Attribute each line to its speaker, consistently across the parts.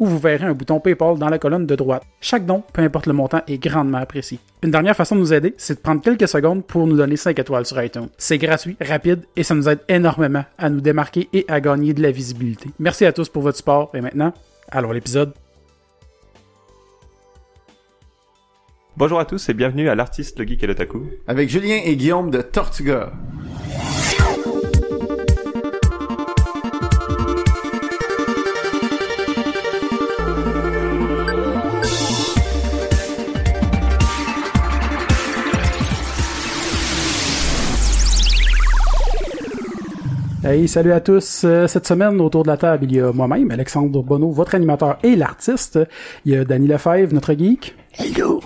Speaker 1: où vous verrez un bouton PayPal dans la colonne de droite. Chaque don, peu importe le montant, est grandement apprécié. Une dernière façon de nous aider, c'est de prendre quelques secondes pour nous donner 5 étoiles sur iTunes. C'est gratuit, rapide et ça nous aide énormément à nous démarquer et à gagner de la visibilité. Merci à tous pour votre support et maintenant, allons à l'épisode.
Speaker 2: Bonjour à tous et bienvenue à l'artiste, le geek et le taku.
Speaker 3: Avec Julien et Guillaume de Tortuga.
Speaker 1: Hey, salut à tous. Euh, Cette semaine, autour de la table, il y a moi-même, Alexandre Bonneau, votre animateur et l'artiste. Il y a Danny Lefebvre, notre geek.
Speaker 3: Hello!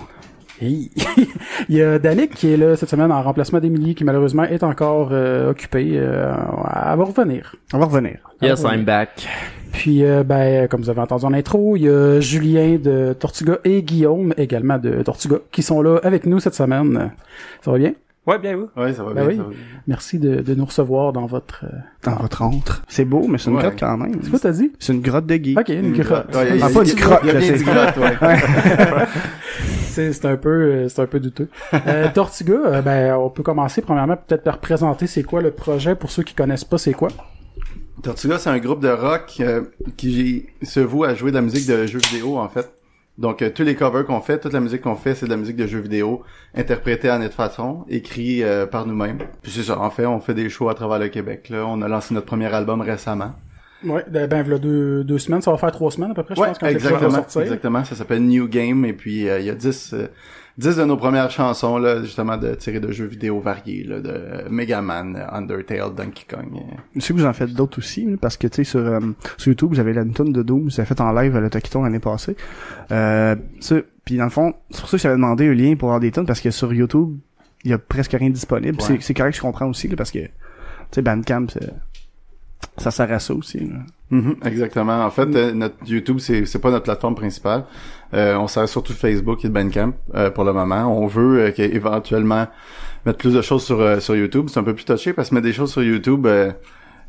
Speaker 1: Hey. il y a Danick qui est là cette semaine en remplacement d'Émilie qui malheureusement est encore euh, occupée. Euh, elle va revenir.
Speaker 4: On va revenir.
Speaker 5: Yes, I'm back.
Speaker 1: Puis, euh, ben, comme vous avez entendu en intro, il y a Julien de Tortuga et Guillaume également de Tortuga qui sont là avec nous cette semaine. Ça va bien?
Speaker 2: Ouais, bien vous.
Speaker 3: Ouais, ça va
Speaker 1: Ben
Speaker 3: bien.
Speaker 1: oui.
Speaker 3: ça va bien.
Speaker 1: Merci de, de nous recevoir dans votre... euh,
Speaker 4: Dans votre entre. C'est beau, mais c'est une
Speaker 3: Ouais.
Speaker 4: grotte quand même.
Speaker 1: C'est quoi t'as dit?
Speaker 4: C'est une grotte de geek.
Speaker 1: Ok, une grotte.
Speaker 3: Ouais, il y a-
Speaker 4: Ah, pas
Speaker 3: Il y a
Speaker 4: du
Speaker 3: grotte, ouais.
Speaker 1: C'est c'est un peu euh, c'est un peu douteux. Euh, Tortuga, euh, ben on peut commencer premièrement peut-être par présenter c'est quoi le projet pour ceux qui connaissent pas c'est quoi.
Speaker 3: Tortuga, c'est un groupe de rock euh, qui se voue à jouer de la musique de jeux vidéo, en fait. Donc, euh, tous les covers qu'on fait, toute la musique qu'on fait, c'est de la musique de jeux vidéo, interprétée à notre façon, écrit euh, par nous-mêmes. Puis c'est ça, en fait, on fait des shows à travers le Québec. Là, On a lancé notre premier album récemment.
Speaker 1: Ouais, ben, ben voilà deux, deux semaines, ça va faire trois semaines à peu près, je
Speaker 3: Ouais,
Speaker 1: pense quand va
Speaker 3: exactement,
Speaker 1: sortir.
Speaker 3: exactement. Ça s'appelle New Game, et puis euh, il y a 10, euh, 10 de nos premières chansons, là, justement, de tirées de jeux vidéo variés, là, de Mega Man, euh, Undertale, Donkey Kong.
Speaker 4: Je sais que vous en faites d'autres aussi, parce que tu sais sur euh, sur YouTube, vous avez la tune de Doom, vous avez fait en live à le Taquiton l'année passée. Euh, puis dans le fond, c'est pour ça que j'avais demandé un lien pour avoir des tunes parce que sur YouTube, il y a presque rien disponible.
Speaker 3: Ouais.
Speaker 4: C'est correct, je comprends aussi là, parce que tu sais Bandcamp, ça sert à ça aussi. Là.
Speaker 3: Mhm, exactement. En fait, euh, notre YouTube, c'est c'est pas notre plateforme principale. Euh, on sert surtout de Facebook et de Bandcamp euh, pour le moment. On veut euh, qu'éventuellement mettre plus de choses sur euh, sur YouTube. C'est un peu plus touché parce que mettre des choses sur YouTube, euh,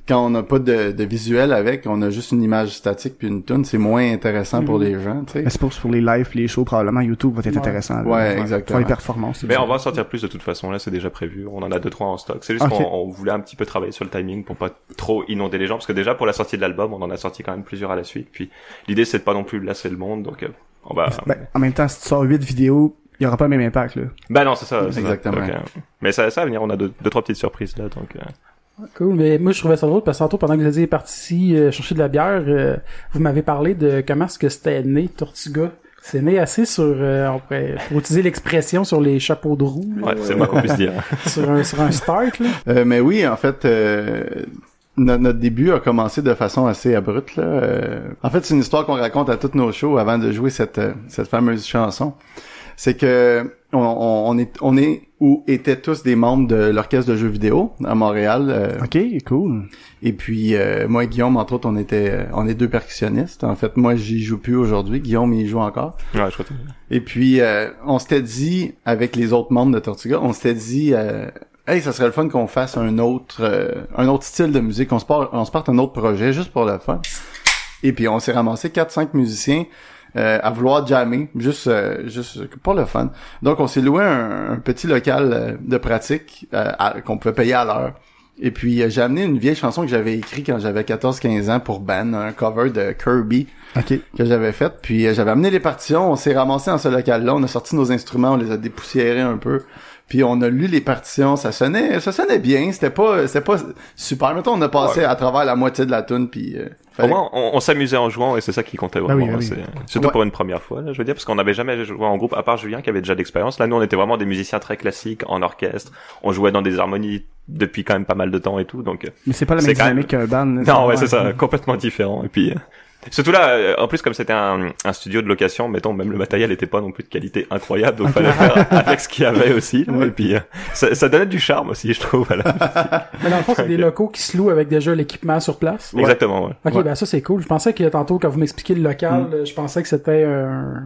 Speaker 3: quand on n'a pas de, de visuel avec, on a juste une image statique puis une tune, c'est moins intéressant pour les gens, tu sais.
Speaker 4: Mais c'est pour, pour les lives, les shows, probablement YouTube va être
Speaker 1: Ouais.
Speaker 4: intéressant. là.
Speaker 3: Ouais, exactement.
Speaker 4: Pour les performances.
Speaker 2: Mais on va en sortir plus de toute façon, là c'est déjà prévu. On en a deux trois en stock. C'est juste qu'on on voulait un petit peu travailler sur le timing pour pas trop inonder les gens, parce que déjà pour la sortie de l'album, on en a sorti quand même plusieurs à la suite. Puis l'idée c'est de pas non plus lasser le monde, donc euh, on va.
Speaker 4: Ben, en même temps, si tu sors 8 vidéos, il y aura pas le même impact là.
Speaker 2: Bah non, c'est ça. c'est ça.
Speaker 3: Exactement.
Speaker 2: Euh, mais ça, ça va venir. On a deux, deux trois petites surprises là, donc. euh,
Speaker 1: Cool, mais moi je trouvais ça drôle parce que tantôt pendant que vous étiez parti euh, chercher de la bière, euh, vous m'avez parlé de comment est-ce que c'était né Tortuga. C'est né assez sur, euh, on pourrait, pour utiliser l'expression sur les chapeaux de roue, là,
Speaker 2: Ouais, c'est moins qu'on puisse dire.
Speaker 1: sur un sur un start là.
Speaker 3: Euh, mais oui, en fait, euh, no- notre début a commencé de façon assez abrupte. Là. Euh, en fait, c'est une histoire qu'on raconte à toutes nos shows avant de jouer cette euh, cette fameuse chanson. C'est que on, on, on est on est ou étaient tous des membres de l'orchestre de jeux vidéo à Montréal. euh,
Speaker 4: Ok, cool.
Speaker 3: Et puis euh, moi et Guillaume, entre autres, on était euh, on est deux percussionnistes. En fait, moi j'y joue plus aujourd'hui. Guillaume il joue encore.
Speaker 2: Ouais, je crois. que-
Speaker 3: Et puis, euh, on s'était dit, avec les autres membres de Tortuga, on s'était dit, euh, hey, ça serait le fun qu'on fasse un autre, euh, un autre style de musique, on se parte, on se parte un autre projet, juste pour le fun. Et puis, on s'est ramassé 4-5 musiciens euh, à vouloir jammer, juste, euh, juste pour le fun. Donc, on s'est loué un, un petit local euh, de pratique euh, qu'on pouvait payer à l'heure. Et puis, euh, j'ai amené une vieille chanson que j'avais écrite quand j'avais 14-15 ans pour Ben, un cover de Kirby
Speaker 4: Ok.
Speaker 3: que j'avais fait. Puis euh, j'avais amené les partitions, on s'est ramassé dans ce local-là, on a sorti nos instruments, on les a dépoussiérés un peu. Puis on a lu les partitions, ça sonnait, ça sonnait bien, c'était pas, c'était pas super. Mettons, on a passé à travers la moitié de la tune, puis euh,
Speaker 2: Au moins, on, on s'amusait en jouant et c'est ça qui comptait vraiment.
Speaker 4: oui, ah oui.
Speaker 2: c'est- Surtout
Speaker 3: Ouais.
Speaker 2: pour une première fois, là, je veux dire, parce qu'on n'avait jamais joué en groupe, à part Julien qui avait déjà d'expérience. Là, nous, on était vraiment des musiciens très classiques en orchestre. On jouait dans des harmonies depuis quand même pas mal de temps et tout, donc.
Speaker 4: Mais c'est pas la même dynamique qu'un band.
Speaker 2: Non, ouais, c'est ça, complètement différent. Et puis, euh, Surtout là, euh, en plus comme c'était un, un studio de location, mettons même le matériel était pas non plus de qualité incroyable, donc fallait faire avec ce qu'il y avait aussi. là, Et puis euh, ça, ça donnait du charme aussi, je trouve. Voilà.
Speaker 1: Mais dans le fond, c'est des locaux qui se louent avec déjà l'équipement sur place.
Speaker 2: Exactement. Ouais.
Speaker 1: Ok,
Speaker 3: Ouais.
Speaker 1: ben ça c'est cool. Je pensais que tantôt, quand vous m'expliquiez le local, euh, je pensais que c'était un...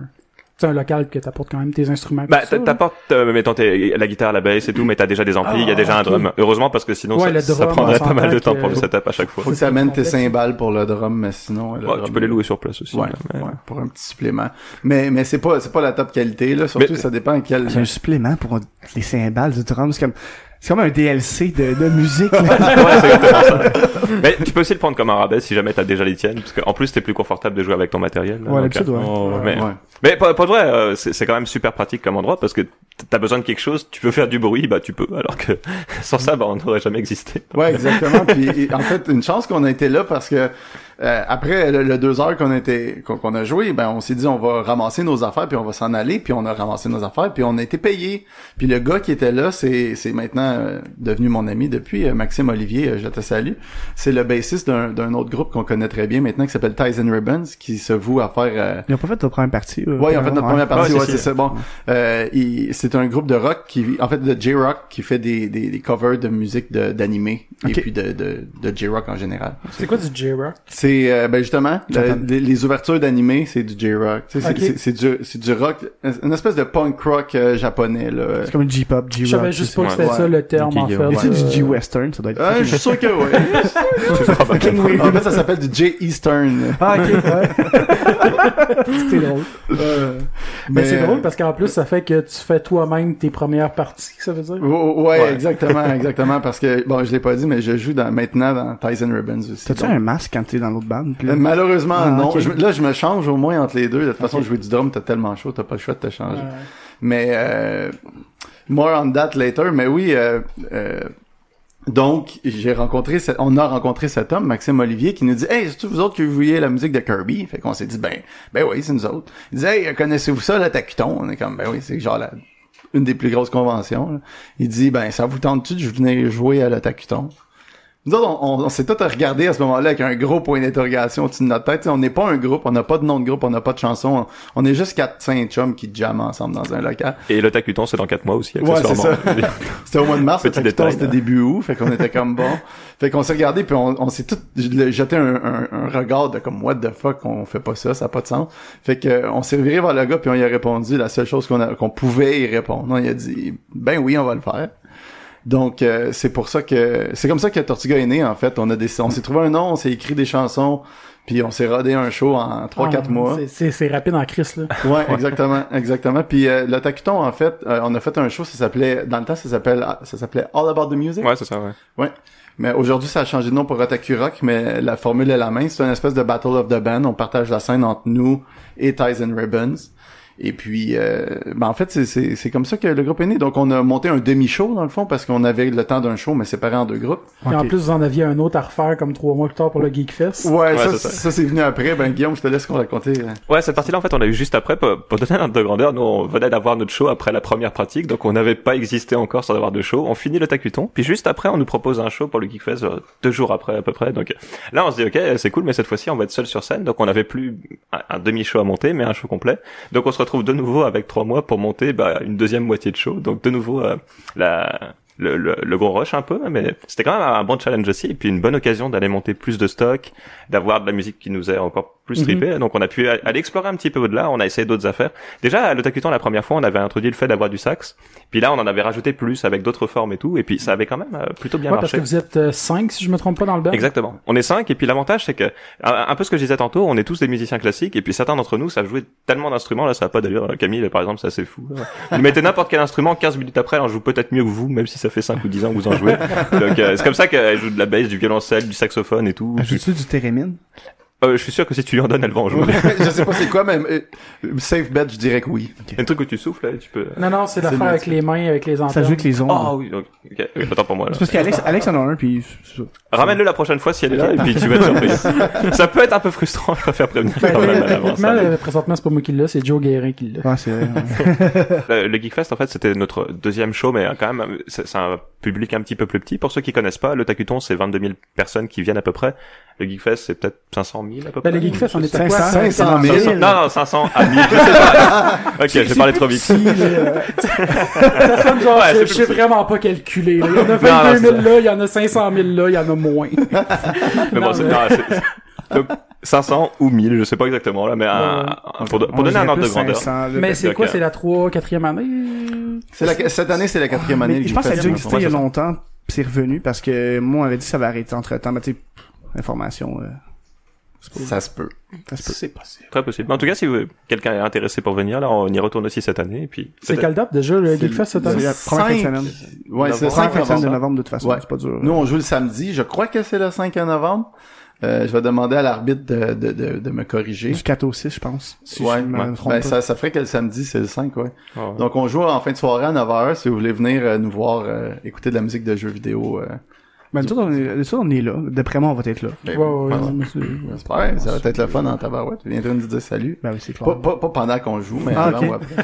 Speaker 1: C'est un local que t'apportes quand même tes instruments.
Speaker 2: Bah, t'apportes, euh, mettons, tes- la guitare, la basse et tout, mais t'as déjà des amplis, il y a déjà
Speaker 1: Ah,
Speaker 2: un
Speaker 1: ok.
Speaker 2: drum. Heureusement, parce que sinon,
Speaker 1: Ouais,
Speaker 2: ça,
Speaker 1: drum,
Speaker 2: prendrait pas mal de temps pour le setup à chaque fois.
Speaker 3: Faut que
Speaker 1: C'est
Speaker 3: tu amènes tes cymbales pour le drum, mais sinon... le
Speaker 2: Ouais,
Speaker 3: drum,
Speaker 2: tu peux les louer sur place aussi.
Speaker 3: Ouais,
Speaker 2: là, mais-
Speaker 3: ouais, pour un petit supplément. Mais mais c'est pas c'est pas la top qualité là, surtout
Speaker 2: Mais-
Speaker 3: ça dépend à quel
Speaker 4: C'est un supplément pour les cymbales du drum. C'est comme, c'est comme un DLC de, de musique. là.
Speaker 2: ouais, c'est exactement ça. Mais tu peux aussi le prendre comme un rabais si jamais t'as déjà les tiennes, parce qu'en plus t'es plus confortable de jouer avec ton matériel. là,
Speaker 4: Ouais,
Speaker 2: donc,
Speaker 4: d'habitude, ouais.
Speaker 2: mais,
Speaker 3: Ouais.
Speaker 2: mais pas, pas de vrai, euh, c'est c'est quand même super pratique comme endroit parce que t'as besoin de quelque chose, tu veux faire du bruit, bah tu peux, alors que sans ça, bah on n'aurait jamais existé.
Speaker 3: Ouais, exactement. Puis en fait, une chance qu'on a été là parce que euh, après le, le deux heures qu'on a été qu'on a joué, ben on s'est dit on va ramasser nos affaires puis on va s'en aller puis on a ramassé nos affaires puis on a été payé. Puis le gars qui était là, c'est c'est maintenant euh, devenu mon ami depuis euh, Maxime Olivier, euh, je te salue. C'est le bassiste d'un d'un autre groupe qu'on connaît très bien maintenant qui s'appelle Ties and Ribbons qui se voue à faire euh,
Speaker 4: Ils ont pas fait ta première partie. euh,
Speaker 3: Ouais, en fait, notre première partie,
Speaker 2: Ouais,
Speaker 3: ouais,
Speaker 2: c'est ça.
Speaker 3: Bon, euh, il- c'est un groupe de rock qui, en fait, de J-rock qui fait des, des, des covers de musique de- d'animé et puis de, de, de J-rock en général.
Speaker 1: C'est quoi du J-Rock?
Speaker 3: C'est, euh, ben justement, le- les, les ouvertures d'animé, c'est du J-rock. Tu sais, c'est- c'est- C'est du, c'est du rock, une espèce de punk rock euh, japonais là.
Speaker 4: C'est comme un J-pop,
Speaker 1: Je
Speaker 4: J-rock.
Speaker 1: savais juste pas que
Speaker 2: Ouais.
Speaker 1: c'était ça le terme, en fait.
Speaker 2: ouais.
Speaker 4: C'est
Speaker 1: Euh,
Speaker 4: du J-western, ça doit être.
Speaker 3: Je suis sûr que oui. en fait, ça s'appelle du J-Eastern.
Speaker 1: Ah, ok, ouais. c'est drôle.
Speaker 3: Euh,
Speaker 1: Mais, c'est
Speaker 3: euh,
Speaker 1: drôle parce qu'en plus, ça fait que tu fais toi-même tes premières parties, ça veut dire?
Speaker 3: Ouais, exactement, exactement, parce que, bon, je l'ai pas dit, mais je joue dans, maintenant dans and Ribbons aussi.
Speaker 4: T'as-tu un masque quand t'es dans Puis
Speaker 3: Euh, Malheureusement,
Speaker 4: Ah,
Speaker 3: non. Je- là, je me change au moins entre les deux. De toute façon,
Speaker 4: Ok.
Speaker 3: jouer du drum, t'as tellement chaud, t'as pas le choix de te changer.
Speaker 1: Ouais.
Speaker 3: Mais, euh, more on that later. Mais oui, euh, euh, donc, j'ai rencontré, ce- on a rencontré cet homme, Maxime Olivier, qui nous dit, hey, c'est-tu vous autres vous vouliez la musique de Kirby? Fait qu'on s'est dit, ben, ben oui, c'est nous autres. Il dit, hey, connaissez-vous ça, la Tacuton? On est comme, ben oui, c'est genre la, une des plus grosses conventions. là. Il dit, ben, ça vous tente-tu de venir jouer à la Tacuton? Nous autres, on, on, on s'est tous regardé à ce moment-là avec un gros point d'interrogation au-dessus de notre tête. T'sais, on n'est pas un groupe, on n'a pas de nom de groupe, on n'a pas de chanson. On, on est juste quatre cinq chums qui jamment ensemble dans un local.
Speaker 2: Et le tacuton, c'est dans 4 mois aussi,
Speaker 3: Ouais, c'est
Speaker 2: accessoirement.
Speaker 3: C'était au mois de mars,
Speaker 2: Petit
Speaker 3: que
Speaker 2: détail,
Speaker 3: c'était
Speaker 2: là.
Speaker 3: début août, fait qu'on était comme bon. Fait qu'on s'est regardé puis on, s'est tous jeté un, un, un regard de comme what the fuck, on fait pas ça, ça a pas de sens. Fait que euh, on s'est viré vers le gars puis on y a répondu la seule chose qu'on qu'on pouvait y répondre. On y a dit ben oui, on va le faire. Donc euh, c'est pour ça que c'est comme ça que Tortuga est né en fait. On a des, on s'est trouvé un nom, on s'est écrit des chansons, puis on s'est rodé un show en 3
Speaker 1: Ah,
Speaker 3: quatre mois.
Speaker 1: c'est- C'est c'est rapide en crise, là.
Speaker 3: Ouais, exactement, exactement. Puis euh, le Tacuton en fait, euh, on a fait un show, ça s'appelait dans le temps ça s'appelle ça s'appelait All About the Music.
Speaker 2: Ouais, c'est ça, ouais.
Speaker 3: Ouais. Mais aujourd'hui, ça a changé de nom pour Otaku Rock, mais la formule est la même. C'est une espèce de Battle of the Band. On partage la scène entre nous et Ties and Ribbons. Et puis, euh, ben en fait, c'est- c'est c'est comme ça que le groupe est né. Donc, on a monté un demi-show, dans le fond, parce qu'on avait le temps d'un show, mais séparé en deux groupes.
Speaker 1: Et en plus, vous en aviez un autre à refaire comme trois mois plus tard pour le Geek Fest.
Speaker 3: Ouais, ça,
Speaker 2: c'est ça.
Speaker 3: ça, c'est venu après. Ben, Guillaume, je te laisse raconter. euh.
Speaker 2: Ouais, cette partie-là, en fait, on a eu juste après, pour, pour donner un ordre de grandeur, nous, on venait d'avoir notre show après la première pratique, donc on n'avait pas existé encore sans avoir de show. On finit le tacuton, puis juste après, on nous propose un show pour le Geekfest, euh, deux jours après, à peu près. Donc là, on se dit, ok, c'est cool, mais cette fois-ci, on va être seul sur scène, donc on n'avait plus un, un demi-show à monter, mais un show complet. Donc on se retrouve de nouveau avec trois mois pour monter bah, une deuxième moitié de show. Donc de nouveau, euh, la... Le, le, le rush un peu, mais c'était quand même un bon challenge aussi, et puis une bonne occasion d'aller monter plus de stock, d'avoir de la musique qui nous est encore plus
Speaker 1: Mhm.
Speaker 2: trippé. Donc on a pu aller explorer un petit peu au-delà, on a essayé d'autres affaires. Déjà à l'Otakuton la première fois, on avait introduit le fait d'avoir du sax. Puis là, on en avait rajouté plus avec d'autres formes et tout et puis ça avait quand même euh, plutôt bien
Speaker 1: Ouais, parce
Speaker 2: marché.
Speaker 1: que vous êtes euh, cinq, si je me trompe pas, dans le band.
Speaker 2: Exactement. On est cinq et puis l'avantage c'est que un, peu ce que je disais tantôt, on est tous des musiciens classiques et puis certains d'entre nous savent jouer tellement d'instruments là, ça a pas d'allure. Camille par exemple, ça c'est fou. Vous mettez n'importe quel instrument, 15 minutes après, on joue peut-être mieux que vous, même si ça fait 5 ou 10 ans que vous en jouez. Donc euh, c'est comme ça qu'elle joue de la basse, du violoncelle, du saxophone et tout.
Speaker 4: Ajoutes-tu du térémine?
Speaker 2: Euh, je suis sûr que si tu lui en donnes, elle va en jouer.
Speaker 3: je sais pas c'est quoi, mais euh, safe bet, je dirais que oui.
Speaker 2: Un truc où tu souffles là, et tu peux.
Speaker 1: Non, non, c'est l'affaire
Speaker 3: le-
Speaker 1: avec les mains, avec les
Speaker 4: Ça
Speaker 1: antennes.
Speaker 4: joue avec les ondes.
Speaker 2: Ah oui, ok. ok. Attends pour moi là.
Speaker 4: C'est parce qu'Alex, Alex en a un, puis c'est ça.
Speaker 2: Ramène-le la prochaine fois si elle est là et puis tu vas être surprise. ça peut être un peu frustrant, je préfère prévenir
Speaker 1: Ben,
Speaker 2: quand même à l'avance.
Speaker 1: techniquement, euh, présentement, c'est pas moi qui l'a, c'est Joe Guérin qui l'a.
Speaker 4: Ouais, c'est vrai.
Speaker 2: Le, le Geekfest en fait c'était notre deuxième show mais quand même c'est c'est un public un petit peu plus petit. Pour ceux qui connaissent pas, le Tacuton c'est 22 000 personnes qui viennent à peu près. Le Geekfest, c'est peut-être 500 000 à peu
Speaker 1: Ben,
Speaker 2: près.
Speaker 1: le Geekfest, on est à quoi?
Speaker 4: 500,
Speaker 3: 500 000.
Speaker 2: 500 non, non, 500 à 1000, je sais pas. ok, j'ai parlé trop vite.
Speaker 1: Ça sonne genre,
Speaker 2: Ouais,
Speaker 1: je, je sais vraiment pas calculer. là. Il y en a
Speaker 2: non,
Speaker 1: 22
Speaker 2: c'est
Speaker 1: 000
Speaker 2: ça.
Speaker 1: là, il y en a 500 000 là, il y en a moins.
Speaker 2: Mais bon, c'est,
Speaker 1: mais-
Speaker 2: non, c'est- donc, 500 ou 1000, je sais pas exactement là, mais un- un- pour, pour
Speaker 4: On
Speaker 2: donner un ordre de grandeur.
Speaker 4: 500, là.
Speaker 1: Mais c'est quoi,
Speaker 2: euh,
Speaker 1: c'est la 3 4e année?
Speaker 3: C'est la, cette année, c'est la quatrième année.
Speaker 4: Mais
Speaker 3: le
Speaker 4: je pense que ça a déjà existé il y a longtemps, pis c'est revenu, parce que moi, on avait dit que ça avait arrêté entre temps, mais tu sais, information, euh,
Speaker 3: Ça se peut.
Speaker 4: ça se peut.
Speaker 1: C'est possible.
Speaker 2: Très possible. Mais en tout cas, si vous- quelqu'un est intéressé pour venir, là, on y retourne aussi cette année, et puis.
Speaker 1: C'est quelle date déjà, le Geekfest cette année?
Speaker 4: C'est la première fin de
Speaker 3: Cinq-
Speaker 4: semaine.
Speaker 3: Ouais, c'est le
Speaker 4: Première
Speaker 3: 5
Speaker 4: fin de
Speaker 3: novembre.
Speaker 4: de toute façon,
Speaker 3: Ouais.
Speaker 4: c'est pas dur.
Speaker 3: Nous, on joue le samedi. Je crois que c'est le 5 novembre. Euh, je vais demander à l'arbitre de, de, de, de me corriger.
Speaker 4: Du 4 au 6, je pense. Si
Speaker 3: ouais,
Speaker 4: je me
Speaker 3: ouais.
Speaker 4: trompe
Speaker 3: Ben,
Speaker 4: pas.
Speaker 3: ça, ça ferait que le samedi, c'est le 5, ouais.
Speaker 2: Ah ouais.
Speaker 3: Donc, on joue en fin de soirée à 9h. Si vous voulez venir euh, nous voir euh, écouter de la musique de jeux vidéo, euh,
Speaker 4: Ben, nous autres, on on est là. D'après moi, on va être là.
Speaker 3: ben,
Speaker 1: Ouais, ouais.
Speaker 3: Ça va être le fun en tabarouette. Tu viendras nous dire salut.
Speaker 4: Ben oui, c'est
Speaker 3: Pas,
Speaker 4: clair.
Speaker 3: pas, pas pendant qu'on joue, mais
Speaker 4: Ah,
Speaker 3: avant
Speaker 4: ok.
Speaker 3: ou après.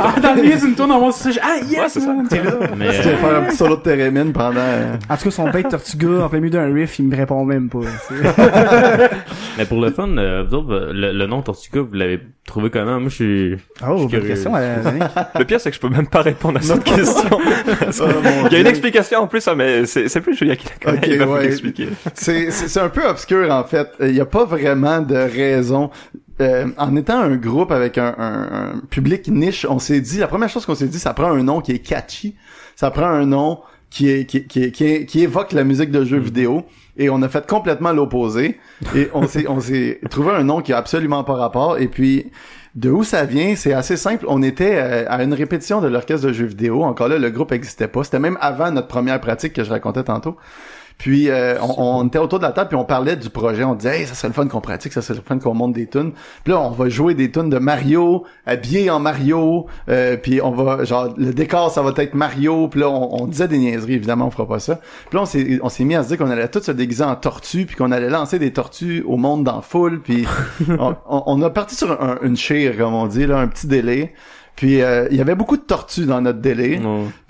Speaker 1: Ah, dans le milieu d'une tourne, on va se dire, ah, yes,
Speaker 2: c'est ça.
Speaker 1: man, t'es là.
Speaker 5: Mais,
Speaker 3: Tu vas
Speaker 5: euh,
Speaker 3: faire un petit solo de Térémine pendant... euh,
Speaker 4: En tout cas, son bête Tortuga, en plein milieu d'un riff, il me répond même pas.
Speaker 5: mais pour le fun, euh, vous autres, le, le nom Tortuga, vous l'avez trouvé comment? Moi, je suis...
Speaker 4: Oh,
Speaker 5: Je suis
Speaker 4: bonne question, euh.
Speaker 2: Le pire, c'est que je peux même pas répondre à cette question. Que
Speaker 3: Oh,
Speaker 2: Il y a une explication en plus, hein, mais c'est, c'est plus Julien qui la connaît. Il va vous
Speaker 3: ouais.
Speaker 2: l'expliquer.
Speaker 3: C'est c'est c'est un peu obscur en fait. Il n'y a pas vraiment de raison. Euh, en étant un groupe avec un, un- un public niche, on s'est dit la première chose qu'on s'est dit, ça prend un nom qui est catchy, ça prend un nom qui est qui qui, qui, qui évoque la musique de jeux vidéo. Et on a fait complètement l'opposé. Et on s'est on s'est trouvé un nom qui a absolument pas rapport. Et puis de où ça vient, c'est assez simple. On était euh, à une répétition de l'orchestre de jeux vidéo. Encore là, le groupe existait pas. C'était même avant notre première pratique que je racontais tantôt. Puis euh, on, on était autour de la table puis on parlait du projet. On disait hey, ça serait le fun qu'on pratique, ça serait le fun qu'on monte des tunes. Puis là on va jouer des tunes de Mario, habillés en Mario. Euh, puis on va genre le décor ça va être Mario. Puis là on, on disait des niaiseries évidemment on fera pas ça. Puis là on s'est on s'est mis à se dire qu'on allait tous se déguiser en tortues puis qu'on allait lancer des tortues au monde dans foule. Puis on, on- on a parti sur un- une chire comme on dit là un petit délai. Puis euh, il y avait beaucoup de tortues dans notre délai.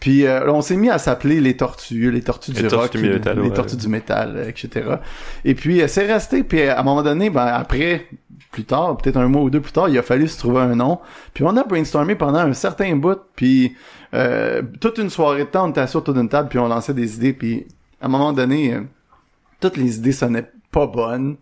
Speaker 3: Puis euh, on s'est mis à s'appeler les tortues, les tortues
Speaker 2: Les
Speaker 3: du
Speaker 2: tortues
Speaker 3: rock,
Speaker 2: du métal,
Speaker 3: les
Speaker 2: ouais.
Speaker 3: tortues du métal, euh, etc. Et puis euh, c'est resté. Puis à un moment donné, ben après, plus tard, peut-être un mois ou deux plus tard, il a fallu se trouver un nom. Puis on a brainstormé pendant un certain bout. Puis euh, toute une soirée de temps, on était assis autour d'une table, puis on lançait des idées. Puis à un moment donné, toutes les idées sonnaient pas bonnes.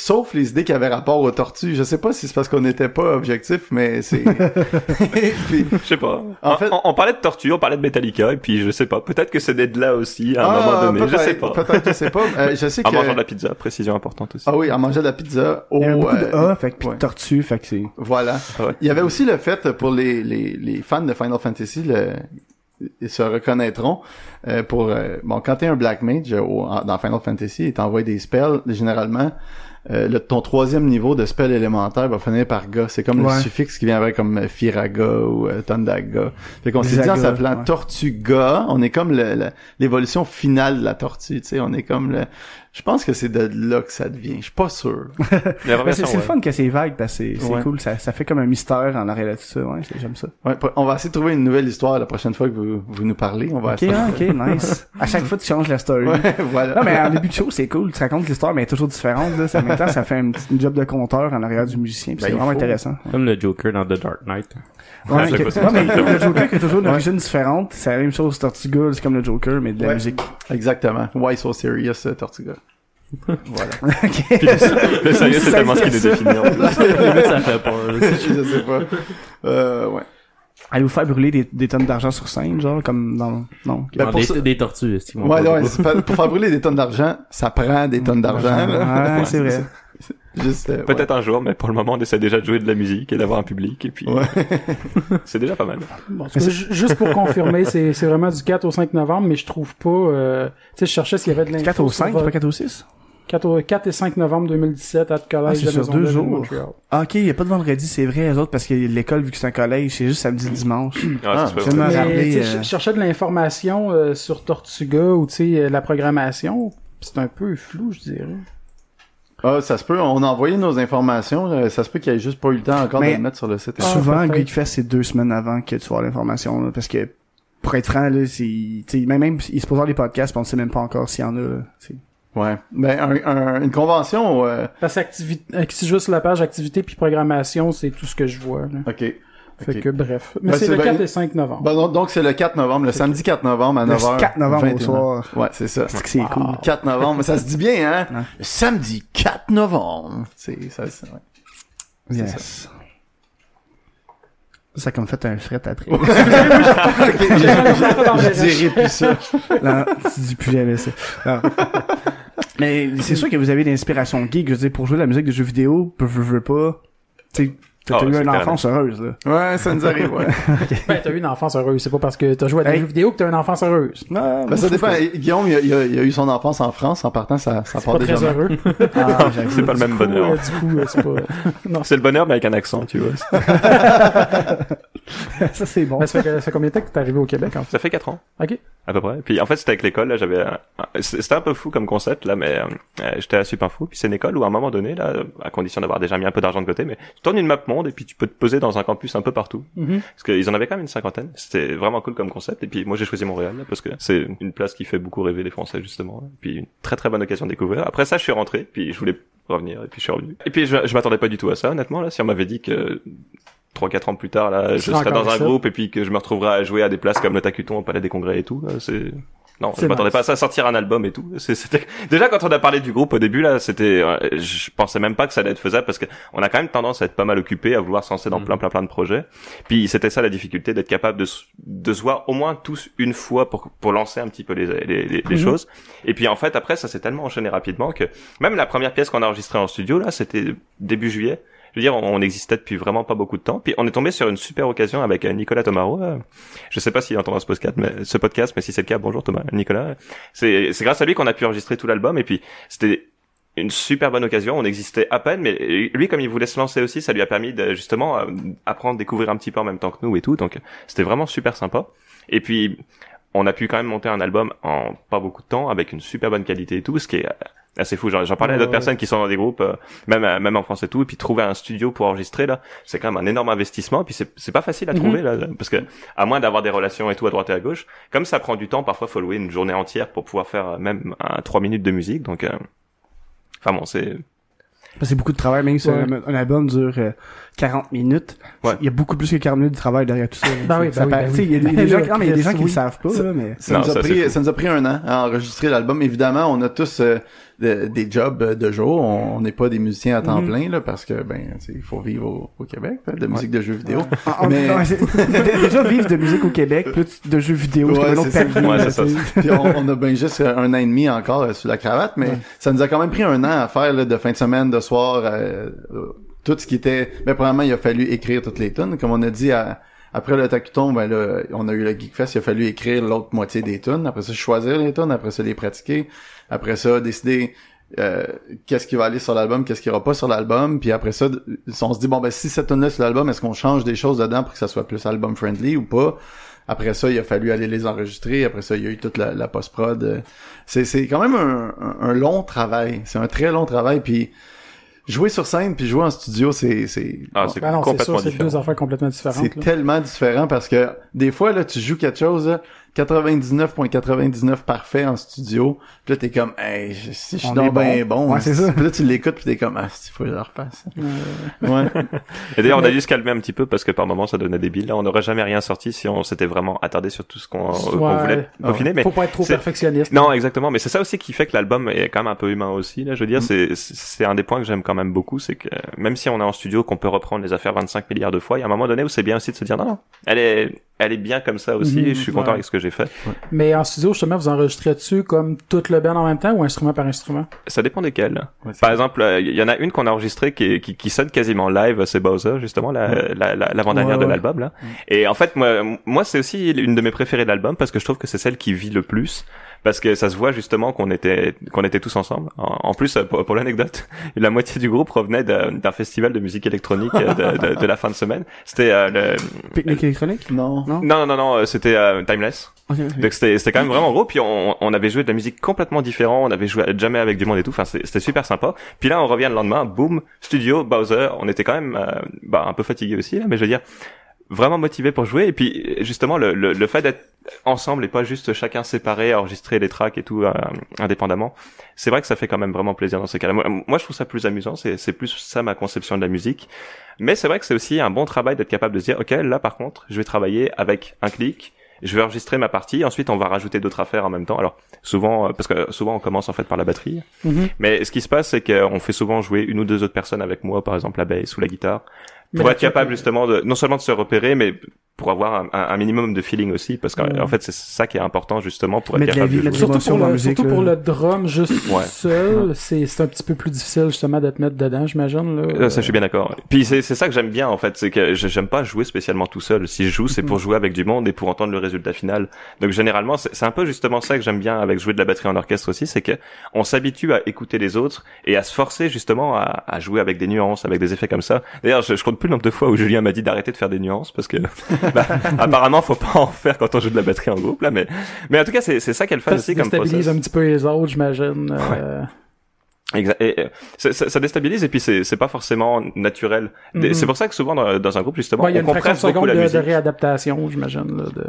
Speaker 3: Sauf les idées qui avaient rapport aux tortues. Je sais pas si c'est parce qu'on n'était pas objectif, mais c'est... Puis-
Speaker 2: Je sais pas.
Speaker 3: En fait-
Speaker 2: on, on parlait de Tortue, on parlait de Metallica, et puis je sais pas. Peut-être que c'est d'être là aussi, à un moment donné. Je
Speaker 3: Ah,
Speaker 2: sais pas.
Speaker 3: Peut-être, je sais pas. Euh, je sais
Speaker 2: En
Speaker 3: que...
Speaker 2: mangeant de la pizza, précision importante aussi.
Speaker 3: Ah oui, en mangeant de la pizza au...
Speaker 4: Il y avait beaucoup de
Speaker 3: euh,
Speaker 4: A, fait que, pis
Speaker 3: ouais.
Speaker 4: de tortue, fait que c'est...
Speaker 3: Voilà.
Speaker 2: Ah ouais.
Speaker 3: Il y avait aussi le fait pour les, les, les fans de Final Fantasy, le, ils se reconnaîtront. euh, pour euh, bon, quand t'es un Black Mage euh, au- en- dans Final Fantasy, et t'envoies des spells, généralement, euh, le, ton troisième niveau de spell élémentaire va finir par ga. C'est comme
Speaker 4: Ouais.
Speaker 3: le suffixe qui vient avec comme euh, Firaga ou euh, Tondaga. Fait qu'on s'est dit en s'appelant
Speaker 4: ouais.
Speaker 3: Tortuga, on est comme l'évolution finale de la tortue, tu sais, on est comme le... Je pense que c'est de là que ça devient. Je suis pas sûr.
Speaker 4: C'est le fun que c'est vague, parce que c'est
Speaker 3: Ouais.
Speaker 4: cool, ça, ça fait comme un mystère en arrière de tout ça, ouais, j'aime ça.
Speaker 3: Ouais, on va essayer de trouver une nouvelle histoire la prochaine fois que vous, vous nous parlez. On va
Speaker 4: Ok,
Speaker 3: essayer.
Speaker 4: hein, ok, nice. À chaque fois, tu changes la story.
Speaker 3: Ouais, voilà.
Speaker 4: Non, mais en début de show, c'est cool. Tu racontes l'histoire, mais elle est toujours différente. Là. Ça, en même temps, ça fait un petit job de compteur en arrière du musicien. puis
Speaker 3: Ben,
Speaker 4: c'est vraiment
Speaker 3: faut.
Speaker 4: intéressant.
Speaker 5: Comme le Joker dans The Dark Knight.
Speaker 4: Ouais, que- non, mais le Joker qui a toujours une origine différente. C'est la même chose Tortuga, c'est comme le Joker, mais de la
Speaker 3: Ouais.
Speaker 4: musique.
Speaker 3: Exactement. Why so serious, euh, Tortuga? voilà.
Speaker 4: Ok.
Speaker 2: Le sérieux, c'est tellement ce qui nous définit. en plus.
Speaker 5: Limite, ça fait peur. là.
Speaker 3: je sais pas. Euh, ouais.
Speaker 4: Allez vous faire brûler des, des tonnes d'argent sur scène, genre, comme dans... Non? ok.
Speaker 3: Ben,
Speaker 5: Non,
Speaker 3: pour
Speaker 5: des,
Speaker 3: ça-
Speaker 5: des tortues, est-ce qu'ils vont
Speaker 3: Ouais, ouais, pas- pour faire brûler des tonnes d'argent, ça prend des tonnes d'argent. là.
Speaker 4: Ouais, c'est vrai.
Speaker 3: Juste, euh,
Speaker 2: Peut-être un jour, mais pour le moment, on essaie déjà de jouer de la musique et d'avoir un public, et puis
Speaker 3: Ouais.
Speaker 2: c'est déjà pas mal.
Speaker 1: Bon, cas, juste pour confirmer, c'est c'est vraiment du 4 au 5 novembre, mais je trouve pas... Euh, tu sais, je cherchais s'il y avait de l'info.
Speaker 4: 4 au
Speaker 1: sur
Speaker 4: 5,
Speaker 1: votre-
Speaker 4: pas 4 au 6?
Speaker 1: 4, au- 4 et 5 novembre 2017 à
Speaker 4: Ah,
Speaker 1: Collège
Speaker 4: c'est
Speaker 1: de
Speaker 4: sur deux
Speaker 1: de
Speaker 4: jours.
Speaker 1: Montréal.
Speaker 4: Ah, ok, y a pas de vendredi, c'est vrai, les autres, parce que l'école, vu que c'est un collège, c'est juste samedi, dimanche.
Speaker 2: Ah,
Speaker 3: Ah,
Speaker 4: euh,
Speaker 1: je cherchais de l'information euh, sur Tortuga ou tu sais euh, la programmation. C'est un peu flou, je dirais.
Speaker 3: Ah, ça se peut. On a envoyé nos informations. Ça se peut qu'il y ait juste pas eu le temps encore de le mettre sur le site.
Speaker 1: Ah,
Speaker 4: Souvent. Geekfest, c'est deux semaines avant que tu avoir l'information, là, parce que, pour être franc, là, c'est, tu sais, même, même, il se pose avoir des podcasts, pis on ne sait même pas encore s'il y en a, là.
Speaker 3: Ouais. Ben, un- un- une convention, euh,
Speaker 1: Parce que activi- euh, si juste sur la page activité puis programmation, c'est tout ce que je vois. Là.
Speaker 3: ok.
Speaker 1: Fait que bref. Mais
Speaker 3: Ben,
Speaker 1: c'est le
Speaker 3: ben-
Speaker 1: 4 et 5 novembre.
Speaker 3: Bon, donc, donc c'est le 4 novembre, le samedi 4 novembre à
Speaker 4: Le
Speaker 3: 9h.
Speaker 4: 4 novembre au soir.
Speaker 3: Ouais, c'est ça.
Speaker 4: C'est que c'est cool.
Speaker 3: 4 novembre, ça se dit bien, hein?
Speaker 4: Ouais.
Speaker 3: Le samedi 4 novembre. C'est, ça, c'est, ouais.
Speaker 4: Yes. Ça a comme fait un fret après.
Speaker 3: Je dirais plus ça.
Speaker 4: non, tu dis plus jamais ça. Non. Mais c'est sûr que vous avez l'inspiration geek, je veux dire, pour jouer de la musique de jeux vidéo, peu, veux, pas. Tu sais, t'as
Speaker 2: Ah,
Speaker 4: eu une enfance heureuse, là.
Speaker 3: Ouais, ça nous arrive, ouais.
Speaker 1: Ben, t'as eu une enfance heureuse. C'est pas parce que t'as joué à des
Speaker 4: Hey.
Speaker 1: jeux vidéo que t'as une enfance heureuse.
Speaker 4: Non,
Speaker 3: Ben, ça dépend. Guillaume, il a, il a- il a eu son enfance en France. En partant, ça, ça
Speaker 1: C'est
Speaker 3: part
Speaker 1: pas
Speaker 3: déjà
Speaker 1: très heureux.
Speaker 4: Ah, j'avoue.
Speaker 2: C'est pas le même
Speaker 1: coup,
Speaker 2: bonheur.
Speaker 1: euh, du coup, euh, c'est pas... non,
Speaker 2: C'est le bonheur, mais avec un accent, tu vois.
Speaker 4: ça, c'est bon.
Speaker 1: Ben, ça, fait, que- ça fait combien de temps que t'es arrivé au Québec, en fait?
Speaker 2: Ça fait 4 ans.
Speaker 1: Ok.
Speaker 2: À peu près. Puis en fait, c'était avec l'école, là, j'avais, c'était un peu fou comme concept, là, mais euh, j'étais à Super Fou. Puis c'est une école où à un moment donné, là, à condition d'avoir déjà mis un peu d'argent de côté, mais tu tournes une map monde et puis tu peux te poser dans un campus un peu partout.
Speaker 1: Mhm.
Speaker 2: Parce qu'ils en avaient quand même une cinquantaine. C'était vraiment cool comme concept. Et puis moi, j'ai choisi Montréal, parce que c'est une place qui fait beaucoup rêver les Français, justement. Et puis une très très bonne occasion de découvrir. Après ça, je suis rentré, puis je voulais revenir, et puis je suis revenu. Et puis je, je m'attendais pas du tout à ça, honnêtement, là. Si on m'avait dit que trois quatre ans plus tard là je
Speaker 1: serais
Speaker 2: dans un
Speaker 1: ça.
Speaker 2: groupe et puis que je me retrouverais à jouer à des places comme le Tacuton au Palais des Congrès et tout c'est non je m'attendais
Speaker 1: nice.
Speaker 2: pas à ça sortir un album et tout c'était déjà quand on a parlé du groupe au début là c'était euh, je pensais même pas que ça allait être faisable parce que on a quand même tendance à être pas mal occupé à vouloir se lancer dans
Speaker 5: Mhm.
Speaker 2: plein plein plein de projets puis c'était ça la difficulté d'être capable de se- de se voir au moins tous une fois pour pour lancer un petit peu les les, les, les
Speaker 1: Mhm.
Speaker 2: choses et puis en fait après ça s'est tellement enchaîné rapidement que même la première pièce qu'on a enregistrée en studio là c'était début juillet je veux dire, on existait depuis vraiment pas beaucoup de temps. Puis on est tombé sur une super occasion avec euh, Nicolas Tomaro. euh, Je sais pas s'il entendra ce podcast, mais ce podcast, mais si c'est le cas, bonjour Thomas, Nicolas. C'est c'est grâce à lui qu'on a pu enregistrer tout l'album. Et puis c'était une super bonne occasion. On existait à peine, mais lui, comme il voulait se lancer aussi, ça lui a permis de justement euh, apprendre, découvrir un petit peu en même temps que nous et tout. Donc c'était vraiment super sympa. Et puis on a pu quand même monter un album en pas beaucoup de temps avec une super bonne qualité et tout, ce qui est euh, assez fou. J'en parlais à d'autres
Speaker 1: ouais.
Speaker 2: personnes qui sont dans des groupes, euh, même euh, même en France et tout, et puis trouver un studio pour enregistrer là, c'est quand même un énorme investissement. Et puis c'est c'est pas facile à
Speaker 1: Mhm.
Speaker 2: trouver là, parce que à moins d'avoir des relations et tout à droite et à gauche, comme ça prend du temps, parfois faut louer une journée entière pour pouvoir faire euh, même un trois minutes de musique. Donc, euh, enfin bon, c'est
Speaker 4: C'est beaucoup de travail, même si
Speaker 1: Ouais.
Speaker 4: un, album dure euh, 40 minutes.
Speaker 2: Ouais.
Speaker 4: Il y a beaucoup plus que 40 minutes de travail derrière tout ça.
Speaker 1: Ben oui,
Speaker 4: Ça
Speaker 1: ben oui, ben
Speaker 4: tu sais,
Speaker 1: oui.
Speaker 4: Il y a des- gens, non, mais il y a des gens qui le savent pas,
Speaker 3: Ça-
Speaker 4: là, mais...
Speaker 3: Ça
Speaker 2: Non,
Speaker 3: nous a
Speaker 2: ça, c'est
Speaker 3: pris, ça nous a pris un an à enregistrer l'album. Évidemment, on a tous euh, de- des jobs de jour. On on n'est pas des musiciens à temps
Speaker 1: Mhm.
Speaker 3: plein là, parce que ben, tu sais, il faut vivre au, au Québec là, de musique de jeux vidéo.
Speaker 4: Ah, on-
Speaker 3: Mais-
Speaker 4: ouais, dé- déjà vivre de musique au Québec, plus de jeux vidéo,
Speaker 3: Ouais, c'est ça.
Speaker 4: palier.
Speaker 2: Ouais.
Speaker 3: Puis on, on a ben juste un an et demi encore euh, sur la cravate, mais ça nous a quand même pris un an à faire là, de fin de semaine, de soir, euh, euh, tout ce qui était. Ben premièrement, il a fallu écrire toutes les tunes, comme on a dit à- après le Tacuton, ben là, on a eu le Geekfest, il a fallu écrire l'autre moitié des tunes. Après ça, choisir les tunes, après ça les pratiquer, après ça décider euh, qu'est-ce qui va aller sur l'album, qu'est-ce qui ira pas sur l'album, puis après ça, on se dit bon ben si cette tune là sur l'album, est-ce qu'on change des choses dedans pour que ça soit plus album friendly ou pas? Après ça, il a fallu aller les enregistrer. Après ça, il y a eu toute la, la post-prod. Euh, C'est, c'est quand même un- un long travail. C'est un très long travail. Puis jouer sur scène puis jouer en studio, c'est c'est
Speaker 2: ah,
Speaker 1: Ben non, c'est
Speaker 2: complètement
Speaker 1: sûr, c'est
Speaker 2: différent.
Speaker 1: deux affaires complètement différentes.
Speaker 3: c'est tellement différent parce que des fois là, tu joues quelque chose là, 99.99 parfait en studio. Puis là, t'es comme, hey, je, si je suis
Speaker 4: On
Speaker 3: donc
Speaker 4: est bon.
Speaker 3: bon.
Speaker 4: Ouais, c'est ça.
Speaker 3: Puis là, tu l'écoutes puis t'es comme, ah, il faut que je le refasse. Ouais.
Speaker 2: Et d'ailleurs, on a dû se calmer un petit peu parce que par moments, ça devenait débile. Là, on n'aurait jamais rien sorti si on s'était vraiment attardé sur tout ce qu'on
Speaker 1: Ouais.
Speaker 2: voulait peaufiner. Mais
Speaker 1: Faut pas être trop perfectionniste.
Speaker 2: Non, exactement. Mais c'est ça aussi qui fait que l'album est quand même un peu humain aussi. Là, je veux dire,
Speaker 3: Mm.
Speaker 2: c'est c'est un des points que j'aime quand même beaucoup, c'est que même si on est en studio, qu'on peut reprendre les affaires 25 milliards de fois, il y a un moment donné où c'est bien aussi de se dire non, non, elle est elle est bien comme ça aussi.
Speaker 1: Mhm,
Speaker 2: je suis content avec ce que j'ai fait.
Speaker 1: Mais en studio, justement, vous enregistrez dessus comme tout le band en même temps ou instrument par instrument?
Speaker 2: Ça dépend desquels.
Speaker 3: Ouais,
Speaker 2: Par exemple, euh, il y en a une qu'on a enregistrée qui, qui, qui sonne quasiment live, c'est Bowser justement, la, la, la, l'avant-dernière de l'album là. Et en fait, moi, moi c'est aussi une de mes préférées de l'album parce que je trouve que c'est celle qui vit le plus. Parce que ça se voit justement qu'on était qu'on était tous ensemble. En, en plus, euh, pour, pour l'anecdote, la moitié du groupe revenait d'un festival de musique électronique euh, de, de, de la fin de semaine. C'était euh, le
Speaker 4: Pique-nique électronique?
Speaker 3: Non.
Speaker 4: Non?
Speaker 2: non non non, euh, c'était euh, Timeless. Donc c'était c'était quand même vraiment gros. Puis on, on avait joué de la musique complètement différente. On avait joué jamais avec du monde et tout. Enfin c'était c'était super sympa. Puis là on revient le lendemain, boum, studio, Bowser. On était quand même euh, bah, un peu fatigué aussi, là, mais je veux dire vraiment motivé pour jouer. Et puis justement le le, le fait d'être ensemble et pas juste chacun séparé, enregistrer les tracks et tout euh, indépendamment. C'est vrai que ça fait quand même vraiment plaisir dans ces cas-là. Moi, moi, je trouve ça plus amusant, c'est c'est plus ça ma conception de la musique. Mais c'est vrai que c'est aussi un bon travail d'être capable de se dire, ok, là par contre, je vais travailler avec un clic, je vais enregistrer ma partie, ensuite on va rajouter d'autres affaires en même temps. Alors souvent, euh, parce que souvent on commence en fait par la batterie,
Speaker 1: Mhm.
Speaker 2: mais ce qui se passe c'est qu'on fait souvent jouer une ou deux autres personnes avec moi, par exemple la basse ou la guitare, pour être capable justement de non seulement de se repérer, mais pour avoir un, un- un minimum de feeling aussi, parce qu'en
Speaker 1: Ouais.
Speaker 2: fait c'est ça qui est important justement pour être
Speaker 4: Mettre de la
Speaker 2: capable
Speaker 4: vie,
Speaker 2: de jouer.
Speaker 1: Surtout pour, le,
Speaker 4: musique,
Speaker 1: surtout pour le drum juste
Speaker 2: Ouais.
Speaker 1: seul, c'est c'est un petit peu plus difficile justement de te mettre dedans, j'imagine. là.
Speaker 2: Euh, Ça, je suis bien d'accord. Puis c'est c'est ça que j'aime bien en fait, c'est que je- j'aime pas jouer spécialement tout seul. Si je joue, c'est pour jouer avec du monde et pour entendre le résultat final. Donc généralement, c'est c'est un peu justement ça que j'aime bien avec jouer de la batterie en orchestre aussi, c'est que on s'habitue à écouter les autres et à se forcer justement à, à jouer avec des nuances, avec des effets comme ça. D'ailleurs, je, je compte plus le nombre de fois où Julien m'a dit d'arrêter de faire des nuances parce que bah, apparemment, faut pas en faire quand on joue de la batterie en groupe là. Mais mais en tout cas, c'est c'est ça qu'elle fait aussi comme process.
Speaker 1: déstabilise un petit peu les autres, j'imagine. euh,
Speaker 2: Exa- et, euh, ça, ça- ça déstabilise et puis c'est c'est pas forcément naturel. Des-
Speaker 1: Mhm.
Speaker 2: C'est pour ça que souvent dans, dans un groupe justement
Speaker 1: ouais, il y a
Speaker 2: on
Speaker 1: une fraction de
Speaker 2: compresse beaucoup
Speaker 1: seconde
Speaker 2: la
Speaker 1: de, de
Speaker 2: musique.
Speaker 1: réadaptation, j'imagine. là, De...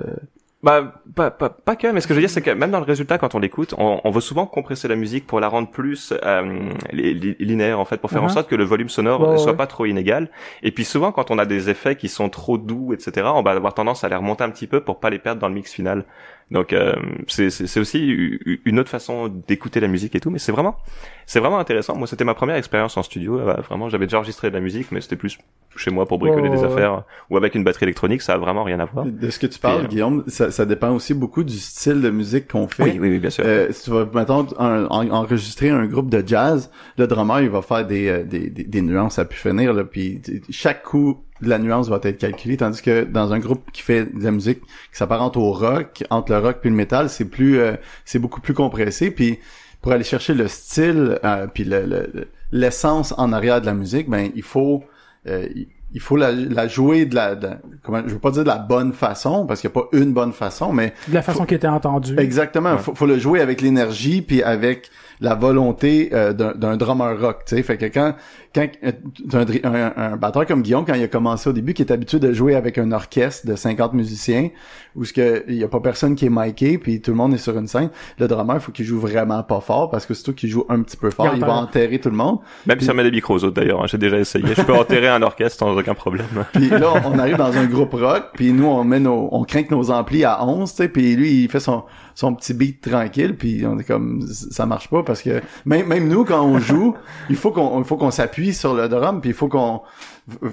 Speaker 2: Bah pas, pas pas que mais ce que je veux dire c'est que même dans le résultat quand on l'écoute on, on veut souvent compresser la musique pour la rendre plus euh, li- li- linéaire en fait pour faire en
Speaker 1: Mhm.
Speaker 2: sorte que le volume sonore
Speaker 1: Ouais,
Speaker 2: soit
Speaker 1: ouais.
Speaker 2: pas trop inégal et puis souvent quand on a des effets qui sont trop doux etc on va avoir tendance à les remonter un petit peu pour pas les perdre dans le mix final donc euh, c'est aussi une autre façon d'écouter la musique et tout mais c'est vraiment c'est vraiment intéressant. Moi c'était ma première expérience en studio euh, vraiment j'avais déjà enregistré de la musique mais c'était plus chez moi pour bricoler des
Speaker 1: ouais,
Speaker 2: affaires ou avec une batterie électronique ça a vraiment rien à voir.
Speaker 3: De ce que tu parles,
Speaker 2: euh,
Speaker 3: Guillaume, ça, ça dépend aussi beaucoup du style de musique qu'on fait.
Speaker 2: oui oui oui bien sûr.
Speaker 3: Euh, si tu vas en- enregistrer un groupe de jazz, le drummer il va faire des euh, des, des, des nuances à pu finir là, puis chaque coup de la nuance va être calculé, tandis que dans un groupe qui fait de la musique qui s'apparente au rock, entre le rock puis le métal, c'est plus euh, c'est beaucoup plus compressé, puis pour aller chercher le style euh, puis le- le- le- l'essence en arrière de la musique, ben il faut euh, il- faut la, la jouer de la, de- comment je veux pas dire de la bonne façon parce qu'il y a pas une bonne façon mais
Speaker 1: de la façon qui était entendue.
Speaker 3: Exactement. Faut, faut le jouer avec l'énergie puis avec la volonté euh, d'un d'un drummer rock. Tu sais, fait que quand quand euh, un, un, un batteur comme Guillaume quand il a commencé au début, qui est habitué de jouer avec un orchestre de 50 musiciens où ce que il y a pas personne qui est miké puis tout le monde est sur une scène, le drummer il faut qu'il joue vraiment pas fort parce que surtout qu'il joue un petit peu fort,
Speaker 1: Il
Speaker 3: il va
Speaker 1: enterre.
Speaker 3: enterrer tout le monde.
Speaker 2: Même si on met des micros aux autres d'ailleurs, hein, j'ai déjà essayé. Je peux enterrer un orchestre sans aucun problème.
Speaker 3: Puis là, on arrive dans un groupe rock, puis nous, on met nos, on craint nos amplis à 11, tu sais, puis lui, il fait son, son petit beat tranquille, puis on est comme, ça marche pas parce que même, même nous, quand on joue, il faut qu'on, il faut qu'on s'appuie sur le drum, puis il faut qu'on,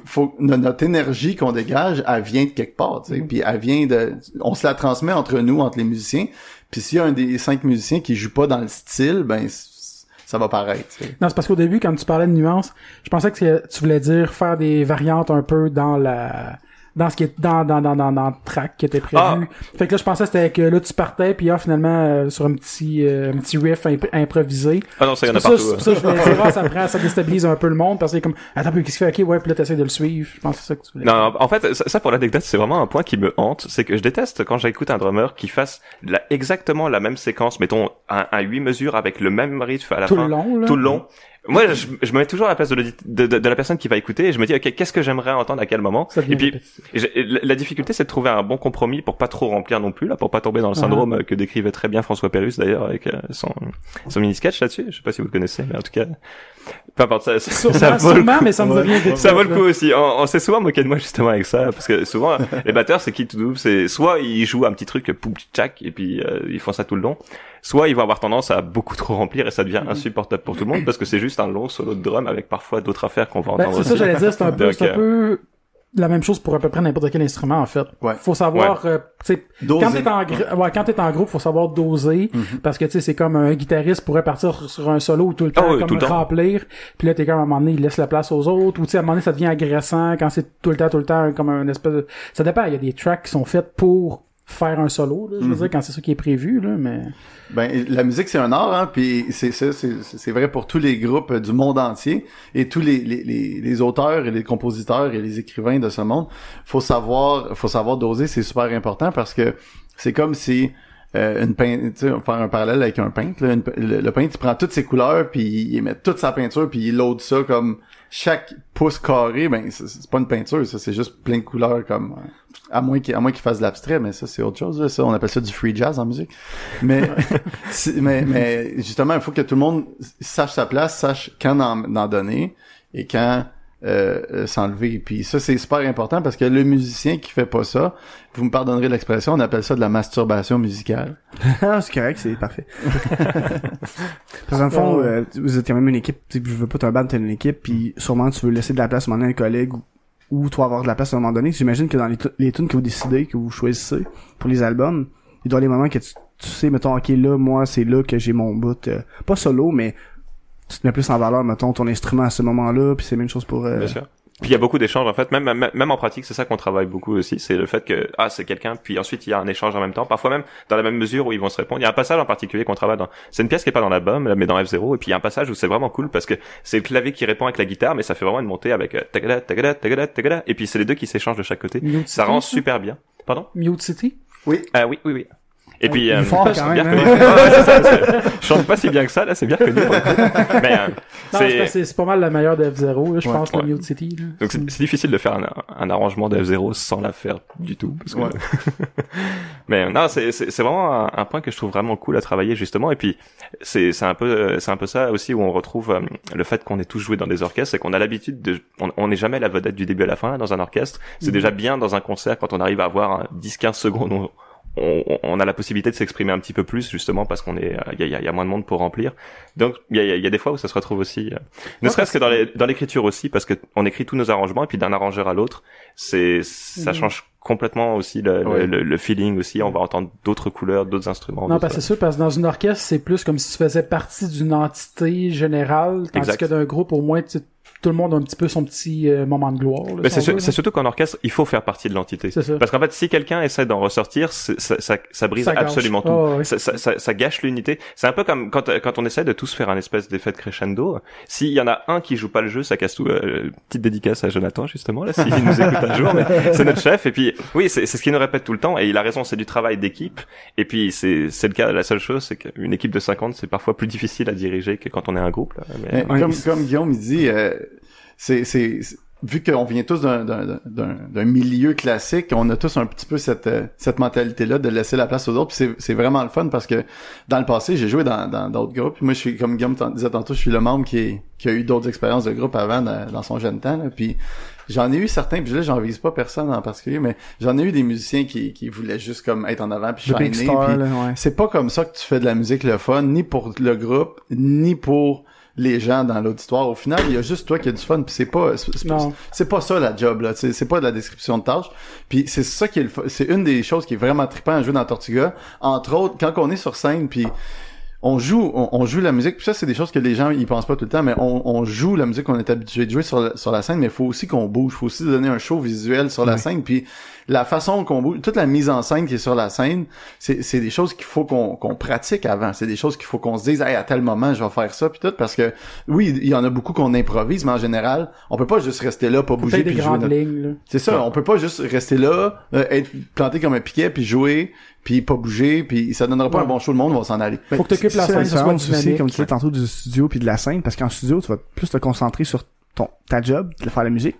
Speaker 3: faut no- notre énergie qu'on dégage, elle vient de quelque part, tu sais, puis elle vient de, on se la transmet entre nous, entre les musiciens, puis s'il y a un des cinq musiciens qui joue pas dans le style, ben ça va paraître. tu sais.
Speaker 1: Non, c'est parce qu'au début, quand tu parlais de nuances, je pensais que tu voulais dire faire des variantes un peu dans la dans ce qui est dans dans dans dans, dans le track qui était prévu.
Speaker 2: Ah.
Speaker 1: Fait que là je pensais que c'était que là tu partais puis là finalement euh, sur un petit euh, un petit riff imp- improvisé.
Speaker 2: Ah non, ça y en a partout.
Speaker 1: ça, pour ça je ah, ça prend ça déstabilise un peu le monde parce que comme attends peu qu'est-ce qu'il fait? OK ouais puis là t'essaies de le suivre. Je pense c'est ça que tu voulais.
Speaker 2: Non, en fait, ça, ça, pour l'anecdote, c'est vraiment un point qui me hante, c'est que je déteste quand j'écoute un drummer qui fasse la, exactement la même séquence, mettons un, un 8 mesures avec le même rythme à la
Speaker 1: tout
Speaker 2: fin,
Speaker 1: le long là.
Speaker 2: tout le long. Moi, je, je me mets toujours à la place de, de, de, de la personne qui va écouter et je me dis, ok, qu'est-ce que j'aimerais entendre à quel moment Et puis, La, la difficulté, c'est de trouver un bon compromis pour pas trop remplir non plus, là, pour pas tomber dans le
Speaker 1: Ah.
Speaker 2: syndrome euh, que décrivait très bien François Pérus d'ailleurs avec euh, son, son mini sketch là-dessus. Je sais pas si vous le connaissez, mais en tout cas, peu importe, ça, ça, ça vaut le coup.
Speaker 1: mais ça me
Speaker 2: Ça vaut le coup aussi. On, on s'est souvent moqué de moi justement avec ça, parce que souvent les batteurs c'est qui tout double, c'est soit ils jouent un petit truc poum tchac et puis euh, ils font ça tout le long, soit ils vont avoir tendance à beaucoup trop remplir et ça devient insupportable pour tout le monde parce que c'est juste un long solo de drum avec parfois d'autres affaires qu'on va
Speaker 1: Ben,
Speaker 2: entendre
Speaker 1: c'est ça j'allais dire c'est un peu
Speaker 2: Donc,
Speaker 1: c'est un
Speaker 2: euh,
Speaker 1: peu la même chose pour à peu près n'importe quel instrument en fait.
Speaker 3: Ouais.
Speaker 1: Faut savoir euh, tu sais
Speaker 3: Doser.
Speaker 1: quand t'es en ouais, quand t'es en groupe faut savoir doser
Speaker 2: Mhm.
Speaker 1: parce que tu sais c'est comme un guitariste pourrait partir sur- un solo tout le temps
Speaker 2: oui,
Speaker 1: comme
Speaker 2: tout le temps.
Speaker 1: remplir puis là t'es comme à un moment donné il laisse la place aux autres ou tu sais à un moment donné ça devient agressant quand c'est tout le temps tout le temps comme un espèce de ça dépend il y a des tracks qui sont faits pour faire un solo là, je veux
Speaker 2: Mhm.
Speaker 1: dire quand c'est ça qui est prévu là mais
Speaker 3: Ben la musique c'est un art hein, puis c'est ça c'est c'est vrai pour tous les groupes du monde entier et tous les, les les les auteurs et les compositeurs et les écrivains de ce monde. Faut savoir faut savoir doser, c'est super important parce que c'est comme si euh, une peint- tu sais, on va faire un parallèle avec un peintre là, une pe- le, le peintre il prend toutes ses couleurs puis il met toute sa peinture puis il load ça comme chaque pouce carré ben c'est pas une peinture ça c'est juste plein de couleurs comme À moins qu'il, à moins qu'il fasse de l'abstrait, mais ça, c'est autre chose, là. Ça, on appelle ça du free jazz en musique. Mais, mais, mais, justement, il faut que tout le monde sache sa place, sache quand en, en donner et quand, euh, euh, s'enlever. Puis ça, c'est super important parce que le musicien qui fait pas ça, vous me pardonnerez l'expression, on appelle ça de la masturbation musicale.
Speaker 4: Ah, c'est correct, c'est parfait. Parce que dans le fond, euh, vous êtes quand même une équipe, je veux pas t'un band, t'es une équipe, puis sûrement tu veux laisser de la place à un un collègue ou, ou toi avoir de la place à un moment donné. J'imagine que dans les, les tunes que vous décidez, que vous choisissez pour les albums, il doit y avoir des moments que tu, tu sais, mettons, ok, là, moi, c'est là que j'ai mon bout, euh, pas solo, mais tu te mets plus en valeur, mettons, ton instrument à ce moment-là, puis c'est la même chose pour... euh,
Speaker 2: Bien sûr. Puis il y a beaucoup d'échanges en fait, même même, même en pratique, c'est ça qu'on travaille beaucoup aussi, c'est le fait que ah c'est quelqu'un, puis ensuite il y a un échange en même temps, parfois même dans la même mesure où ils vont se répondre. Il y a un passage en particulier qu'on travaille dans. C'est une pièce qui est pas dans l'album, mais dans F0, et puis il y a un passage où c'est vraiment cool parce que c'est le clavier qui répond avec la guitare, mais ça fait vraiment une montée avec euh, tagada tagada tagada tagada, et puis c'est les deux qui s'échangent de chaque côté. Ça rend super bien. Pardon?
Speaker 1: Mute City?
Speaker 2: Ah oui oui oui. Et puis
Speaker 4: il est
Speaker 2: euh,
Speaker 4: fort
Speaker 2: c'est
Speaker 4: quand
Speaker 2: bien
Speaker 4: même,
Speaker 2: ouais, ça, c'est- Je chante pas si bien que ça là, c'est bien connu. euh,
Speaker 1: c'est pas mal la meilleure de F0, là, je
Speaker 3: Ouais,
Speaker 1: pense, le
Speaker 2: ouais.
Speaker 1: Mute City. Là.
Speaker 2: Donc c'est c'est difficile de faire un, un arrangement de F0 sans la faire du tout. Parce que...
Speaker 3: Ouais.
Speaker 2: Mais non, c'est c'est c'est vraiment un, un point que je trouve vraiment cool à travailler justement. Et puis c'est c'est un peu euh, c'est un peu ça aussi où on retrouve euh, le fait qu'on est tous joué dans des orchestres, c'est qu'on a l'habitude de on n'est jamais la vedette du début à la fin là, dans un orchestre. C'est
Speaker 1: Mhm.
Speaker 2: déjà bien dans un concert quand on arrive à avoir 10-15 secondes. on, on- on a la possibilité de s'exprimer un petit peu plus justement parce qu'on est il y a, il y a- y a moins de monde pour remplir donc il y a, y a des fois où ça se retrouve aussi euh, ne serait-ce que dans les dans l'écriture aussi parce que on écrit tous nos arrangements et puis d'un arrangeur à l'autre c'est ça change complètement aussi le, le-
Speaker 3: Ouais.
Speaker 2: le, le feeling aussi on va entendre d'autres couleurs d'autres instruments
Speaker 1: Non, parce que c'est sûr, parce que dans une orchestre, c'est plus comme si tu faisais partie d'une entité générale, tandis
Speaker 2: Exact.
Speaker 1: que d'un groupe, au moins, tu- tout le monde a un petit peu son petit euh, moment de gloire. là,
Speaker 2: mais
Speaker 1: si
Speaker 2: c'est surtout qu'en orchestre il faut faire partie de l'entité
Speaker 1: C'est ça.
Speaker 2: parce qu'en fait si quelqu'un essaie d'en ressortir ça, ça, ça brise
Speaker 1: Ça
Speaker 2: absolument tout
Speaker 1: Oh, ouais.
Speaker 2: ça, ça, ça, ça gâche l'unité. C'est un peu comme quand, quand on essaie de tous faire un espèce d'effet de crescendo. S'il y en a un qui joue pas le jeu, ça casse tout. Euh, petite dédicace à Jonathan justement là, s'il nous écoute un jour. C'est notre chef. Et puis oui, c'est c'est ce qu'il nous répète tout le temps. Et il a raison, c'est du travail d'équipe. Et puis c'est c'est le cas. La seule chose, c'est qu'une équipe de 50, c'est parfois plus difficile à diriger que quand on est un groupe. Là. Mais,
Speaker 3: comme, comme Guillaume il dit, euh, c'est, vu qu'on vient tous d'un, d'un, d'un, d'un milieu classique, on a tous un petit peu cette, euh, cette mentalité-là de laisser la place aux autres. Puis c'est, c'est vraiment le fun parce que dans le passé, j'ai joué dans, dans d'autres groupes. Moi, je suis, comme Guillaume disait tantôt, je suis le membre qui, est- qui a eu d'autres expériences de groupe avant dans, dans son jeune temps. là. Puis j'en ai eu certains, puis là, j'en vise pas personne en particulier, mais j'en ai eu des musiciens qui, qui voulaient juste comme être en avant puis shiner.
Speaker 4: Ouais.
Speaker 3: c'est pas comme ça que tu fais de la musique le fun, ni pour le groupe, ni pour les gens dans l'auditoire. Au final, il y a juste toi qui as du fun, puis c'est pas, c'est pas, ça la job là. C'est c'est pas de la description de tâche. Puis c'est ça qui est le, c'est une des choses qui est vraiment trippant à jouer dans Tortuga. Entre autres, quand on est sur scène, puis on joue, on, on joue la musique. Puis ça, c'est des choses que les gens ils pensent pas tout le temps, mais on, on joue la musique qu'on est habitué de jouer sur la, sur la scène. Mais il faut aussi qu'on bouge, faut aussi donner un show visuel sur la scène. Puis la façon qu'on bouge, toute la mise en scène qui est sur la scène, c'est c'est des choses qu'il faut qu'on qu'on pratique avant. C'est des choses qu'il faut qu'on se dise, hey, à tel moment, je vais faire ça, puis tout, parce que oui, il y en a beaucoup qu'on improvise, mais en général, on peut pas juste rester là, pas
Speaker 1: Faut
Speaker 3: bouger puis jouer. notre-. C'est ça, on peut pas juste rester là, euh, être planté comme un piquet, puis jouer, puis pas bouger, puis ça donnera pas
Speaker 1: Ouais.
Speaker 3: un bon show, le monde va s'en aller.
Speaker 1: Faut que t'occupes la
Speaker 4: C'est
Speaker 1: scène, ce soit
Speaker 4: aussi, comme tu disais tantôt, du studio puis de la scène, parce qu'en studio, tu vas plus te concentrer sur ton, ta job, de faire la musique.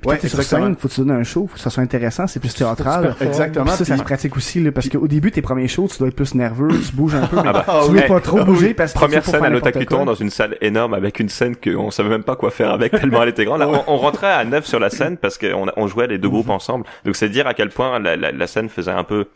Speaker 4: Puis
Speaker 3: Ouais,
Speaker 4: quand t'es sur scène, faut que tu donnes un show, faut que ça soit intéressant, c'est plus théâtral.
Speaker 3: Exactement.
Speaker 4: Puis ça, ça se pratique aussi, là, parce qu'au début, tes premiers shows, tu dois être plus nerveux, tu bouges un peu, mais
Speaker 2: Ah bah,
Speaker 3: Ah
Speaker 4: tu veux pas trop
Speaker 2: Ah
Speaker 4: bouger
Speaker 2: oui.
Speaker 4: parce que
Speaker 2: Première scène à l'Otakuton dans une salle énorme avec une scène qu'on savait même pas quoi faire avec tellement elle était grande. Là, on, on rentrait à neuf sur la scène parce qu'on on jouait les deux groupes ensemble. Donc c'est dire à quel point la, la, la scène faisait un peu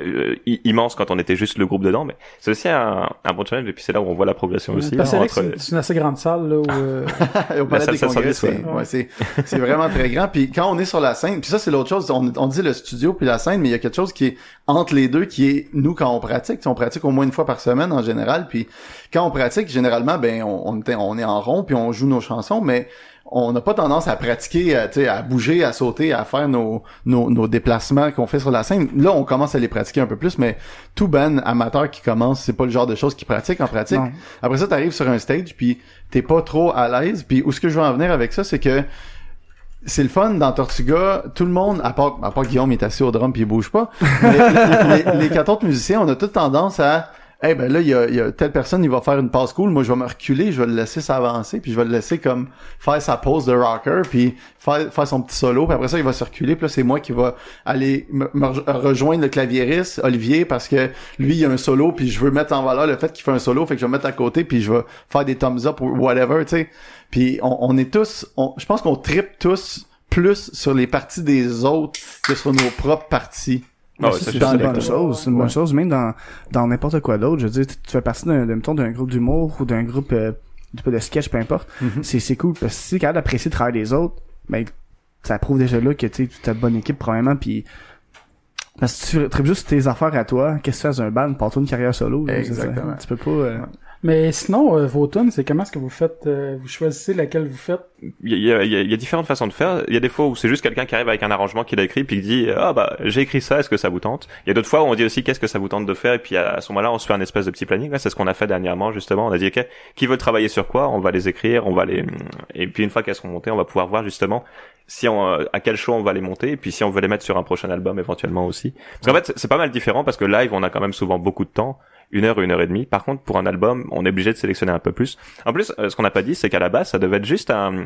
Speaker 2: euh, immense quand on était juste le groupe dedans. Mais c'est aussi un, un bon challenge et puis c'est là où on voit la progression aussi.
Speaker 1: Parce
Speaker 2: hein,
Speaker 1: c'est
Speaker 2: entre-
Speaker 1: une assez grande salle, là, où, euh,
Speaker 3: au palais
Speaker 2: salle
Speaker 3: des congrès, c'est
Speaker 2: ouais.
Speaker 3: ouais, c'est c'est vraiment très grand. Puis quand on est sur la scène, puis ça c'est l'autre chose, on, on dit le studio puis la scène, mais il y a quelque chose qui est entre les deux, qui est nous quand on pratique. Tu sais, On pratique au moins une fois par semaine en général. Puis quand on pratique, généralement, ben on, on, est- on est en rond puis on joue nos chansons, mais on n'a pas tendance à pratiquer, à, tu sais, à bouger, à sauter, à faire nos, nos, nos déplacements qu'on fait sur la scène. Là, on commence à les pratiquer un peu plus, mais tout ban amateur qui commence, c'est pas le genre de choses qu'il pratique en pratique.
Speaker 4: Non.
Speaker 3: Après ça, t'arrives sur un stage, puis t'es pas trop à l'aise. Puis où ce que je veux en venir avec ça, c'est que c'est le fun dans Tortuga. Tout le monde, à part, à part Guillaume, il est assis au drum puis il bouge pas. Mais les, les- les quatre autres musiciens, on a toute tendance à hey ben là il y a, y telle personne il va faire une passe cool moi je vais me reculer je vais le laisser s'avancer puis je vais le laisser comme faire sa pose de rocker puis faire, son petit solo puis après ça il va se reculer puis là c'est moi qui va aller me, me re- rejoindre le claviériste Olivier parce que lui il a un solo puis je veux mettre en valeur le fait qu'il fait un solo fait que je vais mettre à côté puis je vais faire des thumbs up ou whatever tu sais. Puis on, est tous je pense qu'on tripe tous plus sur les parties des autres que sur nos propres parties
Speaker 2: Ah ouais,
Speaker 4: c'est une bonne chose. C'est une bonne
Speaker 3: Ouais.
Speaker 4: chose, même dans, dans n'importe quoi d'autre. Je veux dire, tu fais partie d'un, d'un, groupe d'humour ou d'un groupe euh, de sketch, peu importe.
Speaker 3: Mhm.
Speaker 4: C'est, c'est cool. Parce que si t'es capable d'apprécier le travail des autres, ben, ça prouve déjà là que, tu t'as une bonne équipe, probablement, puis parce que tu tripes juste tes affaires à toi, qu'est-ce que tu fais dans un band, pour toi une carrière solo.
Speaker 3: Exactement.
Speaker 4: Tu peux pas, euh,
Speaker 1: Mais sinon, euh, vos tunes, c'est comment est-ce que vous faites, euh, vous choisissez laquelle vous faites?
Speaker 2: Il y a, y a- y a différentes façons de faire. Il y a des fois où c'est juste quelqu'un qui arrive avec un arrangement qu'il a écrit puis qui dit ah bah j'ai écrit ça, est-ce que ça vous tente? Il y a d'autres fois où on dit aussi qu'est-ce que ça vous tente de faire? Et puis à, ce moment-là on se fait un espèce de petit planning. C'est ce qu'on a fait dernièrement justement. On a dit ok qui veut travailler sur quoi? On va les écrire, on va les et puis une fois qu'elles seront montées, on va pouvoir voir justement si on euh, à quel show on va les monter et puis si on veut les mettre sur un prochain album éventuellement aussi. Parce qu'en fait c'est- pas mal différent parce que live on a quand même souvent beaucoup de temps une heure, une heure et demie. Par contre, pour un album, on est obligé de sélectionner un peu plus. En plus, euh, ce qu'on n'a pas dit, c'est qu'à la base, ça devait être juste un,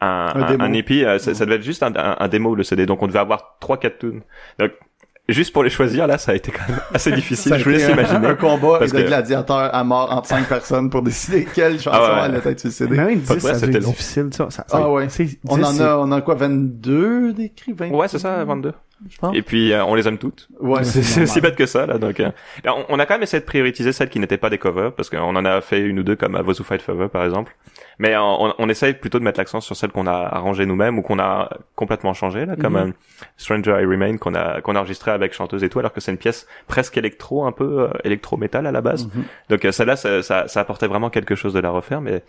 Speaker 2: un, un, EP, euh, ça, ça devait être juste un, un, un démo, le CD. Donc, on devait avoir trois, quatre tunes. Donc, juste pour les choisir, là, ça a été quand même assez difficile. Je vous laisse imaginer.
Speaker 3: un combat
Speaker 2: Parce
Speaker 3: de
Speaker 2: que-
Speaker 3: gladiateurs à mort entre cinq personnes pour décider quelle chanson
Speaker 2: Ah ouais.
Speaker 3: allait être
Speaker 4: mais même 10,
Speaker 2: Pas de vrai,
Speaker 4: ça
Speaker 2: c'était
Speaker 4: difficile, ça. ça
Speaker 3: Ah ouais. On
Speaker 4: 10,
Speaker 3: en a, on a quoi, 22 d'écrits, 20?
Speaker 2: Ouais, c'est ça, 22.
Speaker 3: je pense.
Speaker 2: Et puis, euh, on les aime toutes.
Speaker 3: Ouais,
Speaker 2: C'est aussi bête que ça, là. Donc, euh, là, on, on a quand même essayé de prioriser celles qui n'étaient pas des covers, parce qu'on en a fait une ou deux comme Those Who Fight Forever, par exemple. Mais on, on essaye plutôt de mettre l'accent sur celles qu'on a arrangées nous-mêmes ou qu'on a complètement changées, là, comme
Speaker 1: Mhm.
Speaker 2: euh, Stranger I Remain qu'on a qu'on a enregistré avec chanteuse et tout, alors que c'est une pièce presque électro, un peu euh, électro-métal à la base.
Speaker 3: Mhm.
Speaker 2: Donc euh, celle-là, ça, ça, ça apportait vraiment quelque chose de la refaire, mais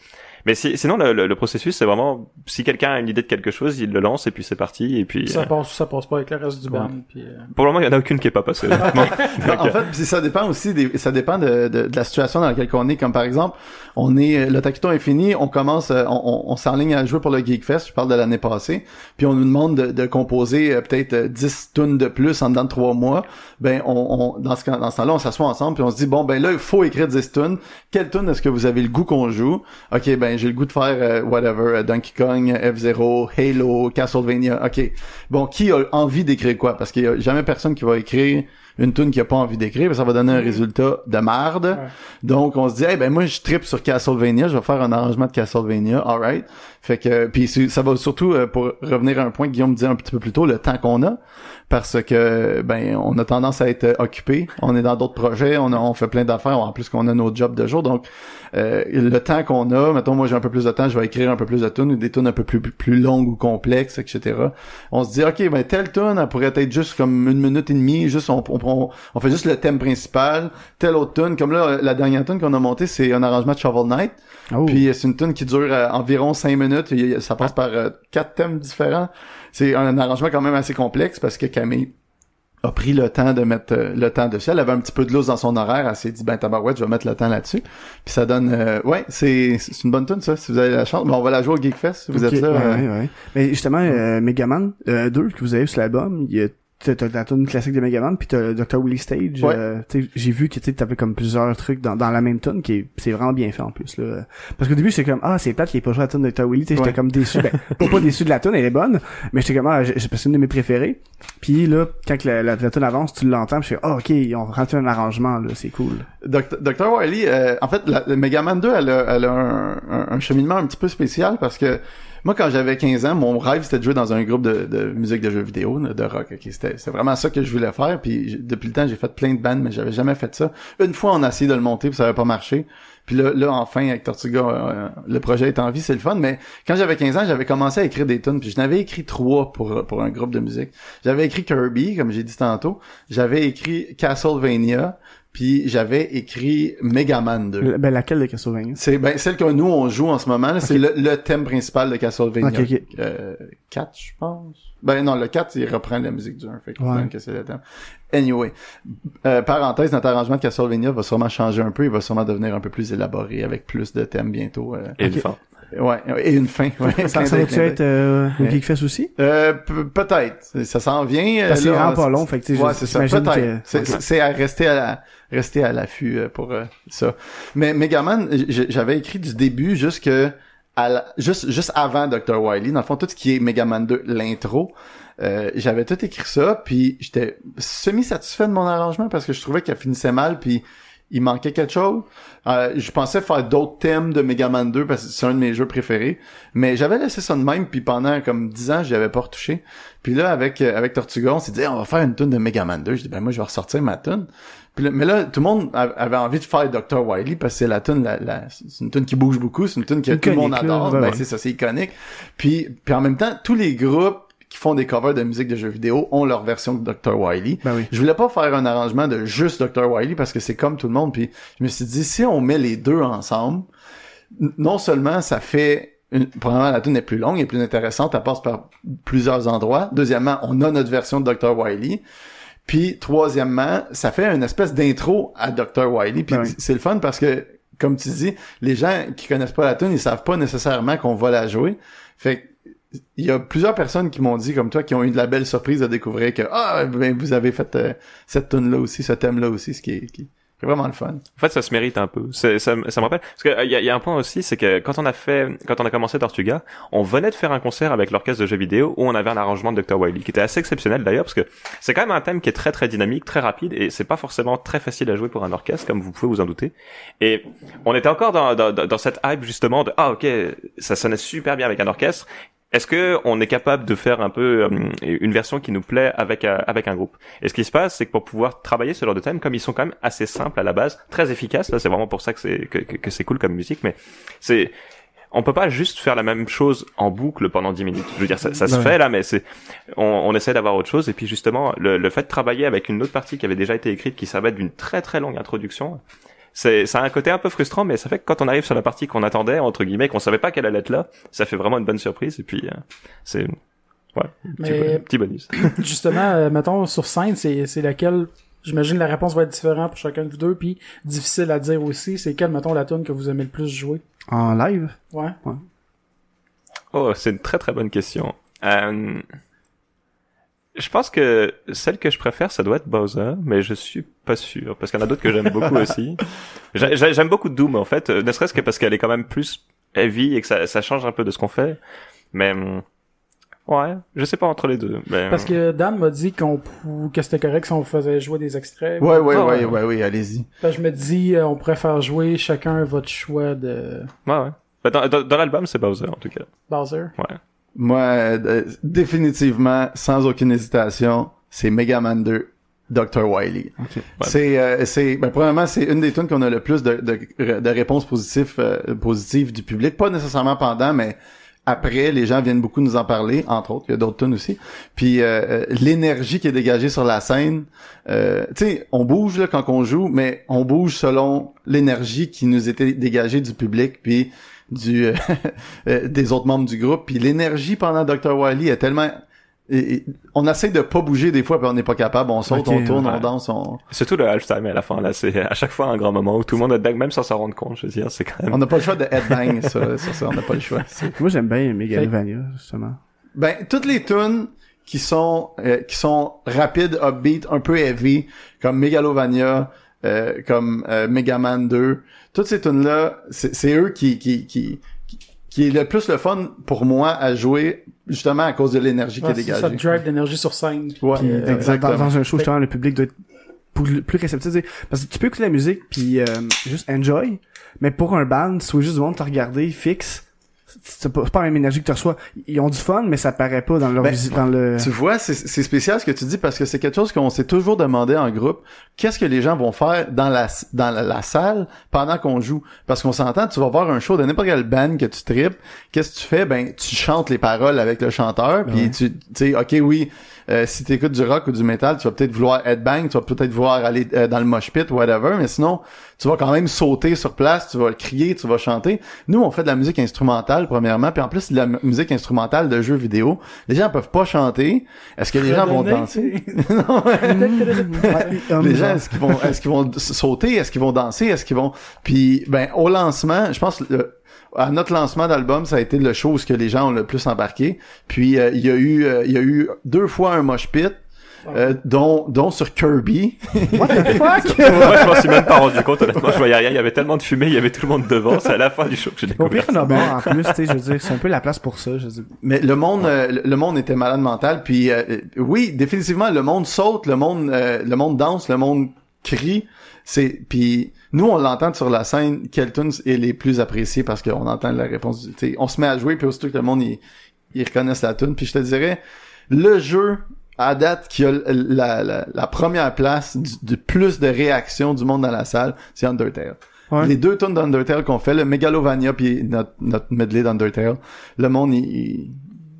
Speaker 2: mais si, sinon le, le, le processus, c'est vraiment si quelqu'un a une idée de quelque chose, il le lance et puis c'est parti et puis.
Speaker 1: Ça
Speaker 2: euh,
Speaker 1: passe ou ça passe pas avec le reste du band. Puis, euh,
Speaker 2: pour le moment, il y en a aucune qui est pas passée. honnêtement.
Speaker 3: en fait, puis ça dépend aussi des, ça dépend de, de, de la situation dans laquelle on est. Comme par exemple, on est, le taquito est fini, on commence, euh, on, on, on s'enligne à jouer pour le Geekfest. Je parle de l'année passée. Puis on nous demande de, de composer euh, peut-être euh, 10 tunes de plus en dedans de 3 mois. Ben, on, on dans ce, dans ce temps-là, on s'assoit ensemble puis on se dit bon ben là, il faut écrire 10 tunes. Quelle tune est-ce que vous avez le goût qu'on joue? Ok, ben j'ai le goût de faire euh, whatever, euh, Donkey Kong, F-Zero, Halo, Castlevania. Ok, bon, qui a envie d'écrire quoi? Parce qu'il y a jamais personne qui va écrire une tune qui a pas envie d'écrire, ça va donner un résultat de marde.
Speaker 1: Ouais.
Speaker 3: Donc on se dit, eh ben moi je tripe sur Castlevania, je vais faire un arrangement de Castlevania, alright. Fait que puis ça va surtout euh, pour revenir à un point que Guillaume disait un petit peu plus tôt, le temps qu'on a, parce que ben on a tendance à être euh, occupé, on est dans d'autres projets, on, a- on fait plein d'affaires, en plus qu'on a nos jobs de jour, donc euh, le temps qu'on a, mettons moi j'ai un peu plus de temps, je vais écrire un peu plus de tunes ou des tunes un peu plus plus longues ou complexes, etc. On se dit ok ben telle tune elle pourrait être juste comme une minute et demie, juste on, on, on, on fait juste le thème principal, telle autre tune. Comme là la dernière tune qu'on a montée c'est un arrangement de Shovel Knight,
Speaker 4: Oh.
Speaker 3: puis euh, c'est une tune qui dure euh, environ cinq minutes, Ça passe par euh, quatre thèmes différents. C'est un arrangement quand même assez complexe parce que Camille a pris le temps de mettre euh, le temps dessus. Elle avait un petit peu de loose dans son horaire. Elle s'est dit, ben tabarouette, je vais mettre le temps là-dessus. Puis ça donne... euh, ouais, c'est c'est une bonne tune ça, si vous avez la chance. Mais on va la jouer au Geekfest, si vous êtes là.
Speaker 4: ouais,
Speaker 3: euh,
Speaker 4: ouais, ouais. Mais justement, euh, Megaman euh, 2 que vous avez sur l'album, il y a t'as la tune classique de Megaman puis t'as le Dr. Willy Stage
Speaker 3: Ouais.
Speaker 4: euh, j'ai vu que tu t'avais comme plusieurs trucs dans, dans la même tune qui est c'est vraiment bien fait en plus là parce qu'au début j'étais comme ah c'est plate qu'il ait pas joué la tune de Dr. Willy j'étais
Speaker 3: Ouais.
Speaker 4: comme déçu ben pas, pas déçu de la tune elle est bonne mais j'étais comme ah c'est une de mes préférées puis là quand la, la, la tune avance tu l'entends je fais ah ok ils ont rentré un arrangement là c'est cool
Speaker 3: Dr. Dr. Wily, euh, en fait, la, le Mega Man 2, elle a, elle a un, un- un cheminement un petit peu spécial parce que moi, quand j'avais 15 ans, mon rêve, c'était de jouer dans un groupe de, musique de jeux vidéo, de rock. ok? C'était vraiment ça que je voulais faire. Puis depuis le temps, j'ai fait plein de bandes, mais j'avais jamais fait ça. Une fois, on a essayé de le monter, puis ça avait pas marché. Puis là, là enfin, avec Tortuga, euh, le projet est en vie, c'est le fun. Mais quand j'avais 15 ans, j'avais commencé à écrire des tunes. Puis je n'avais écrit trois pour, pour un groupe de musique. J'avais écrit Kirby, comme j'ai dit tantôt. J'avais écrit Castlevania. Puis j'avais écrit Mega Man 2.
Speaker 4: ben laquelle de Castlevania?
Speaker 3: C'est ben celle que nous on joue en ce moment, là, c'est le, le thème principal de Castlevania.
Speaker 4: Ok, ok.
Speaker 3: Euh, 4, je pense. Ben non, le 4, il reprend la musique du 1, fait que
Speaker 4: Ouais.
Speaker 3: que c'est le thème. Anyway, euh, parenthèse, notre arrangement de Castlevania va sûrement changer un peu, il va sûrement devenir un peu plus élaboré avec plus de thèmes bientôt. euh.
Speaker 2: Et
Speaker 4: Ok.
Speaker 2: Une.
Speaker 3: Ouais, et une fin. Ouais,
Speaker 4: Ça,
Speaker 3: clin
Speaker 4: être euh, au
Speaker 3: Ouais.
Speaker 4: Geekfest aussi?
Speaker 3: Euh, pe- peut-être. Ça s'en vient. euh,
Speaker 4: Parce c'est vraiment pas long, fait que
Speaker 3: Ouais, c'est ça. Peut-être. C'est, à rester à la, rester à l'affût euh, pour euh, ça. Mais Megaman, j'avais écrit du début jusque à la- juste, juste avant Dr. Wily. Dans le fond, tout ce qui est Megaman 2, l'intro, euh, j'avais tout écrit ça, puis j'étais semi-satisfait de mon arrangement parce que je trouvais qu'elle finissait mal, puis il manquait quelque chose. Euh, je pensais faire d'autres thèmes de Megaman 2 parce que c'est un de mes jeux préférés. Mais j'avais laissé ça de même, puis pendant comme 10 ans, j'y avais pas retouché. Puis là, avec euh, avec Tortuga, on s'est dit, on va faire une tune de Megaman 2. Je dis, ben moi, je vais ressortir ma tune. Puis là- mais là, tout le monde avait envie de faire Dr. Wily parce que c'est la tune, la, la- c'est une tune qui bouge beaucoup, c'est une tune que tout le monde
Speaker 4: là,
Speaker 3: adore. Ben,
Speaker 4: ouais.
Speaker 3: c'est ça, c'est iconique. Puis, puis en même temps, tous les groupes qui font des covers de musique de jeux vidéo ont leur version de Dr. Wily.
Speaker 4: Ben oui.
Speaker 3: Je voulais pas faire un arrangement de juste Dr. Wily parce que c'est comme tout le monde. Puis je me suis dit, si on met les deux ensemble, non seulement ça fait... Une, premièrement, la tune est plus longue et plus intéressante, elle passe par plusieurs endroits. Deuxièmement, on a notre version de Dr. Wily. Puis troisièmement, ça fait une espèce d'intro à Dr. Wily. Puis
Speaker 4: Ben oui.
Speaker 3: c'est le fun parce que, comme tu dis, les gens qui connaissent pas la tune, ils savent pas nécessairement qu'on va la jouer. Fait que il y a plusieurs personnes qui m'ont dit comme toi qui ont eu de la belle surprise de découvrir que ah ben vous avez fait euh, cette tune là aussi ce thème là aussi ce qui est, qui, est vraiment le fun
Speaker 2: En fait, ça se mérite un peu. Ça, ça me rappelle parce que il y, a- y a un point aussi, c'est que quand on a fait, quand on a commencé Tortuga, on venait de faire un concert avec l'orchestre de jeux vidéo où on avait un arrangement de Dr. Wily qui était assez exceptionnel d'ailleurs parce que c'est quand même un thème qui est très très dynamique, très rapide et c'est pas forcément très facile à jouer pour un orchestre comme vous pouvez vous en douter. Et on était encore dans, dans dans cette hype justement de ah ok ça sonnait super bien avec un orchestre. Est-ce que on est capable de faire un peu euh, une version qui nous plaît avec euh, avec un groupe? Et ce qui se passe, c'est que pour pouvoir travailler ce genre de thème, comme ils sont quand même assez simples à la base, très efficaces, là c'est vraiment pour ça que c'est que, que, que c'est cool comme musique, mais c'est on peut pas juste faire la même chose en boucle pendant 10 minutes. Je veux dire, ça, ça se
Speaker 4: Ouais.
Speaker 2: fait là, mais c'est on, on essaie d'avoir autre chose. Et puis justement, le, le fait de travailler avec une autre partie qui avait déjà été écrite, qui servait d'une très très longue introduction, c'est ça a un côté un peu frustrant, mais ça fait que quand on arrive sur la partie qu'on attendait entre guillemets, qu'on savait pas qu'elle allait être là, ça fait vraiment une bonne surprise. Et puis euh, c'est ouais, petit,
Speaker 1: Mais-
Speaker 2: petit bonus.
Speaker 1: Justement, euh, mettons, sur scène, c'est, c'est laquelle, j'imagine la réponse va être différente pour chacun de vous deux, puis difficile à dire aussi, c'est quelle, mettons, la tune que vous aimez le plus jouer?
Speaker 4: En live?
Speaker 1: Ouais.
Speaker 2: Oh, c'est une très très bonne question. Euh, je pense que celle que je préfère, ça doit être Bowser, mais je suis pas sûr parce qu'il y en a d'autres que j'aime beaucoup aussi. J'ai- j'ai- J'aime beaucoup Doom en fait, euh, ne serait-ce que parce qu'elle est quand même plus heavy et que ça, ça change un peu de ce qu'on fait. Mais hum, ouais, je sais pas entre les deux. Mais,
Speaker 1: Parce que Dan m'a dit qu'on que c'était correct si on faisait jouer des extraits.
Speaker 3: ouais ouais
Speaker 2: Ah,
Speaker 3: ouais
Speaker 2: ouais.
Speaker 3: ouais allez-y
Speaker 1: que je me dis, euh, on faire jouer chacun votre choix de
Speaker 2: ouais ouais. Dans, dans, dans l'album, c'est Bowser en tout cas.
Speaker 1: Bowser.
Speaker 2: Ouais.
Speaker 3: Moi euh, définitivement sans aucune hésitation c'est Megaman 2 Dr. Wily.
Speaker 4: Ok.
Speaker 3: C'est, euh, c'est, ben, premièrement, c'est une des tunes qu'on a le plus de, de, de réponses positives, euh, positives du public. Pas nécessairement pendant, mais après, les gens viennent beaucoup nous en parler, entre autres. Il y a d'autres tunes aussi. Puis euh, euh, l'énergie qui est dégagée sur la scène, euh, tu sais, on bouge là quand on joue, mais on bouge selon l'énergie qui nous était dégagée du public, puis du euh, des autres membres du groupe. Puis l'énergie pendant Dr. Wily est tellement et- et on essaie de pas bouger des fois puis on n'est pas capable on saute on tourne on danse on
Speaker 2: Surtout le halftime à la fin là, c'est à chaque fois un grand moment où tout le monde est back, même sans s'en rendre compte. Je veux dire, c'est quand même.
Speaker 3: On n'a pas le choix de headbang sur, sur ça, on n'a pas le choix.
Speaker 4: Moi, j'aime bien Megalovania, justement.
Speaker 3: Ben, toutes les tunes qui sont euh, qui sont rapides, upbeat, un peu heavy, comme Megalovania, euh, comme euh, Megaman 2, toutes ces tunes là, c'est c'est eux qui qui qui qui- qui est le plus le fun pour moi à jouer justement à cause de l'énergie qui
Speaker 1: Ouais,
Speaker 3: est
Speaker 1: c'est ça,
Speaker 3: dégagée.
Speaker 1: drive d'énergie sur scène.
Speaker 3: Ouais,
Speaker 1: Puis, euh,
Speaker 3: exactement.
Speaker 4: Dans, dans un show, justement, le public doit être plus, plus réceptif. tu sais. Parce que tu peux écouter la musique puis euh, juste enjoy, mais pour un band, veux juste du monde te regarder fixe, c'est pas, c'est pas la même énergie que tu reçois. Ils ont du fun, mais ça paraît pas dans leur
Speaker 3: Ben,
Speaker 4: visi- dans le.
Speaker 3: Tu vois, c'est spécial ce que tu dis parce que c'est quelque chose qu'on s'est toujours demandé en groupe. Qu'est-ce que les gens vont faire dans la dans la, la salle pendant qu'on joue? Parce qu'on s'entend, tu vas voir un show de n'importe quel band que tu tripes. Qu'est-ce que tu fais? Ben, tu chantes les paroles avec le chanteur, puis
Speaker 4: Ouais.
Speaker 3: tu tu sais, ok, oui. Euh, si tu écoutes du rock ou du métal, tu vas peut-être vouloir headbang, tu vas peut-être vouloir aller euh, dans le mosh pit, whatever, mais sinon, tu vas quand même sauter sur place, tu vas crier, tu vas chanter. Nous, on fait de la musique instrumentale, premièrement, puis en plus, de la mu- musique instrumentale de jeux vidéo. Les gens peuvent pas chanter. Est-ce que les gens vont danser? Non, les gens, est-ce qu'ils vont, est-ce qu'ils vont sauter? Est-ce qu'ils vont danser? Est-ce qu'ils vont... Puis, ben, au lancement, je pense, le, à notre lancement d'album, ça a été le show où ce que les gens ont le plus embarqué. Puis euh, il y a eu euh, il y a eu deux fois un mosh pit. euh, dont dont sur Kirby
Speaker 4: What the fuck?
Speaker 2: Moi, je m'en suis même pas rendu compte, honnêtement, je voyais rien. Il y avait tellement de fumée, il y avait tout le monde devant. C'est à la fin du show que j'ai
Speaker 4: Au pire,
Speaker 2: découvert.
Speaker 4: il y en a bon, en plus, tu sais, je veux dire, c'est un peu la place pour ça, je veux dire.
Speaker 3: mais le monde euh, le- monde était malade mental puis euh, euh, oui définitivement le monde saute le monde euh, le monde danse le monde crie c'est puis nous on l'entend sur la scène quelle tune est les plus appréciés parce qu'on entend la réponse du tu sais, on se met à jouer puis aussitôt que le monde il, ils reconnaissent la tune puis je te dirais le jeu à date qui a la, la, la première place du, du plus de réactions du monde dans la salle c'est Undertale
Speaker 4: Ouais.
Speaker 3: les deux tunes d'Undertale qu'on fait le Megalovania puis notre, notre medley d'Undertale le monde il, il,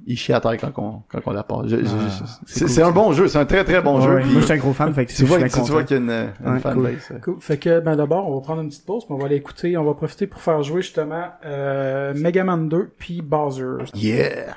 Speaker 3: il chie à terre quand on, quand on la passe Je- je- je-
Speaker 4: c'est cool,
Speaker 3: un bon jeu c'est un très très bon jeu
Speaker 4: Ouais,
Speaker 3: puis
Speaker 4: Moi, je suis un gros fan, fait que
Speaker 3: tu vois, tu vois qu'il y a une, une
Speaker 4: Ouais,
Speaker 3: fanbase.
Speaker 1: Cool. Fait que, ben d'abord, on va prendre une petite pause, puis on va aller écouter, on va profiter pour faire jouer justement euh, Mega Man 2 puis Bowser.
Speaker 3: Yeah!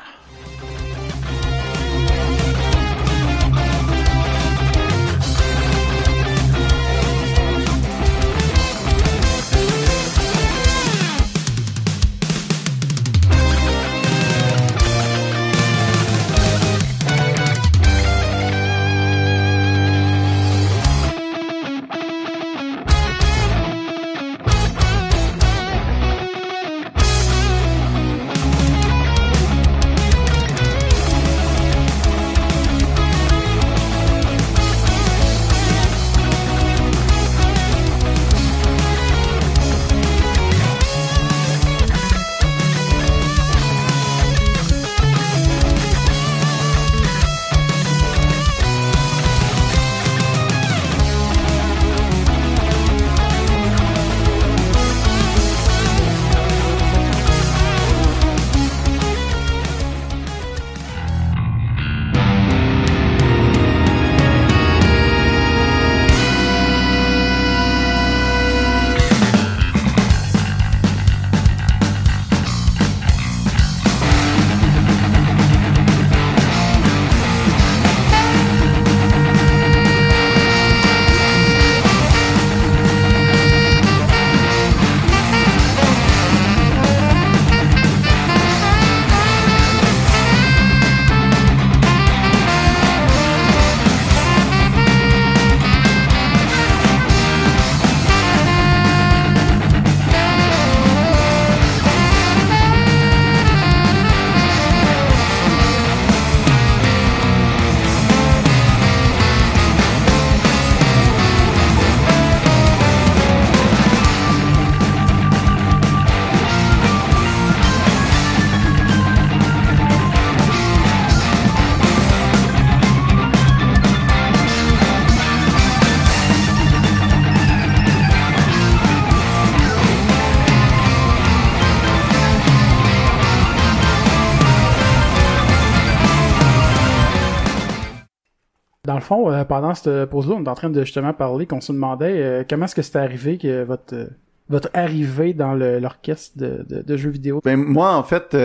Speaker 1: Dans le fond, euh, pendant cette pause-là, on est en train de justement parler, qu'on se demandait euh, comment est-ce que c'était arrivé que votre euh, votre arrivée dans l'orchestre de, jeux vidéo?
Speaker 3: Ben, moi, en fait,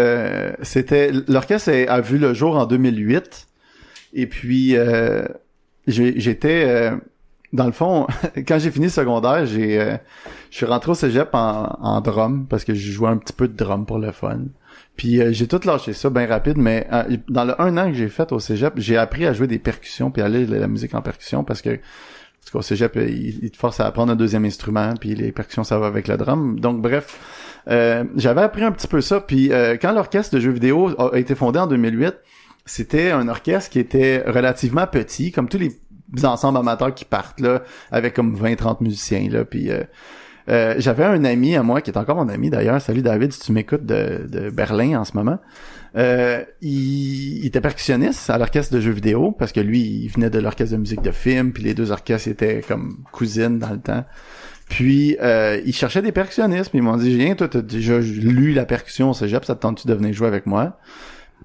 Speaker 3: c'était, l'orchestre a, vu le jour en 2008. Et puis, j'étais, dans le fond, quand j'ai fini le secondaire, j'ai, je suis rentré au cégep en, en drum parce que je jouais un petit peu de drum pour le fun. Puis euh, j'ai tout lâché ça bien rapide, mais euh, dans le un an que j'ai fait au cégep, j'ai appris à jouer des percussions puis à de la musique en percussion parce que parce qu'au cégep, euh, il, te force à apprendre un deuxième instrument, puis les percussions, ça va avec le drum. Donc, bref, euh, j'avais appris un petit peu ça. Puis euh, quand l'orchestre de jeux vidéo a, été fondé en 2008, c'était un orchestre qui était relativement petit, comme tous les ensembles amateurs qui partent là, avec comme 20-30 musiciens là. Puis euh, j'avais un ami à moi qui est encore mon ami d'ailleurs. Salut David, si tu m'écoutes de, de Berlin en ce moment. Euh, il, il était percussionniste à l'orchestre de jeux vidéo parce que lui, il venait de l'orchestre de musique de film, puis les deux orchestres étaient comme cousines dans le temps. Puis euh, il cherchait des percussionnistes, puis ils m'ont dit Viens, toi, t'as déjà lu la percussion au cégep, ça te tente-tu de venir jouer avec moi?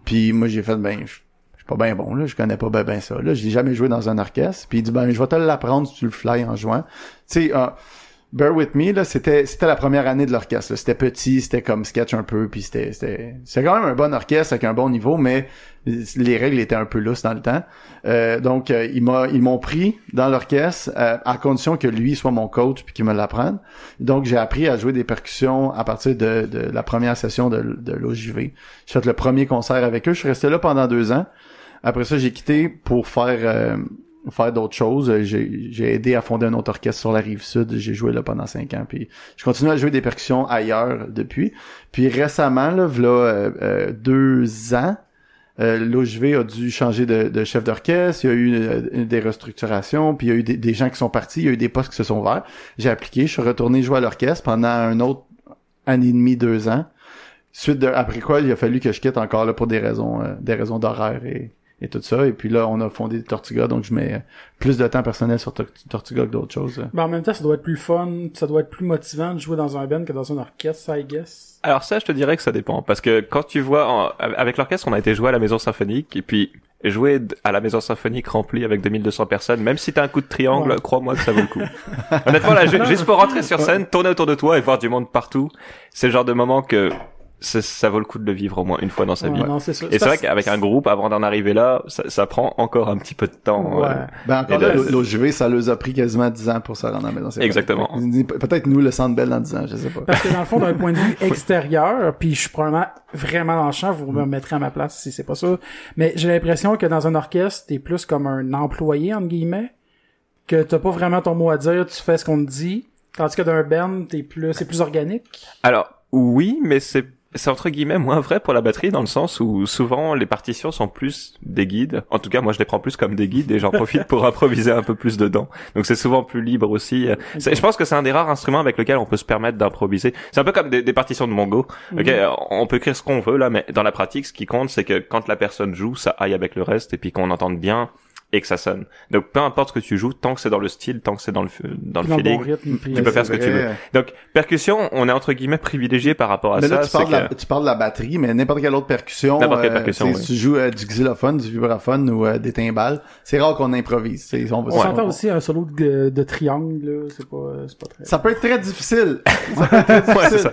Speaker 3: Puis moi j'ai fait ben je je suis pas bien bon là, je connais pas ben, ben ça. Là, j'ai jamais joué dans un orchestre. Puis il dit ben je vais te l'apprendre si tu le fly en jouant. Tu sais, euh, Bear With Me, là, c'était, c'était la première année de l'orchestre. C'était petit, c'était comme sketch un peu, puis c'était, c'était, c'était quand même un bon orchestre avec un bon niveau, mais les règles étaient un peu lousses dans le temps. Euh, donc, euh, ils m'a, ils m'ont pris dans l'orchestre euh, à condition que lui soit mon coach puis qu'il me l'apprenne. Donc, j'ai appris à jouer des percussions à partir de, de la première session de, de l'OJV. J'ai fait le premier concert avec eux. Je suis resté là pendant deux ans. Après ça, j'ai quitté pour faire euh, faire d'autres choses. J'ai j'ai aidé à fonder un autre orchestre sur la rive sud. J'ai joué là pendant cinq ans. Puis je continue à jouer des percussions ailleurs depuis. Puis récemment, là, v'là, euh, euh, deux ans, euh, l'OJV a dû changer de, de chef d'orchestre. Il y a eu euh, des restructurations. Puis il y a eu des, des gens qui sont partis. Il y a eu des postes qui se sont ouverts. J'ai appliqué. Je suis retourné jouer à l'orchestre pendant un autre année et demie, deux ans. Suite de, après quoi, il a fallu que je quitte encore là pour des raisons, euh, des raisons d'horaire et, et tout ça. Et puis là, on a fondé Tortuga, donc je mets plus de temps personnel sur Tor- Tortuga que d'autres choses.
Speaker 1: Mais en même temps, ça doit être plus fun, ça doit être plus motivant de jouer dans un band que dans un orchestre, I guess.
Speaker 2: Alors ça, je te dirais que ça dépend, parce que quand tu vois, en- avec l'orchestre, on a été joué à la maison symphonique, et puis jouer à la maison symphonique remplie avec 2200 personnes, même si t'as un coup de triangle,
Speaker 1: Ouais.
Speaker 2: crois-moi que ça vaut le coup. Honnêtement, là, ju- juste pour rentrer sur scène, tourner autour de toi et voir du monde partout, c'est le genre de moment que ça, ça vaut le coup de le vivre au moins une fois dans sa
Speaker 1: Ouais,
Speaker 2: vie.
Speaker 1: non.
Speaker 2: Et c'est vrai qu'avec un groupe, avant d'en arriver là, ça, ça prend encore un petit peu de temps.
Speaker 1: Ouais.
Speaker 2: euh,
Speaker 3: Ben encore là,
Speaker 2: de-
Speaker 3: l'OJV, ça leur a pris quasiment 10 ans pour se rendre à la maison. C'est
Speaker 2: Exactement.
Speaker 3: vrai. Peut-être nous, le Centre Bell dans 10 ans, je sais pas.
Speaker 1: Parce que dans le fond, d'un point de vue extérieur, puis je suis probablement vraiment dans le champ, vous me mettrez à ma place si c'est pas ça. Mais j'ai l'impression que dans un orchestre, t'es plus comme un employé, entre guillemets, que t'as pas vraiment ton mot à dire, tu fais ce qu'on te dit. Tandis que d'un band, t'es plus, c'est plus organique.
Speaker 2: Alors, oui, mais c'est c'est entre guillemets moins vrai pour la batterie dans le sens où souvent les partitions sont plus des guides. En tout cas, moi je les prends plus comme des guides et j'en profite pour improviser un peu plus dedans. Donc c'est souvent plus libre aussi. Je pense que c'est un des rares instruments avec lequel on peut se permettre d'improviser. C'est un peu comme des, des partitions de Mongo. Ok, on peut écrire ce qu'on veut là, mais dans la pratique, ce qui compte, c'est que quand la personne joue, ça aille avec le reste et puis qu'on entende bien et que ça sonne. Donc peu importe ce que tu joues, tant que c'est dans le style, tant que c'est dans le dans le
Speaker 1: Dans bon
Speaker 2: feeling,
Speaker 1: rythme.
Speaker 2: tu peux faire ce que tu veux. Donc percussion, on est entre guillemets privilégié par rapport à
Speaker 3: Mais
Speaker 2: ça.
Speaker 3: là, tu parles, de la,
Speaker 2: que-
Speaker 3: tu parles de la batterie, mais n'importe quelle autre percussion.
Speaker 2: N'importe quelle
Speaker 3: euh,
Speaker 2: percussion,
Speaker 3: tu sais,
Speaker 2: oui.
Speaker 3: Si tu joues euh, du xylophone, du vibraphone ou euh, des timbales, c'est rare qu'on improvise. On, va-
Speaker 1: On s'entend aussi un solo de, de triangle, là, c'est pas, c'est pas très...
Speaker 3: Ça peut être très difficile. ça peut être très
Speaker 2: Ouais, c'est
Speaker 3: difficile.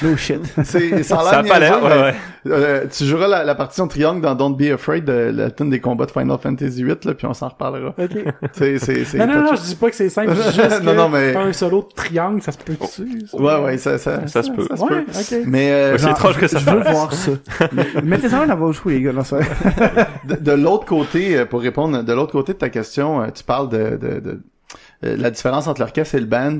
Speaker 2: ça.
Speaker 4: No shit.
Speaker 3: C'est, ça a
Speaker 2: Ça a
Speaker 3: l'air
Speaker 2: pas l'air, ouais, ouais.
Speaker 3: euh, tu joueras la, la partition triangle dans Don't Be Afraid, de la tune des combats de Final Fantasy VIII, là, puis on s'en reparlera.
Speaker 1: Ok.
Speaker 3: C'est, c'est, c'est
Speaker 1: Non, non, non, je dis pas que c'est simple, juste
Speaker 3: Non, non, mais-
Speaker 1: un solo de triangle, ça se peut dessus. ça?
Speaker 3: Ouais, ouais, ça, ça,
Speaker 2: Ça se peut.
Speaker 3: ça se
Speaker 1: Ouais,
Speaker 3: peut.
Speaker 1: ok.
Speaker 3: Mais euh,
Speaker 2: Ouais, c'est étrange que ça
Speaker 4: Je veux voir ça. Mettez ça dans vos choux, les gars, là, ça.
Speaker 3: de, de l'autre côté, euh, pour répondre, de l'autre côté de ta question, euh, tu parles de, de, de euh, la différence entre l'orchestre et le band.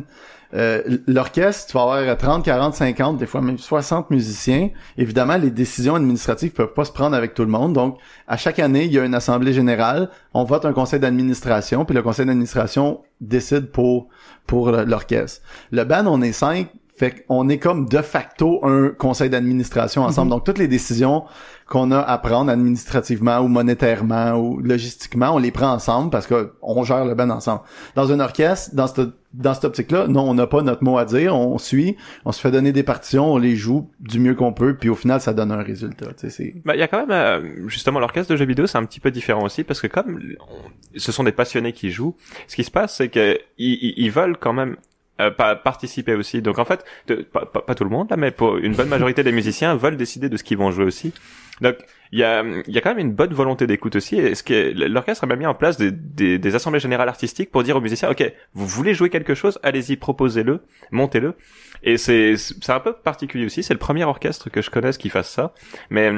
Speaker 3: Euh, l'orchestre, tu vas avoir 30, 40, 50, des fois même 60 musiciens. Évidemment, les décisions administratives peuvent pas se prendre avec tout le monde. Donc, à chaque année, il y a une assemblée générale. On vote un conseil d'administration, puis le conseil d'administration décide pour pour le- l'orchestre. Le band, on est cinq. Fait qu'on est comme de facto un conseil d'administration ensemble. Donc, toutes les décisions qu'on a à prendre administrativement ou monétairement ou logistiquement, on les prend ensemble parce que on gère le band ensemble. Dans un orchestre, dans cette dans cette optique-là, non, on n'a pas notre mot à dire, on suit, on se fait donner des partitions, on les joue du mieux qu'on peut, puis au final, ça donne un résultat. Tu sais, c'est
Speaker 2: Bah, il y a quand même, euh, justement, l'orchestre de jeux vidéo, c'est un petit peu différent aussi, parce que comme on- ce sont des passionnés qui jouent, ce qui se passe, c'est que ils, ils- ils veulent quand même euh, pa- participer aussi. Donc en fait, de- pas, tout le monde là, mais pour une bonne majorité des musiciens veulent décider de ce qu'ils vont jouer aussi. Donc il y a, y a quand même une bonne volonté d'écoute aussi. Et ce que l'orchestre a même mis en place des, des, des assemblées générales artistiques pour dire aux musiciens, ok, vous voulez jouer quelque chose, allez-y, proposez-le, montez-le. Et c'est c'est un peu particulier aussi. C'est le premier orchestre que je connaisse qui fasse ça. Mais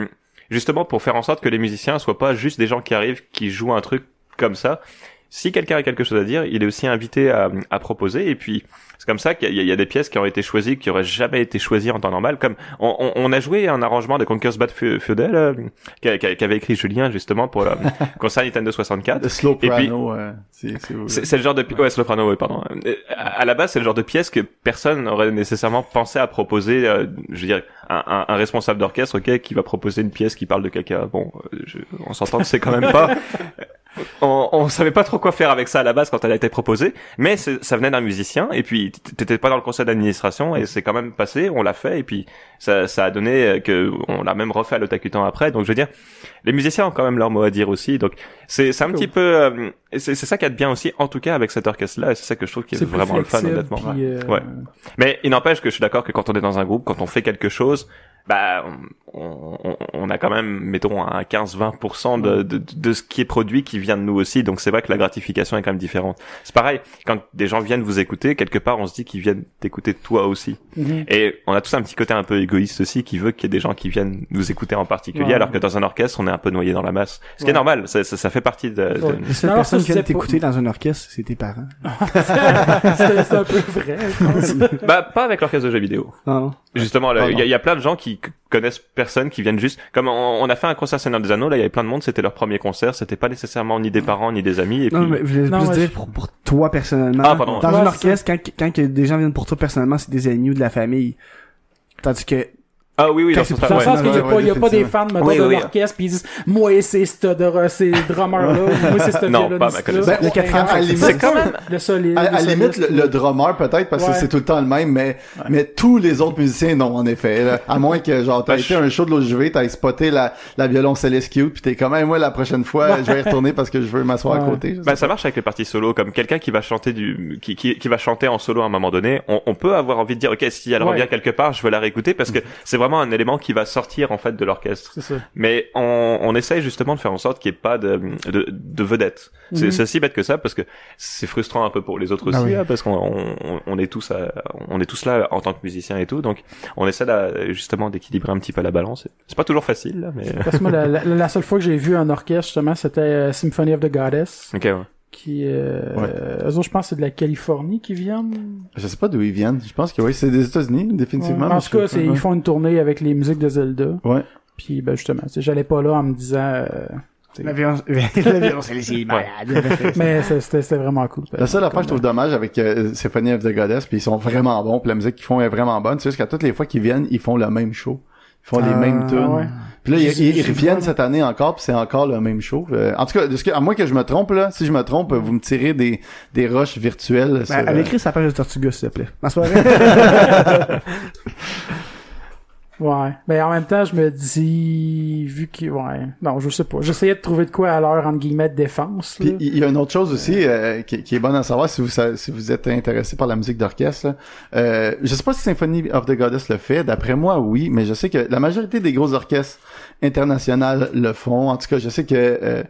Speaker 2: justement pour faire en sorte que les musiciens soient pas juste des gens qui arrivent, qui jouent un truc comme ça. Si quelqu'un a quelque chose à dire, il est aussi invité à, à proposer. Et puis, c'est comme ça qu'il y, y a des pièces qui ont été choisies, qui auraient jamais été choisies en temps normal. Comme on, on- on a joué un arrangement de Conquer's Bad Feudal euh, qu'a- qu'a- qu'avait écrit Julien justement pour le concert Nintendo 64.
Speaker 3: le slow
Speaker 2: Et
Speaker 3: euh, c'est
Speaker 2: le genre de pi- ouais soprano ouais pardon Euh, à à la base c'est le genre de pièce que personne n'aurait nécessairement pensé à proposer euh, je veux dire un, un, un responsable d'orchestre ok qui va proposer une pièce qui parle de caca bon euh, je- on s'entend que c'est quand même pas on, on savait pas trop quoi faire avec ça à la base quand elle a été proposée, mais ça venait d'un musicien et puis t'étais pas dans le conseil d'administration et c'est quand même passé, on l'a fait et puis ça, ça a donné euh, que on l'a même refait à l'Otakutan après. Donc je veux dire, les musiciens ont quand même leur mot à dire aussi. Donc c'est c'est un
Speaker 1: Cool.
Speaker 2: petit peu, euh, c'est ça qui est bien aussi, en tout cas avec cet orchestre-là, et c'est ça que je trouve qui est, vraiment le fun honnêtement.
Speaker 1: puis, euh,
Speaker 2: Ouais. Mais il n'empêche que je suis d'accord que quand on est dans un groupe, quand on fait quelque chose, bah, on, on, on a quand même, mettons, un 15-20% de, de, de ce qui est produit qui vient de nous aussi. Donc c'est vrai que la gratification est quand même différente. C'est pareil, quand des gens viennent vous écouter, quelque part, on se dit qu'ils viennent t'écouter toi aussi.
Speaker 1: mhm.
Speaker 2: Et on a tous un petit côté un peu égoïste aussi qui veut qu'il y ait des gens qui viennent nous écouter en particulier,
Speaker 1: Ouais.
Speaker 2: alors que dans un orchestre, on est un peu noyé dans la masse. Ce qui est normal, ça, ça, ça fait partie de... de-
Speaker 1: Ouais.
Speaker 4: Les seules
Speaker 1: Non,
Speaker 4: personnes qui viennent t'écouter dans un orchestre, c'est tes parents.
Speaker 1: c'est c'est un peu vrai.
Speaker 2: Bah, pas avec l'orchestre de jeux vidéo.
Speaker 4: Non, non.
Speaker 2: Justement,
Speaker 3: Ah,
Speaker 2: y, il y a plein de gens qui connaissent personne, qui viennent juste. Comme on, on a fait un concert Seigneur des Anneaux, là, il y avait plein de monde, c'était leur premier concert, c'était pas nécessairement ni des parents ni des amis. Et
Speaker 4: Non,
Speaker 2: puis,
Speaker 4: mais je voulais
Speaker 1: Non,
Speaker 4: plus
Speaker 1: ouais,
Speaker 4: dire
Speaker 1: je-
Speaker 4: pour, pour toi personnellement.
Speaker 2: Ah, pardon.
Speaker 4: Dans
Speaker 1: Ouais,
Speaker 4: un
Speaker 1: c'est
Speaker 4: orchestre, quand, quand que des gens viennent pour toi personnellement, c'est des amis ou de la famille. Tandis que
Speaker 2: ah oui, oui,
Speaker 4: Quand
Speaker 2: dans ce
Speaker 4: c'est
Speaker 2: sens-là,
Speaker 1: Dans le sens qu'il n'y a, pas- il y a pas des fans
Speaker 2: Oui,
Speaker 1: de l'orchestre puis ils disent moi c'est ce de ces drummers là moi c'est ce
Speaker 2: Non, pas ma connaissance.
Speaker 3: Ben,
Speaker 4: le quatrième,
Speaker 3: à la limite,
Speaker 2: C'est quand même...
Speaker 1: le solide
Speaker 3: À, la limite, le, drummer peut-être parce que c'est tout le temps le même, mais mais tous les autres musiciens non en effet. À moins que genre t'as
Speaker 2: Ben,
Speaker 3: été un show de l'OJV, t'as spoté la la violoncelliste cute, puis t'es comme hey, moi la prochaine fois je vais y retourner parce que je veux m'asseoir à côté.
Speaker 2: Bah, ça marche avec les parties solo, comme quelqu'un qui va chanter du, qui, qui, qui va chanter en solo à un moment donné, on, on peut avoir envie de dire, ok, si elle
Speaker 1: Ouais.
Speaker 2: revient quelque part, je veux la réécouter parce que c'est vraiment un élément qui va sortir, en fait, de l'orchestre. Mais on, on essaye justement de faire en sorte qu'il n'y ait pas de, de, de vedette. C'est
Speaker 1: Mhm.
Speaker 2: c'est aussi bête que ça parce que c'est frustrant un peu pour les autres
Speaker 4: Ah
Speaker 2: aussi,
Speaker 4: oui.
Speaker 2: hein, parce qu'on on, on est tous à- on est tous là en tant que musiciens et tout, donc on essaie là, justement d'équilibrer un petit peu la balance. C'est pas toujours facile, là, mais
Speaker 1: parce que moi la, la- la seule fois que j'ai vu un orchestre justement c'était euh, Symphony of the Goddess
Speaker 2: ok. Ouais.
Speaker 1: Qui euh,
Speaker 3: Ouais.
Speaker 1: eux autres je pense que c'est de la Californie qui viennent.
Speaker 3: Je sais pas d'où ils viennent. Je pense que oui, c'est des États-Unis définitivement.
Speaker 1: Ouais. en tout cas c'est- ils font une tournée avec les musiques de Zelda
Speaker 3: Ouais.
Speaker 1: puis ben justement tu sais, j'allais pas là en me disant euh,
Speaker 4: la violence, la violence, elle est malade.
Speaker 1: mais c'était c'était vraiment cool
Speaker 3: La seule affaire que je trouve dommage avec euh, Symphony of the Goddess, puis ils sont vraiment bons, puis la musique qu'ils font est vraiment bonne, c'est juste qu'à toutes les fois qu'ils viennent, ils font le même show. Ils font les
Speaker 4: Ah,
Speaker 3: mêmes tunes.
Speaker 1: ouais.
Speaker 3: Puis là, ils, reviennent cette année encore, puis c'est encore le même show. Euh, en tout cas, que, à moins que je me trompe, là, si je me trompe, vous me tirez des, des roches virtuelles. sur,
Speaker 4: Ben,
Speaker 3: euh,
Speaker 4: elle écrit sa page de Tortuga, s'il te plaît.
Speaker 1: Ouais. Mais en même temps, je me dis, vu que, ouais. Non, je sais pas. J'essayais de trouver de quoi à l'heure, entre guillemets, de défense, là.
Speaker 3: Puis il y a une autre chose aussi euh, qui, qui est bonne à savoir si vous si vous êtes intéressé par la musique d'orchestre. là. Euh, je sais pas si Symphony of the Goddess le fait. D'après moi, oui, mais je sais que la majorité des gros orchestres internationaux le font. En tout cas, je sais que euh,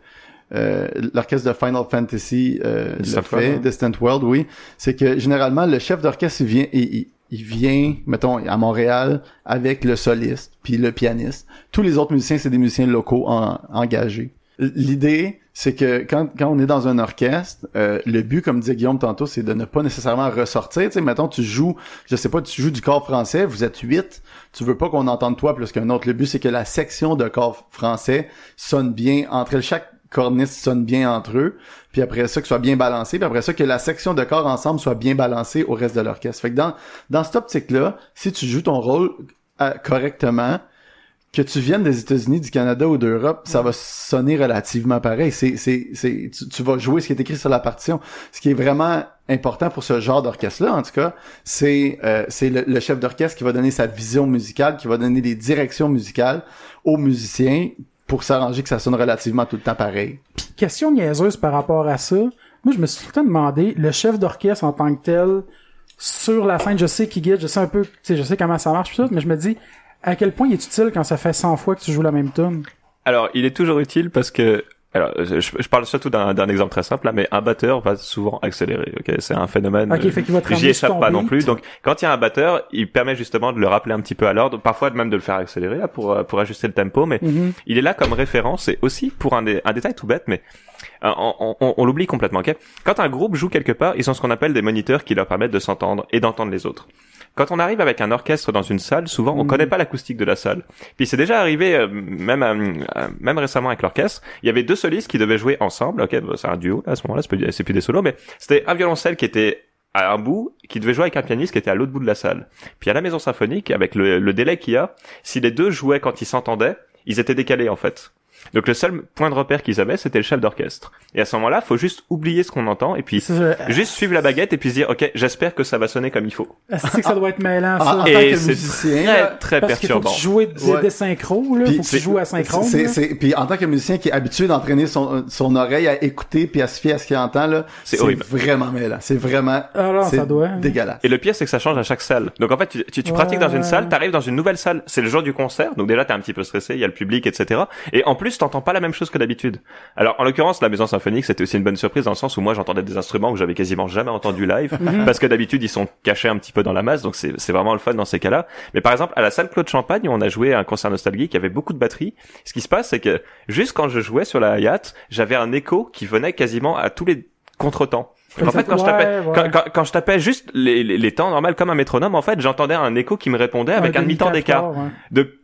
Speaker 3: euh, l'orchestre de Final Fantasy euh, le fait,
Speaker 2: hein.
Speaker 3: Distant World, oui. C'est que généralement le chef d'orchestre il vient, il, il- il vient, mettons, à Montréal avec le soliste puis le pianiste. Tous les autres musiciens, c'est des musiciens locaux en- engagés. L'idée, c'est que quand, quand on est dans un orchestre, euh, le but, comme disait Guillaume tantôt, c'est de ne pas nécessairement ressortir. Tu sais, mettons, tu joues, je sais pas, tu joues du corps français, vous êtes huit, tu veux pas qu'on entende toi plus qu'un autre. Le but, c'est que la section de corps français sonne bien entre elles. Chaque corniste sonne bien entre eux, puis après ça, que soit bien balancé, puis après ça, que la section de corps ensemble soit bien balancée au reste de l'orchestre. Fait que dans, dans cette optique-là, si tu joues ton rôle euh, correctement, que tu viennes des États-Unis, du Canada ou d'Europe, ça va sonner relativement pareil. C'est, c'est, c'est, tu, vas jouer ce qui est écrit sur la partition. Ce qui est vraiment important pour ce genre d'orchestre-là, en tout cas, c'est, euh, c'est le chef d'orchestre qui va donner sa vision musicale, qui va donner des directions musicales aux musiciens pour s'arranger que ça sonne relativement tout le temps pareil.
Speaker 1: Puis, question niaiseuse par rapport à ça. Moi, je me suis tout le temps demandé, le chef d'orchestre en tant que tel, sur la scène, je sais qui guide, je sais un peu, tu sais, je sais comment ça marche, pis tout, mais je me dis, à quel point il est utile quand ça fait 100 fois que tu joues la même tune?
Speaker 2: Alors, il est toujours utile parce que alors, je, je parle surtout d'un exemple très simple, là, mais un batteur va souvent accélérer. Ok, c'est un phénomène.
Speaker 1: Ok, fait ramener
Speaker 2: J'y échappe pas non plus. Donc, quand il y a un batteur, il permet justement de le rappeler un petit peu à l'ordre, parfois même de le faire accélérer là, pour euh, pour ajuster le tempo. Mais
Speaker 1: Mhm.
Speaker 2: il est là comme référence et aussi pour un, dé- un détail tout bête, mais euh, on, on- on l'oublie complètement. ok? Quand un groupe joue quelque part, ils ont ce qu'on appelle des moniteurs qui leur permettent de s'entendre et d'entendre les autres. Quand on arrive avec un orchestre dans une salle, souvent on
Speaker 1: Mhm.
Speaker 2: connaît pas l'acoustique de la salle. Puis c'est déjà arrivé, euh, même euh, euh, même récemment avec l'orchestre, il y avait deux solistes qui devaient jouer ensemble. Ok, c'est un duo là, à ce moment-là, c'est plus, c'est plus des solos, mais c'était un violoncelle qui était à un bout, qui devait jouer avec un pianiste qui était à l'autre bout de la salle. Puis à la maison symphonique, avec le, le délai qu'il y a, si les deux jouaient quand ils s'entendaient, ils étaient décalés en fait. Donc le seul point de repère qu'ils avaient, c'était le chef d'orchestre. Et à ce moment-là, faut juste oublier ce qu'on entend et puis
Speaker 1: ça.
Speaker 2: juste suivre la baguette et puis se dire, ok, j'espère que ça va sonner comme il faut.
Speaker 1: C'est que ça doit être mêlant,
Speaker 3: En, en
Speaker 1: ça.
Speaker 3: tant
Speaker 2: Et
Speaker 3: que
Speaker 2: c'est
Speaker 3: musicien,
Speaker 2: très très
Speaker 1: Parce qu'il faut que
Speaker 2: perturbant.
Speaker 1: tu joues des,
Speaker 3: Ouais.
Speaker 1: des synchros, là.
Speaker 3: Puis
Speaker 1: faut que tu
Speaker 3: c'est-
Speaker 1: joues
Speaker 3: c'est, puis en tant que musicien qui est habitué d'entraîner son, son oreille à écouter puis à se fier à ce qu'il entend, là,
Speaker 2: C'est
Speaker 3: vraiment mêlant. C'est vraiment,
Speaker 1: Ah ça doit.
Speaker 3: dégueulasse.
Speaker 2: Et le pire, c'est que ça change à chaque salle. Donc en fait, tu, tu, tu
Speaker 1: Ouais.
Speaker 2: pratiques dans une salle, t'arrives dans une nouvelle salle, c'est le jour du concert, donc déjà t'es un petit peu stressé, il y a le public, etc. Et en plus, t'entends pas la même chose que d'habitude. Alors en l'occurrence, la maison symphonique, c'était aussi une bonne surprise dans le sens où moi j'entendais des instruments que j'avais quasiment jamais entendu live, parce que d'habitude ils sont cachés un petit peu dans la masse, donc c'est vraiment le fun dans ces cas-là. Mais par exemple, à la salle Claude Champagne, où on a joué à un concert nostalgique, il y avait beaucoup de batteries. Ce qui se passe, c'est que juste quand je jouais sur la Hayat, j'avais un écho qui venait quasiment à tous les contretemps. En fait, quand je tapais,
Speaker 1: ouais.
Speaker 2: quand, quand, quand je tapais juste les, les, les temps normaux comme un métronome, en fait, j'entendais un écho qui me répondait avec un, demi-temps d'écart. De,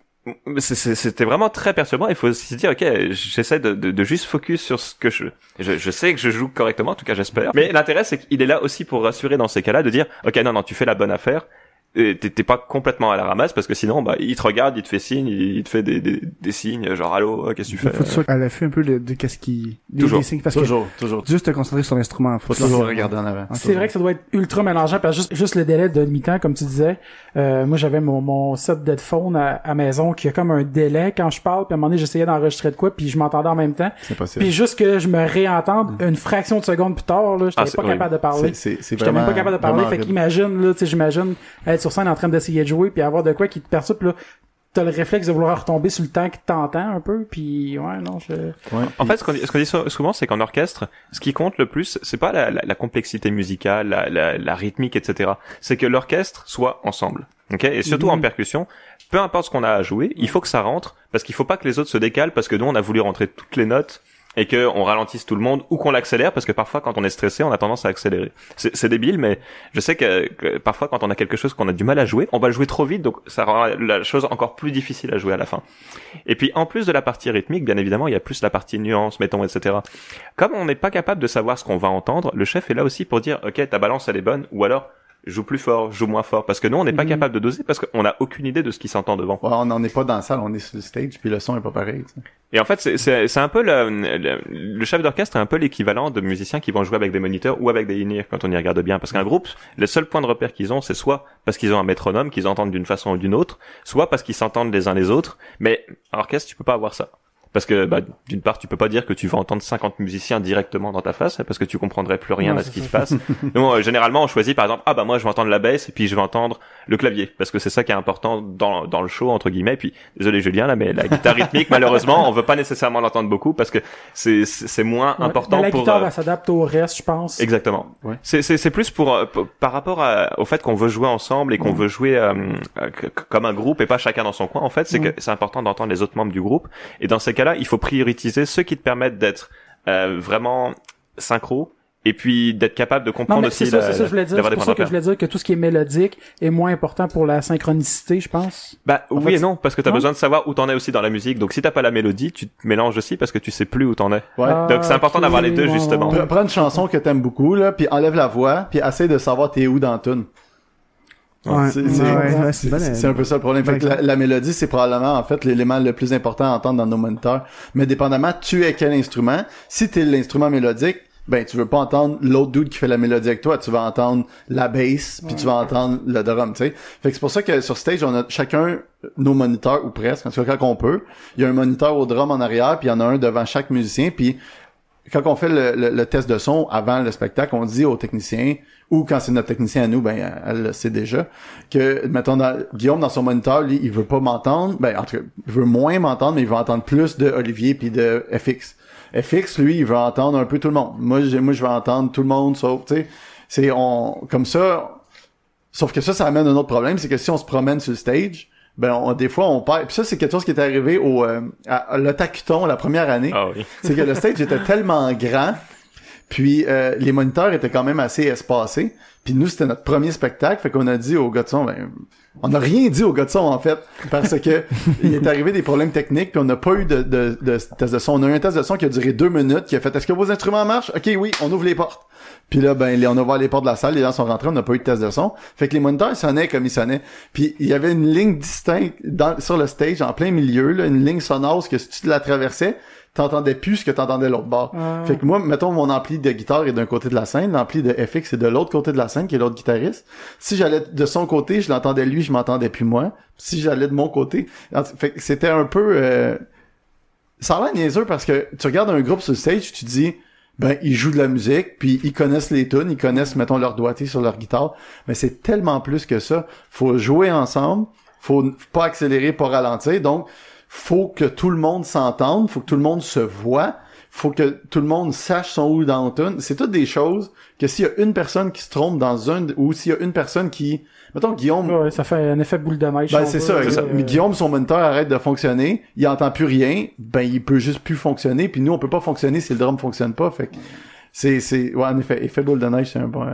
Speaker 2: c'était vraiment très perturbant. Il faut se dire, ok, j'essaie de, de, de juste focus sur ce que je, je, je sais que je joue correctement, en tout cas j'espère. Mais l'intérêt, c'est qu'il est là aussi pour rassurer dans ces cas-là, de dire, ok, non, non, tu fais la bonne affaire. Et T'es t'es pas complètement à la ramasse parce que sinon, bah, il te regarde, il te fait signe, il, il te fait des, des, des signes, genre allô, qu'est-ce que tu
Speaker 4: Il
Speaker 2: fais?
Speaker 4: faut que tu sois à l'affût un peu de, de qu'est-ce qui,
Speaker 2: Toujours.
Speaker 4: des signes, parce
Speaker 3: Toujours, toujours.
Speaker 4: que juste te concentrer sur l'instrument.
Speaker 3: Faut toujours regarder en avant.
Speaker 1: C'est vrai que ça doit être ultra mélangeant parce que juste, juste le délai de demi-temps, comme tu disais. Euh, moi, j'avais mon, mon set d'headphone à, à maison qui a comme un délai quand je parle, puis à un moment donné, j'essayais d'enregistrer de quoi, puis je m'entendais en même temps.
Speaker 3: C'est possible.
Speaker 1: Puis juste que je me réentende une fraction de seconde plus tard, là, j'étais
Speaker 2: Ah,
Speaker 1: pas capable de parler. J'étais même pas capable de parler. Fait qu'imagine, là, tu sais, j'imagine sur scène en train d'essayer de jouer puis avoir de quoi qui te perturbe, là, t'as le réflexe de vouloir retomber sur le temps que t'entends un peu, puis ouais, non, je...
Speaker 3: Ouais,
Speaker 2: En fait, ce qu'on dit, ce qu'on dit sou- souvent, c'est qu'en orchestre, ce qui compte le plus, c'est pas la, la- la complexité musicale, la, la- la rythmique, etc. C'est que l'orchestre soit ensemble. Ok? Et surtout en
Speaker 1: Mhm.
Speaker 2: percussion, peu importe ce qu'on a à jouer, il faut que ça rentre, parce qu'il faut pas que les autres se décalent, parce que nous, on a voulu rentrer toutes les notes et que on ralentisse tout le monde ou qu'on l'accélère parce que parfois quand on est stressé on a tendance à accélérer c'est débile mais je sais que, que parfois quand on a quelque chose qu'on a du mal à jouer on va le jouer trop vite donc ça rend la chose encore plus difficile à jouer à la fin et puis en plus de la partie rythmique, bien évidemment, il y a plus la partie nuance, mettons, etc. Comme on n'est pas capable de savoir ce qu'on va entendre, le chef est là aussi pour dire, ok, ta balance elle est bonne, ou alors joue plus fort, joue moins fort, parce que nous on n'est pas
Speaker 1: Mhm.
Speaker 2: capable de doser parce qu'on n'a aucune idée de ce qui s'entend devant.
Speaker 3: Ouais, on n'en est pas dans la salle, on est sur le stage, puis le son est pas pareil. tu sais.
Speaker 2: Et en fait, c'est- c'est c'est un peu le, le, le chef d'orchestre est un peu l'équivalent de musiciens qui vont jouer avec des moniteurs ou avec des in quand on y regarde bien. Parce qu'un groupe, le seul point de repère qu'ils ont, c'est soit parce qu'ils ont un métronome qu'ils entendent d'une façon ou d'une autre, soit parce qu'ils s'entendent les uns les autres. Mais en orchestre, tu peux pas avoir ça. Parce que, bah, d'une part, tu peux pas dire que tu vas entendre 50 musiciens directement dans ta face, parce que tu comprendrais plus rien à ce qui
Speaker 1: ça.
Speaker 2: se passe. Nous, euh, généralement, on choisit, par exemple, ah bah moi, je vais entendre la basse, et puis je vais entendre le clavier, parce que c'est ça qui est important dans, dans le show, entre guillemets. Puis, désolé Julien, là, mais la guitare rythmique, malheureusement, on veut pas nécessairement l'entendre beaucoup, parce que c'est, c'est moins
Speaker 1: Ouais.
Speaker 2: important
Speaker 1: la
Speaker 2: pour...
Speaker 1: guitare,
Speaker 2: euh,
Speaker 1: elle s'adapte au reste, je pense.
Speaker 2: Exactement.
Speaker 3: Ouais.
Speaker 2: C'est c'est c'est plus pour, euh, par rapport à- au fait qu'on veut jouer ensemble et qu'on veut jouer euh, euh, comme un groupe et pas chacun dans son coin. En fait, c'est
Speaker 1: Ouais.
Speaker 2: que c'est important d'entendre les autres membres du groupe. Et dans ces cas-là, il faut prioriser ceux qui te permettent d'être euh, vraiment synchro et puis d'être capable de comprendre aussi
Speaker 1: c'est ça,
Speaker 2: la-
Speaker 1: ça, je voulais dire.
Speaker 2: d'avoir
Speaker 1: C'est
Speaker 2: des
Speaker 1: pour
Speaker 2: points
Speaker 1: ça que je voulais dire que tout ce qui est mélodique est moins important pour la synchronicité, je pense.
Speaker 2: Bah oui
Speaker 1: fait,
Speaker 2: et non parce que t'as
Speaker 1: non.
Speaker 2: besoin de savoir où t'en es aussi dans la musique. Donc si t'as pas la mélodie, tu te mélanges aussi parce que tu sais plus où t'en es.
Speaker 3: Ouais.
Speaker 1: Ah,
Speaker 2: Donc, c'est important
Speaker 1: ok,
Speaker 2: d'avoir les deux,
Speaker 1: ouais,
Speaker 2: justement.
Speaker 1: ouais, ouais.
Speaker 3: Pre- Prends une chanson que t'aimes beaucoup, là, puis enlève la voix, puis essaie de savoir t'es où dans la tune.
Speaker 4: Ouais,
Speaker 3: C'est-
Speaker 4: ouais,
Speaker 3: c'est-
Speaker 4: ouais, ouais, c'est
Speaker 3: C'est
Speaker 4: bonne,
Speaker 3: c'est un peu ça le problème. Fait que la, la mélodie, c'est probablement, en fait, l'élément le plus important à entendre dans nos moniteurs. Mais dépendamment, tu es quel instrument. Si t'es l'instrument mélodique, ben, tu veux pas entendre l'autre dude qui fait la mélodie avec toi. Tu vas entendre la bass, puis tu vas entendre le drum, tu sais. Fait que c'est pour ça que sur stage, on a chacun nos moniteurs, ou presque, en tout cas quand on peut. Il y a un moniteur au drum en arrière, puis il y en a un devant chaque musicien, puis quand on fait le, le- le test de son avant le spectacle, on dit au technicien, ou quand c'est notre technicien à nous, ben elle le sait déjà, que mettons dans, Guillaume dans son moniteur, lui, il veut pas m'entendre, ben en tout cas, il veut moins m'entendre, mais il veut entendre plus de Olivier puis de FX. FX, lui, il veut entendre un peu tout le monde. Moi, moi je veux entendre tout le monde, sauf, tu sais, c'est on comme ça. Sauf que ça, ça amène un autre problème, c'est que si on se promène sur le stage, ben on, des fois on perd. Puis ça, c'est quelque chose qui est arrivé au euh, à, à l'Otakuton la première année
Speaker 2: Ah oui.
Speaker 3: c'est que le stage était tellement grand Puis euh, les moniteurs étaient quand même assez espacés. Puis nous, c'était notre premier spectacle, fait qu'on a dit au gars de son, ben, on n'a rien dit au gars de son en fait, parce que il est arrivé des problèmes techniques, puis on n'a pas eu de, de, de test de son. On a eu un test de son qui a duré deux minutes, qui a fait, est-ce que vos instruments marchent? Ok, oui, on ouvre les portes. Puis là, ben, on a ouvert les portes de la salle, les gens sont rentrés, on n'a pas eu de test de son. Fait que les moniteurs ils sonnaient comme ils sonnaient. Puis il y avait une ligne distincte dans, sur le stage, en plein milieu, là, une ligne sonore, que si tu la traversais, t'entendais plus ce que t'entendais l'autre bord. Fait que moi, mettons, mon ampli de guitare est d'un côté de la scène, l'ampli de FX est de l'autre côté de la scène, qui est l'autre guitariste. Si j'allais de son côté, je l'entendais lui, je m'entendais plus moi. Si j'allais de mon côté, fait que c'était un peu... euh, Ça a l'air niaiseux parce que tu regardes un groupe sur le stage, tu dis, ben, ils jouent de la musique, puis ils connaissent les tunes, ils connaissent, mettons, leur doigté sur leur guitare. Mais c'est tellement plus que ça. Faut jouer ensemble, faut pas accélérer, pas ralentir. Donc, faut que tout le monde s'entende, faut que tout le monde se voit, faut que tout le monde sache son où dans le tune. C'est toutes des choses que s'il y a une personne qui se trompe dans un, ou s'il y a une personne qui, mettons, Guillaume,
Speaker 1: Ouais, ça fait un effet boule de neige.
Speaker 3: ben c'est ça.
Speaker 1: là.
Speaker 3: Mais Guillaume, son moniteur arrête de fonctionner, il entend plus rien, ben il peut juste plus fonctionner, puis nous on peut pas fonctionner si le drum fonctionne pas, fait que c'est c'est ouais en effet effet boule de neige c'est un bon.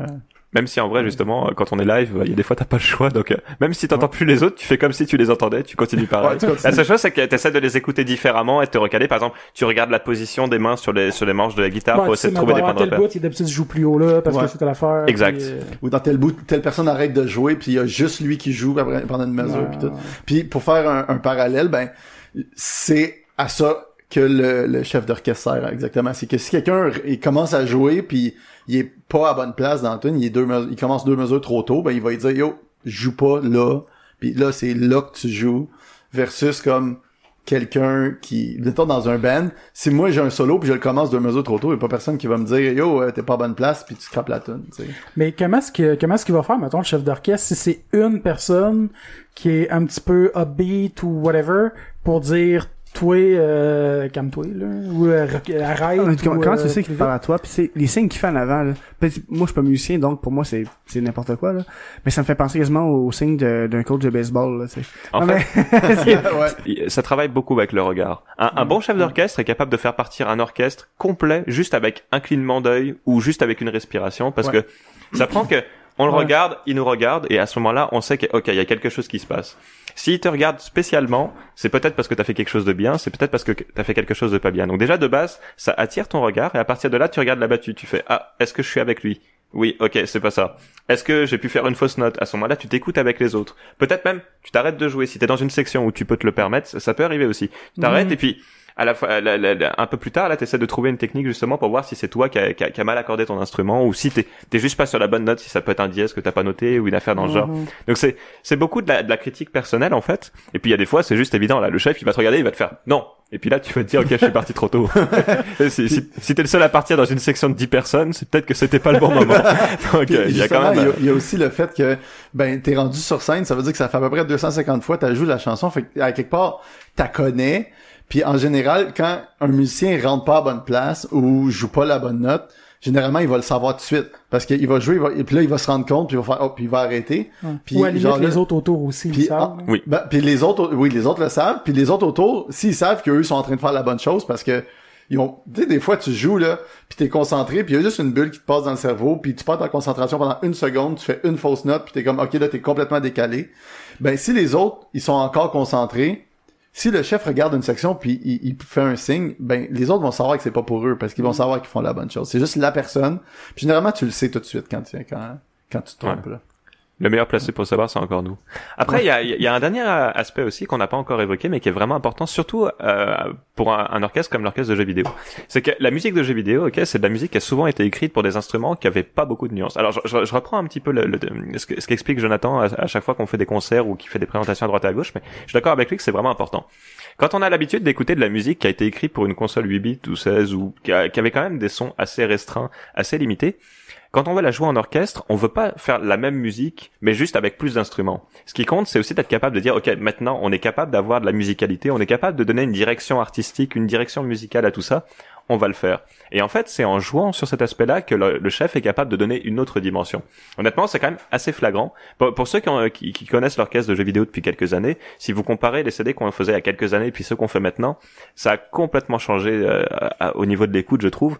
Speaker 2: Même si en vrai, justement, quand on est live, il y a des fois t'as pas le choix. Donc, euh, même si t'entends plus les autres, tu fais comme si tu les entendais, tu continues pareil.
Speaker 3: Ouais.
Speaker 2: La seule chose, c'est que t'essaies de les écouter différemment et de te recaler. Par exemple, tu regardes la position des mains sur les sur les manches de la guitare
Speaker 1: Ouais,
Speaker 2: pour essayer de trouver des points de
Speaker 1: tel
Speaker 2: repère.
Speaker 1: bout, il d'habitude joue plus haut là parce
Speaker 3: Ouais.
Speaker 1: que c'était l'affaire.
Speaker 2: Exact.
Speaker 1: puis, euh,
Speaker 3: ou dans tel bout, telle personne arrête de jouer, puis il y a juste lui qui joue après- pendant une mesure,
Speaker 1: Ouais.
Speaker 3: puis tout. Puis pour faire un, un parallèle, ben c'est à ça que le, le chef d'orchestre sert exactement. C'est que si quelqu'un commence à jouer puis il est pas à bonne place dans le il est deux il commence deux mesures trop tôt, ben il va lui dire yo joue pas là, puis là c'est là que tu joues versus comme quelqu'un qui mettons dans un band, si moi j'ai un solo puis je le commence deux mesures trop tôt, il y a pas personne qui va me dire yo euh, t'es pas à bonne place puis tu scrapes la tune.
Speaker 1: Mais comment est-ce que comment est-ce qu'il va faire, mettons, le chef d'orchestre, si c'est une personne qui est un petit peu upbeat ou whatever, pour dire toi, euh, calme-toi, là, ou euh, rec- arrête.
Speaker 4: Ah, comment,
Speaker 1: ou,
Speaker 4: comment
Speaker 1: euh,
Speaker 4: tu sais
Speaker 1: plus
Speaker 4: qu'il parle à toi? Puis c'est les signes qu'il fait en avant là. Moi je suis pas musicien donc pour moi c'est c'est n'importe quoi là mais ça me fait penser quasiment aux signes de- d'un coach de baseball là tu sais
Speaker 2: En
Speaker 4: Non,
Speaker 2: fait,
Speaker 4: mais-
Speaker 3: ouais.
Speaker 2: il- ça travaille beaucoup avec le regard. Un, un bon chef d'orchestre est capable de faire partir un orchestre complet juste avec un clignement d'œil ou juste avec une respiration parce
Speaker 3: Ouais.
Speaker 2: que ça prend que on le
Speaker 1: Ouais.
Speaker 2: regarde, il nous regarde et à ce moment-là, on sait que ok, il y a quelque chose qui se passe. S'il te regarde spécialement, c'est peut-être parce que t'as fait quelque chose de bien, c'est peut-être parce que t'as fait quelque chose de pas bien. Donc déjà de base, ça attire ton regard et à partir de là, tu regardes la battue, tu fais ah, est-ce que je suis avec lui? Oui, ok, c'est pas ça. Est-ce que j'ai pu faire une fausse note? À ce moment-là, tu t'écoutes avec les autres. Peut-être même, tu t'arrêtes de jouer. Si t'es dans une section où tu peux te le permettre, ça- peut arriver aussi. Tu t'arrêtes
Speaker 1: Mhm.
Speaker 2: et puis à la fois, la- la- la- un peu plus tard, là, t'essaies de trouver une technique justement pour voir si c'est toi qui a, qui a- qui a mal accordé ton instrument ou si t'es t'es juste pas sur la bonne note, si ça peut être un dièse que t'as pas noté ou une affaire dans le genre.
Speaker 1: Mhm.
Speaker 2: Donc c'est c'est beaucoup de la, de la critique personnelle en fait. Et puis il y a des fois, c'est juste évident. Là, le chef, il va te regarder, il va te faire non. Et puis là, tu vas te dire, ok, je suis parti trop tôt. Si si, si t'es le seul à partir dans une section de 10 personnes, c'est peut-être que c'était pas le bon moment. Donc il y a quand même.
Speaker 3: il y a- il y, a aussi le fait que ben t'es rendu sur scène, ça veut dire que ça fait à peu près 250 fois t'as joué la chanson, fait que à quelque part t'as connais. Puis en général, quand un musicien rentre pas à bonne place ou joue pas la bonne note, généralement il va le savoir tout de suite parce qu'il va jouer, il va, et puis là il va se rendre compte, puis il va faire, oh, puis il va arrêter. Puis,
Speaker 1: Ou à la limite,
Speaker 3: genre, là-
Speaker 1: les autres autour aussi,
Speaker 3: Puis,
Speaker 1: ils savent.
Speaker 3: ah,
Speaker 2: Oui.
Speaker 3: Ben, puis les autres, oui, les autres le savent. Puis les autres autour, s'ils savent qu'eux sont en train de faire la bonne chose, parce que ils ont, tu sais, des fois tu joues là, puis t'es concentré, puis il y a juste une bulle qui te passe dans le cerveau, puis tu perds ta concentration pendant une seconde, tu fais une fausse note, puis t'es comme, ok, là t'es complètement décalé. Ben si les autres, ils sont encore concentrés, si le chef regarde une section puis il, il fait un signe, ben les autres vont savoir que c'est pas pour eux parce qu'ils vont savoir qu'ils font la bonne chose. C'est juste la personne. Puis généralement tu le sais tout de suite quand tu quand quand tu te trompes là.
Speaker 2: Le meilleur placé pour savoir, c'est encore nous. Après, il y a, y a un dernier aspect aussi qu'on n'a pas encore évoqué, mais qui est vraiment important, surtout euh, pour un, un orchestre comme l'orchestre de jeux vidéo. C'est que la musique de jeux vidéo, ok, c'est de la musique qui a souvent été écrite pour des instruments qui avaient pas beaucoup de nuances. Alors, je, je- je reprends un petit peu le, le- ce que- ce qu'explique Jonathan à, à chaque fois qu'on fait des concerts ou qu'il fait des présentations à droite et à gauche, mais je suis d'accord avec lui que c'est vraiment important. Quand on a l'habitude d'écouter de la musique qui a été écrite pour une console 8 bits ou 16 ou qui, a- qui avait quand même des sons assez restreints, assez limités, quand on veut la jouer en orchestre, on veut pas faire la même musique, mais juste avec plus d'instruments. Ce qui compte, c'est aussi d'être capable de dire, ok, maintenant, on est capable d'avoir de la musicalité, on est capable de donner une direction artistique, une direction musicale à tout ça. On va le faire. Et en fait, c'est en jouant sur cet aspect-là que le, chef est capable de donner une autre dimension. Honnêtement, c'est quand même assez flagrant. Pour, ceux qui, connaissent l'orchestre de jeux vidéo depuis quelques années, si vous comparez les CD qu'on faisait il y a quelques années puis ceux qu'on fait maintenant, ça a complètement changé euh, au niveau de l'écoute, je trouve.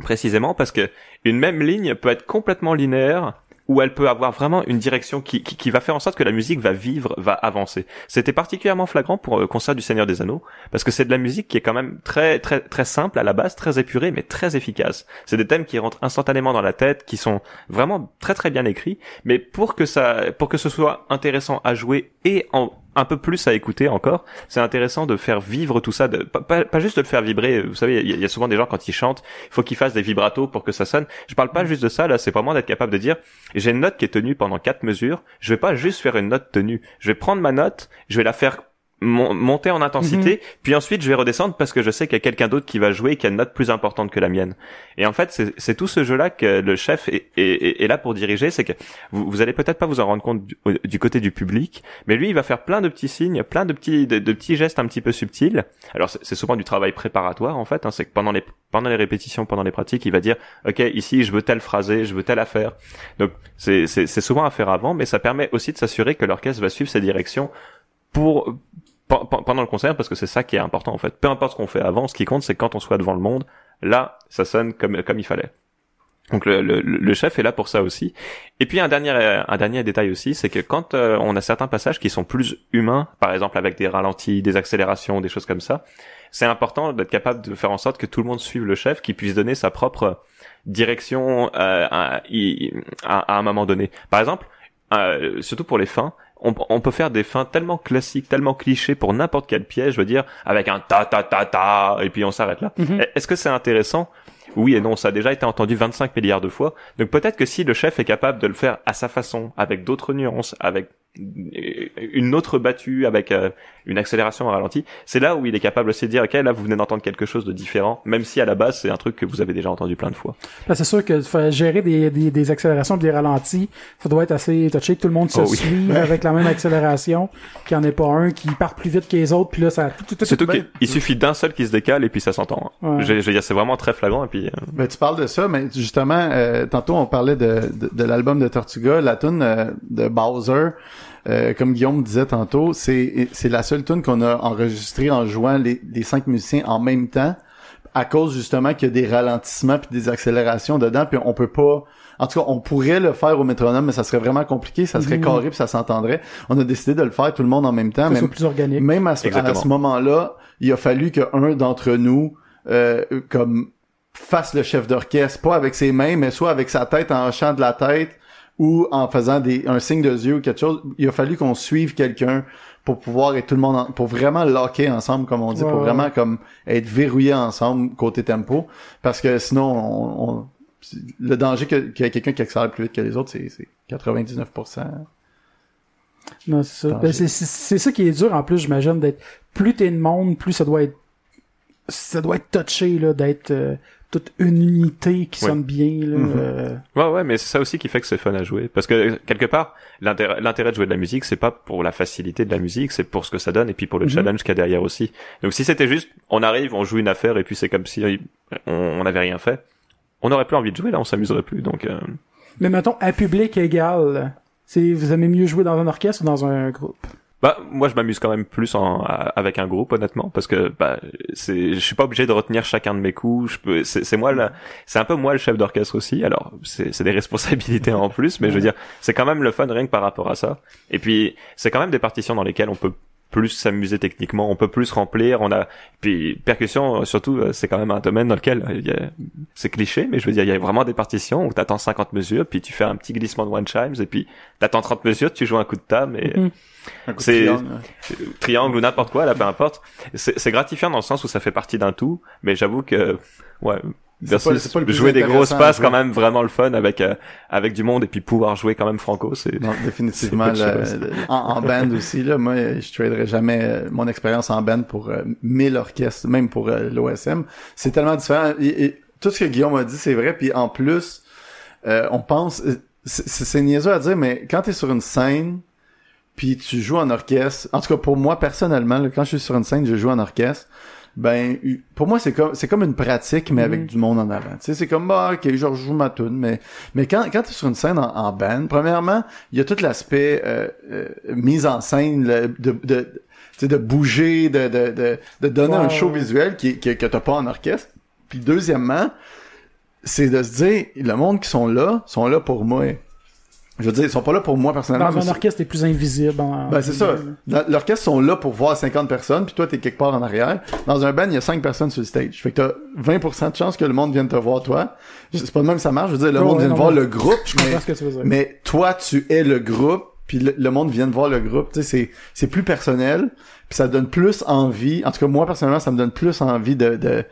Speaker 2: Précisément parce que une même ligne peut être complètement linéaire ou elle peut avoir vraiment une direction qui, qui, va faire en sorte que la musique va vivre, va avancer. C'était particulièrement flagrant pour le concert du Seigneur des Anneaux, parce que c'est de la musique qui est quand même très très très simple à la base, très épurée, mais très efficace. C'est des thèmes qui rentrent instantanément dans la tête, qui sont vraiment très très bien écrits, mais pour que ça, pour que ce soit intéressant à jouer et en un peu plus à écouter encore. C'est intéressant de faire vivre tout ça, de, pas, pas, pas juste de le faire vibrer. Vous savez, il y, y, a souvent des gens quand ils chantent, il faut qu'ils fassent des vibratos pour que ça sonne. Je parle pas juste de ça, là, c'est vraiment d'être capable de dire, j'ai une note qui est tenue pendant quatre mesures, je vais pas juste faire une note tenue. Je vais prendre ma note, je vais la faire monter en intensité,
Speaker 1: Mhm.
Speaker 2: puis ensuite je vais redescendre parce que je sais qu'il y a quelqu'un d'autre qui va jouer et qui a une note plus importante que la mienne. Et en fait, c'est- tout ce jeu-là que le chef est, est- est là pour diriger, c'est que vous, vous allez peut-être pas vous en rendre compte du, côté du public, mais lui, il va faire plein de petits signes, plein de petits, de, de petits gestes un petit peu subtils. Alors c'est souvent du travail préparatoire en fait, hein, c'est que pendant les pendant les répétitions, pendant les pratiques, il va dire, ok, ici je veux telle phrasé, je veux telle affaire. Donc c'est souvent à faire avant, mais ça permet aussi de s'assurer que l'orchestre va suivre sa direction pour pendant le concert parce que c'est ça qui est important en fait. Peu importe ce qu'on fait avant, ce qui compte c'est quand on soit devant le monde, là ça sonne comme comme il fallait. Donc le, le, le chef est là pour ça aussi. Et puis un dernier un dernier détail aussi, c'est que quand euh, on a certains passages qui sont plus humains, par exemple avec des ralentis, des accélérations, des choses comme ça, c'est important d'être capable de faire en sorte que tout le monde suive le chef, qu'il puisse donner sa propre direction euh, à, à, à un moment donné. Par exemple, euh, surtout pour les fins, on, on peut faire des fins tellement classiques, tellement clichés pour n'importe quel piège, je veux dire, avec un ta ta ta ta, et puis on s'arrête là.
Speaker 1: Mhm.
Speaker 2: Est-ce que c'est intéressant? Oui et non, ça a déjà été entendu 25 milliards de fois. Donc peut-être que si le chef est capable de le faire à sa façon, avec d'autres nuances, avec une autre battue, avec euh, une accélération à ralenti, c'est là où il est capable aussi de dire, ok, là vous venez d'entendre quelque chose de différent, même si à la base c'est un truc que vous avez déjà entendu plein de fois.
Speaker 1: Là, c'est sûr que gérer des, des, des accélérations et des ralentis, ça doit être assez touché que tout le monde se
Speaker 2: Oh oui.
Speaker 1: suive avec la même accélération, qu'il n'y en ait pas un qui part plus vite que les autres, puis là, ça... tout, tout, tout,
Speaker 2: Surtout
Speaker 1: ben,
Speaker 2: qu'il il suffit d'un seul qui se décale et puis ça s'entend. hein.
Speaker 1: Ouais.
Speaker 2: Je, je veux dire, c'est vraiment très flagrant et puis. euh,
Speaker 3: Ben, tu parles de ça, mais justement, euh, tantôt on parlait de, de, de l'album de Tortuga, la tune euh, de Bowser, euh, comme Guillaume disait tantôt, c'est c'est la seule tune qu'on a enregistrée en jouant les, les cinq musiciens en même temps, à cause justement qu'il y a des ralentissements puis des accélérations dedans, puis on peut pas. En tout cas, on pourrait le faire au métronome, mais ça serait vraiment compliqué, ça serait
Speaker 1: Mhm.
Speaker 3: carré puis ça s'entendrait. On a décidé de le faire tout le monde en même temps,
Speaker 1: que soit plus organique.
Speaker 3: même à ce, à
Speaker 2: Exactement.
Speaker 3: ce moment-là, il a fallu qu'un d'entre nous, euh, comme fasse le chef d'orchestre, pas avec ses mains, mais soit avec sa tête en hochant de la tête ou en faisant des, un signe de yeux ou quelque chose. Il a fallu qu'on suive quelqu'un pour pouvoir être tout le monde, en- pour vraiment locker ensemble, comme on dit,
Speaker 1: Ouais,
Speaker 3: pour
Speaker 1: ouais.
Speaker 3: vraiment comme être verrouillé ensemble côté tempo, parce que sinon, on, on- le danger qu'il y ait quelqu'un qui accélère plus vite que les autres, c'est c'est 99%.
Speaker 1: Non, c'est ça. Ben, c'est, c'est, c'est ça qui est dur, en plus, j'imagine, d'être... Plus t'es de monde, plus ça doit être... Ça doit être touché, là, d'être euh, toute une unité qui
Speaker 2: Ouais.
Speaker 1: sonne bien, là.
Speaker 3: Mhm.
Speaker 1: euh,
Speaker 2: Ouais, ouais, mais c'est ça aussi qui fait que c'est fun à jouer. Parce que quelque part, l'intérêt, de jouer de la musique, c'est pas pour la facilité de la musique, c'est pour ce que ça donne et puis pour le
Speaker 1: Mhm.
Speaker 2: challenge qu'il y a derrière aussi. Donc si c'était juste, on arrive, on joue une affaire et puis c'est comme si on n'avait rien fait, on n'aurait plus envie de jouer là, on s'amuserait plus. Donc euh,
Speaker 1: Mais mettons, à public égal, c'est, vous aimez mieux jouer dans un orchestre ou dans un groupe?
Speaker 2: Bah, moi, je m'amuse quand même plus en, avec un groupe, honnêtement, parce que bah, c'est, je suis pas obligé de retenir chacun de mes coups. Je peux, c'est, c'est moi, c'est un peu moi le chef d'orchestre aussi. Alors, c'est, c'est des responsabilités en plus, mais je veux dire, c'est quand même le fun rien que par rapport à ça. Et puis, c'est quand même des partitions dans lesquelles on peut plus s'amuser techniquement, on peut plus remplir, on a puis percussion euh, surtout euh, c'est quand même un domaine dans lequel euh, il y a... c'est cliché mais je veux dire il y a vraiment des partitions où t'attends 50 mesures puis tu fais un petit glissement de one chimes et puis t'attends 30 mesures tu joues un coup de table et
Speaker 1: Mhm.
Speaker 3: Un coup de
Speaker 2: C'est-
Speaker 3: triangle,
Speaker 2: triangle ou n'importe quoi, là, peu importe. C'est c'est gratifiant dans le sens où ça fait partie d'un tout, mais j'avoue que, ouais, versus
Speaker 3: pas-
Speaker 2: jouer des grosses passes quand même vraiment le fun avec euh, avec du monde et puis pouvoir jouer quand même franco, c'est
Speaker 3: définitivement. Le- en, en band aussi, là, moi, je traderais jamais euh, mon expérience en band pour euh, 1000 orchestres, même pour euh, l'OSM. C'est tellement différent. Et, et tout ce que Guillaume a dit, c'est vrai. Puis en plus, euh, on pense... C'est niaiseux à dire, mais quand tu es sur une scène, puis tu joues en orchestre... En tout cas, pour moi, personnellement, là, quand je suis sur une scène, je joue en orchestre, ben pour moi c'est comme c'est comme une pratique mais avec
Speaker 1: Mhm.
Speaker 3: du monde en avant tu sais c'est comme bah ok je rejoue ma tune mais mais quand quand t'es sur une scène en, en band premièrement il y a tout l'aspect euh, euh, mise en scène le- de de tu sais, de bouger de de de, de donner un show visuel qui, qui que t'as pas en orchestre puis deuxièmement c'est de se dire, le monde qui sont là, sont là pour moi. Je veux dire, ils sont pas là pour moi personnellement.
Speaker 1: Dans un orchestre, t'es plus invisible. en-
Speaker 3: Ben, c'est ça. L'orchestre sont là pour voir 50 personnes, puis toi, t'es quelque part en arrière. Dans un band, il y a 5 personnes sur le stage. Fait que t'as 20% de chance que le monde vienne te voir, toi. C'est pas de même que ça marche. Je veux dire, le monde
Speaker 1: ouais,
Speaker 3: vient
Speaker 1: non,
Speaker 3: voir le groupe,
Speaker 1: Je
Speaker 3: mais,
Speaker 1: ce que tu veux dire.
Speaker 3: mais toi, tu es le groupe, puis le, le monde vient de voir le groupe. Tu sais, c'est, c'est plus personnel, puis ça donne plus envie. En tout cas, moi, personnellement, ça me donne plus envie de, de,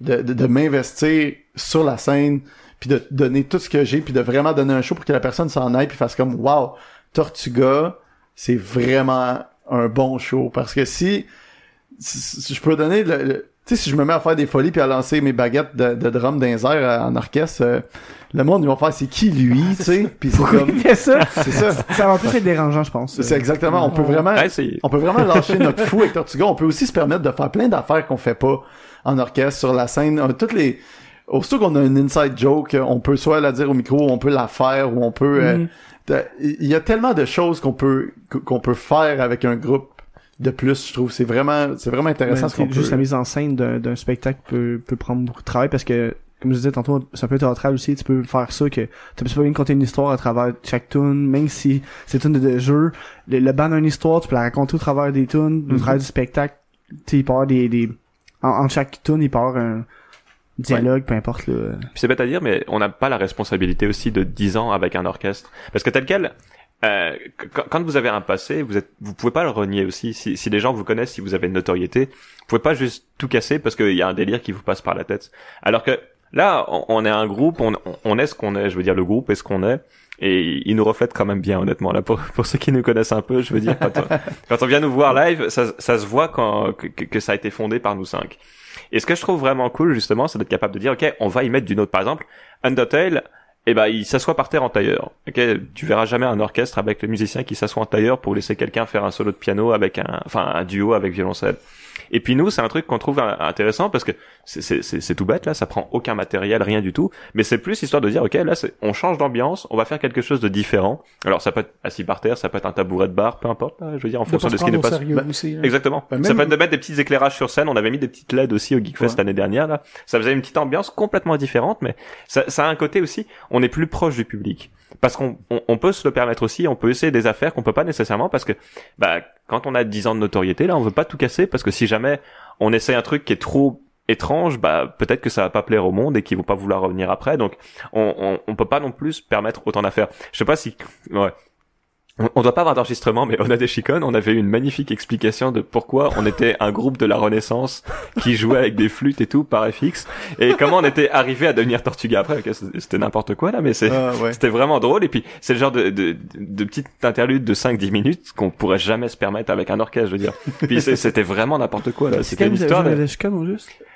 Speaker 3: de, de, de m'investir sur la scène, puis de donner tout ce que j'ai, puis de vraiment donner un show pour que la personne s'en aille, puis fasse comme, wow, Tortuga, c'est vraiment un bon show. Parce que si, si- si je peux donner le, le- tu sais, si je me mets à faire des folies puis à lancer mes baguettes de, de drum les airs, euh, en orchestre, euh, le monde, ils vont faire c'est qui lui, tu sais, puis c'est comme,
Speaker 4: il fait ça?
Speaker 3: c'est ça.
Speaker 4: Ça va en plus être dérangeant, je pense.
Speaker 3: C'est exactement, on peut vraiment, on peut vraiment lâcher notre fou avec Tortuga. On peut aussi se permettre de faire plein d'affaires qu'on fait pas en orchestre, sur la scène. Euh, Toutes les, aussitôt qu'on a une inside joke, euh, on peut soit la dire au micro, on peut la faire, ou on peut, euh, de- il y a tellement de choses qu'on peut, qu'on peut faire avec un groupe de plus, je trouve. C'est vraiment, c'est vraiment intéressant
Speaker 4: Ben,
Speaker 3: ce qu'on
Speaker 4: c'est juste
Speaker 3: peut.
Speaker 4: la mise en scène d'un d'un spectacle peut, peut prendre beaucoup de travail parce que comme je disais tantôt c'est un peu théâtral aussi tu peux faire ça que tu peux pas bien compter une histoire à travers chaque tune même si c'est une de, jeu le, le band a une histoire tu peux la raconter au travers des tunes au
Speaker 3: Mhm.
Speaker 4: travers du spectacle tu sais il peut avoir des, des en, en chaque tune il peut avoir un dialogue peu importe.
Speaker 2: Puis c'est bête à dire, mais on n'a pas la responsabilité aussi de 10 ans avec un orchestre. Parce que tel quel, euh, qu- quand vous avez un passé, vous êtes, vous pouvez pas le renier aussi. Si, si les gens vous connaissent, si vous avez une notoriété, vous pouvez pas juste tout casser parce qu'il y a un délire qui vous passe par la tête. Alors que là, on, on est un groupe, on, on est ce qu'on est. Je veux dire, le groupe est ce qu'on est. Et il nous reflète quand même bien, honnêtement. Là, pour, pour ceux qui nous connaissent un peu, je veux dire, quand on, quand on vient nous voir live, ça, ça se voit quand, que- que ça a été fondé par nous cinq. Et ce que je trouve vraiment cool, justement, c'est d'être capable de dire, OK, on va y mettre du note. Par exemple, Undertale, eh ben, il s'assoit par terre en tailleur. Ok, tu verras jamais un orchestre avec le musicien qui s'assoit en tailleur pour laisser quelqu'un faire un solo de piano avec un, enfin, un duo avec violoncelle. Et puis nous, c'est un truc qu'on trouve intéressant parce que c'est- tout bête là, ça prend aucun matériel, rien du tout. Mais c'est plus histoire de dire, ok, là, on change d'ambiance, on va faire quelque chose de différent. Alors ça peut être assis par terre, ça peut être un tabouret de bar, peu importe. là, je veux dire, en
Speaker 1: de
Speaker 2: fonction
Speaker 1: pas
Speaker 2: de ce qui passe.
Speaker 1: sérieux
Speaker 3: Bah,
Speaker 1: aussi. hein.
Speaker 2: Exactement.
Speaker 3: Bah,
Speaker 2: Ça peut être de mettre des petits éclairages sur scène. On avait mis des petites LED aussi au Geekfest
Speaker 3: Ouais.
Speaker 2: l'année dernière. Là, ça faisait une petite ambiance complètement différente, mais ça, ça a un côté aussi. On est plus proche du public parce qu'on on, on peut se le permettre aussi. On peut essayer des affaires qu'on peut pas nécessairement parce que bah quand on a 10 ans de notoriété là, on veut pas tout casser parce que si jamais on essaie un truc qui est trop étrange, bah peut-être que ça va pas plaire au monde et qu'ils vont pas vouloir revenir après. Donc on, on, on peut pas non plus permettre autant d'affaires. Je sais pas si ouais. On, on doit pas avoir d'enregistrement, mais on a des chicons. On avait eu une magnifique explication de pourquoi on était un groupe de la Renaissance qui jouait avec des flûtes et tout par FX et comment on était arrivé à devenir Tortuga après. ok, c'était n'importe quoi là, mais c'est
Speaker 3: Ah, ouais.
Speaker 2: c'était vraiment drôle. Et puis c'est le genre de, de, de petite interlude de 5-10 minutes qu'on pourrait jamais se permettre avec un orchestre, je veux dire. Puis c'était vraiment n'importe quoi là. C'était une histoire. de-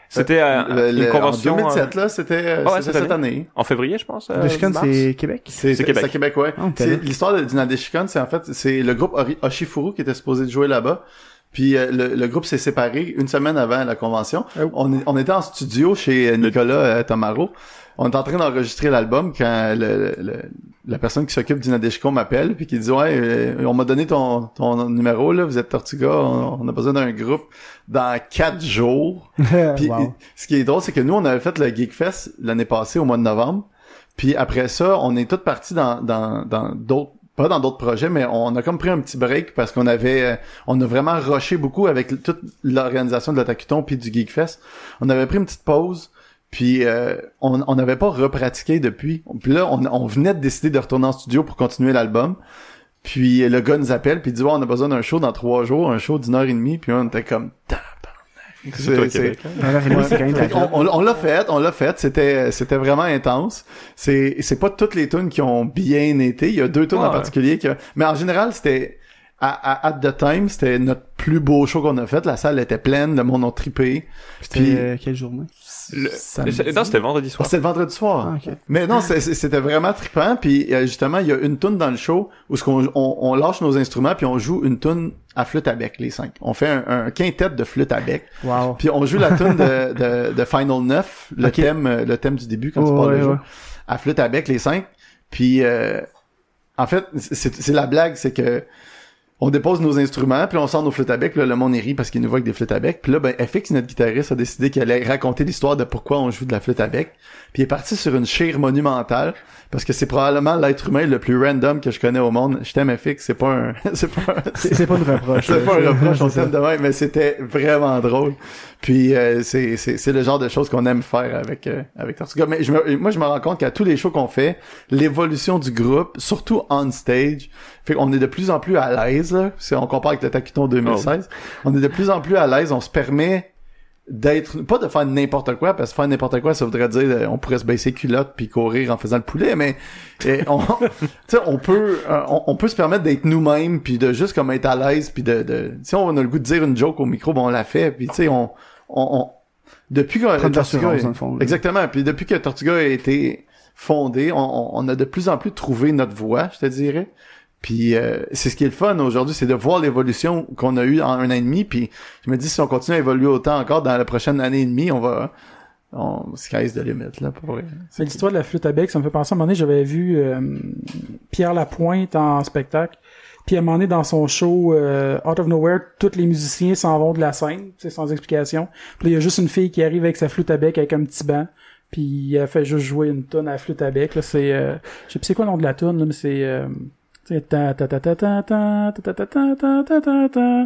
Speaker 2: C'était euh,
Speaker 3: Le-
Speaker 2: une
Speaker 3: le-
Speaker 2: convention
Speaker 3: En 2007,
Speaker 2: euh,
Speaker 3: là, c'était, euh,
Speaker 2: ouais,
Speaker 3: c'était
Speaker 2: cette
Speaker 3: cette année.
Speaker 2: en février, je pense. euh, mars.
Speaker 4: c'est Québec?
Speaker 3: C'est
Speaker 2: Québec.
Speaker 3: C'est Québec, ouais.
Speaker 4: Là.
Speaker 3: l'histoire de Dinadeshikon, c'est en fait, c'est le groupe Oshifuru qui était supposé de jouer là-bas. Puis euh, le, le groupe s'est séparé une semaine avant la convention.
Speaker 1: Oh.
Speaker 3: On, est- on était en studio chez Nicolas euh, Tamaro. On est en train d'enregistrer l'album quand le, le- la personne qui s'occupe d'Inadeshikon m'appelle puis qui dit ouais euh, on m'a donné ton, ton numéro là vous êtes Tortuga on, on a besoin d'un groupe dans quatre jours puis
Speaker 4: Wow.
Speaker 3: ce qui est drôle, c'est que nous, on avait fait le Geekfest l'année passée au mois de novembre. Puis après ça, on est tous partis dans dans dans d'autres pas dans d'autres projets, mais on a comme pris un petit break parce qu'on avait euh, on a vraiment rushé beaucoup avec toute l'organisation de l'Otakuton puis du Geekfest. On avait pris une petite pause. Puis euh, on on n'avait pas repratiqué depuis. Puis là, on, on venait de décider de retourner en studio pour continuer l'album. Puis le gars nous appelle puis il dit ouais, on a besoin d'un show dans trois jours, un show d'une heure et demie. Puis on était comme.
Speaker 2: C'est hein?
Speaker 3: On, on l'a fait, on l'a fait. C'était, c'était vraiment intense. C'est, c'est pas toutes les tunes qui ont bien été. Il y a deux tunes en
Speaker 2: Ouais.
Speaker 3: particulier qui, mais en général, c'était, à, à, at the time, c'était notre plus beau show qu'on a fait. La salle était pleine, le monde a trippé.
Speaker 4: C'était
Speaker 3: Puis-
Speaker 4: euh, quelle journée
Speaker 2: Le-
Speaker 3: Samedi.
Speaker 2: Non, c'était vendredi
Speaker 3: Ah,
Speaker 2: soir.
Speaker 3: c'était le vendredi soir.
Speaker 4: Ah.
Speaker 3: Mais non, c'était vraiment trippant. Puis euh, justement, il y a une tune dans le show où ce qu'on on, on lâche nos instruments puis on joue une tune à flûte à bec les cinq. On fait un, un quintet de flûte à bec.
Speaker 4: Wow.
Speaker 3: Puis on joue la tune de, de, de Final 9, le thème euh, le thème du début quand tu
Speaker 4: Ouais,
Speaker 3: parles de jeu.
Speaker 4: ouais.
Speaker 3: À flûte à bec les cinq. Puis euh, en fait, c'est c'est la blague, c'est que on dépose nos instruments, puis on sort nos flûtes à bec, le monde rit parce qu'il nous voit avec des flûtes à bec. Puis là, ben, FX, notre guitariste, a décidé qu'il allait raconter l'histoire de pourquoi on joue de la flûte à bec. Puis il est parti sur une chire monumentale, parce que c'est probablement l'être humain le plus random que je connais au monde. Je t'aime FX, c'est pas un... c'est pas un...
Speaker 4: C'est pas une reproche.
Speaker 3: C'est pas un reproche, on s'aime de même, mais c'était vraiment drôle. Puis euh, c'est c'est c'est le genre de choses qu'on aime faire avec euh, avec Tortuga. Mais je me, moi je me rends compte qu'à tous les shows qu'on fait, l'évolution du groupe, surtout on stage, fait qu'on est de plus en plus à l'aise. Si on compare avec le Taquiton 2016, on est de plus en plus à l'aise. On se permet d'être pas de faire n'importe quoi parce que faire n'importe quoi ça voudrait dire euh, on pourrait se baisser culotte puis courir en faisant le poulet mais euh, on on peut euh, on, on peut se permettre d'être nous-mêmes puis de juste comme être à l'aise puis de, de si on a le goût de dire une joke au micro bon on la fait puis tu sais on, on, on- depuis que
Speaker 4: Prendre
Speaker 3: Tortuga est-
Speaker 4: fond,
Speaker 3: exactement puis depuis que Tortuga a été fondé on, on- on a de plus en plus trouvé notre voix je te dirais puis euh, c'est ce qui est le fun aujourd'hui, c'est de voir l'évolution qu'on a eue en un an et demi. Puis je me dis si on continue à évoluer autant encore dans la prochaine année et demie, on va on sky's the limit là pour vrai.
Speaker 1: C'est l'histoire de la flûte à bec, ça me fait penser à un moment donné, j'avais vu euh, Pierre Lapointe en spectacle. Puis à un moment donné, dans son show euh, Out of Nowhere, tous les musiciens s'en vont de la scène, sais, sans explication. Puis là, il y a juste une fille qui arrive avec sa flûte à bec avec un petit banc. Puis elle fait juste jouer une tonne à la flûte à bec. Là, c'est, euh, je sais plus c'est quoi le nom de la tonne, là, mais c'est,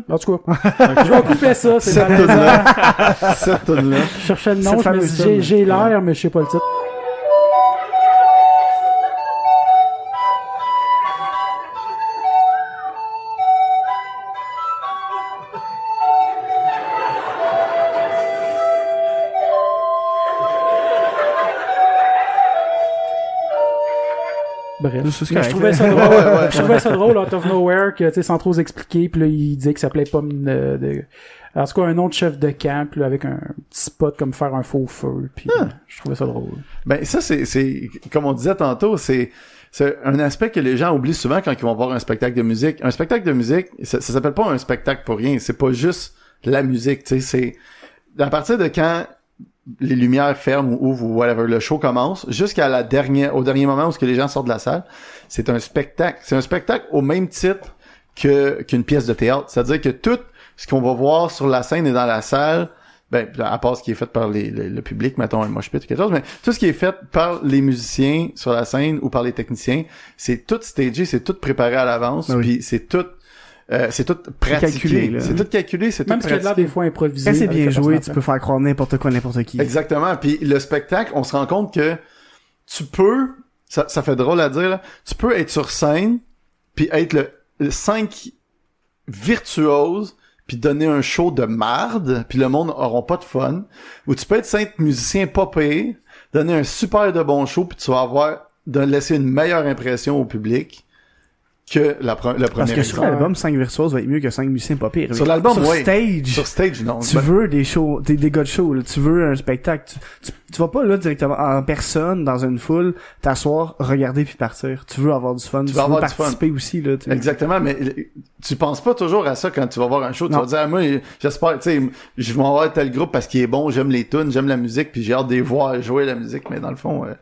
Speaker 1: en tout cas, je vais couper ça.
Speaker 3: Cette tonne-là. Cette tonne-là.
Speaker 1: Je cherchais le nom, je me j'ai l'air, mais je sais pas le titre.
Speaker 4: C'est
Speaker 1: je trouvais ça drôle.
Speaker 3: Ouais, ouais,
Speaker 1: je trouvais ça drôle, out of nowhere, que, tu sais, sans trop expliquer, puis là, il disait que ça s'appelait pas de, de... En tout cas, un autre chef de camp, puis là, avec un petit spot comme faire un faux feu, puis
Speaker 3: Ah.
Speaker 1: euh, je trouvais ça drôle.
Speaker 3: Ben ça c'est c'est comme on disait tantôt, c'est c'est un aspect que les gens oublient souvent quand ils vont voir un spectacle de musique. Un spectacle de musique, ça, ça s'appelle pas un spectacle pour rien, c'est pas juste la musique, tu sais, c'est à partir de quand les lumières ferment ou ouvrent ou whatever, le show commence, jusqu'à la dernière, au dernier moment où ce que les gens sortent de la salle, c'est un spectacle. C'est un spectacle au même titre que qu'une pièce de théâtre. C'est-à-dire que tout ce qu'on va voir sur la scène et dans la salle, ben, à part ce qui est fait par les- le, le public, mettons un mosh pit ou quelque chose, mais tout ce qui est fait par les musiciens sur la scène ou par les techniciens, c'est tout stagé, c'est tout préparé à l'avance,
Speaker 4: oui.
Speaker 3: puis c'est tout, euh, c'est tout pratiqué.
Speaker 4: calculé, là.
Speaker 3: C'est tout calculé, c'est tout
Speaker 1: Même
Speaker 3: pratiqué.
Speaker 1: des fois improvisé.
Speaker 4: Quand c'est bien joué, tu peux faire croire n'importe quoi, n'importe qui.
Speaker 3: Exactement. Puis le spectacle, on se rend compte que tu peux, ça, ça fait drôle à dire, là, tu peux être sur scène, puis être le, le 5 virtuose, puis donner un show de marde, puis le monde auront pas de fun. Ou tu peux être 5 musicien pas payé, donner un super de bon show, puis tu vas avoir de laisser une meilleure impression au public que la, pre- le premier
Speaker 4: Parce que sur l'album, 5 virtuoses va être mieux que 5 musiciens pas pires.
Speaker 3: Sur l'album,
Speaker 4: Sur
Speaker 3: ouais.
Speaker 4: stage,
Speaker 3: Sur stage, non.
Speaker 4: tu
Speaker 3: Ben,
Speaker 4: veux des shows, des, des gars de show, là. tu veux un spectacle. Tu, tu, tu vas pas là directement en personne, dans une foule, t'asseoir, regarder puis partir. Tu veux avoir du fun, tu,
Speaker 3: veux avoir du
Speaker 4: participer aussi. Là, tu.
Speaker 3: Exactement, mais euh, tu penses pas toujours à ça quand tu vas voir un show. Tu
Speaker 4: Non.
Speaker 3: vas dire, ah, moi, j'espère, tu sais, je vais voir tel groupe parce qu'il est bon, j'aime les tunes, j'aime la musique, puis j'ai hâte de les voir jouer la musique, mais dans le fond... euh,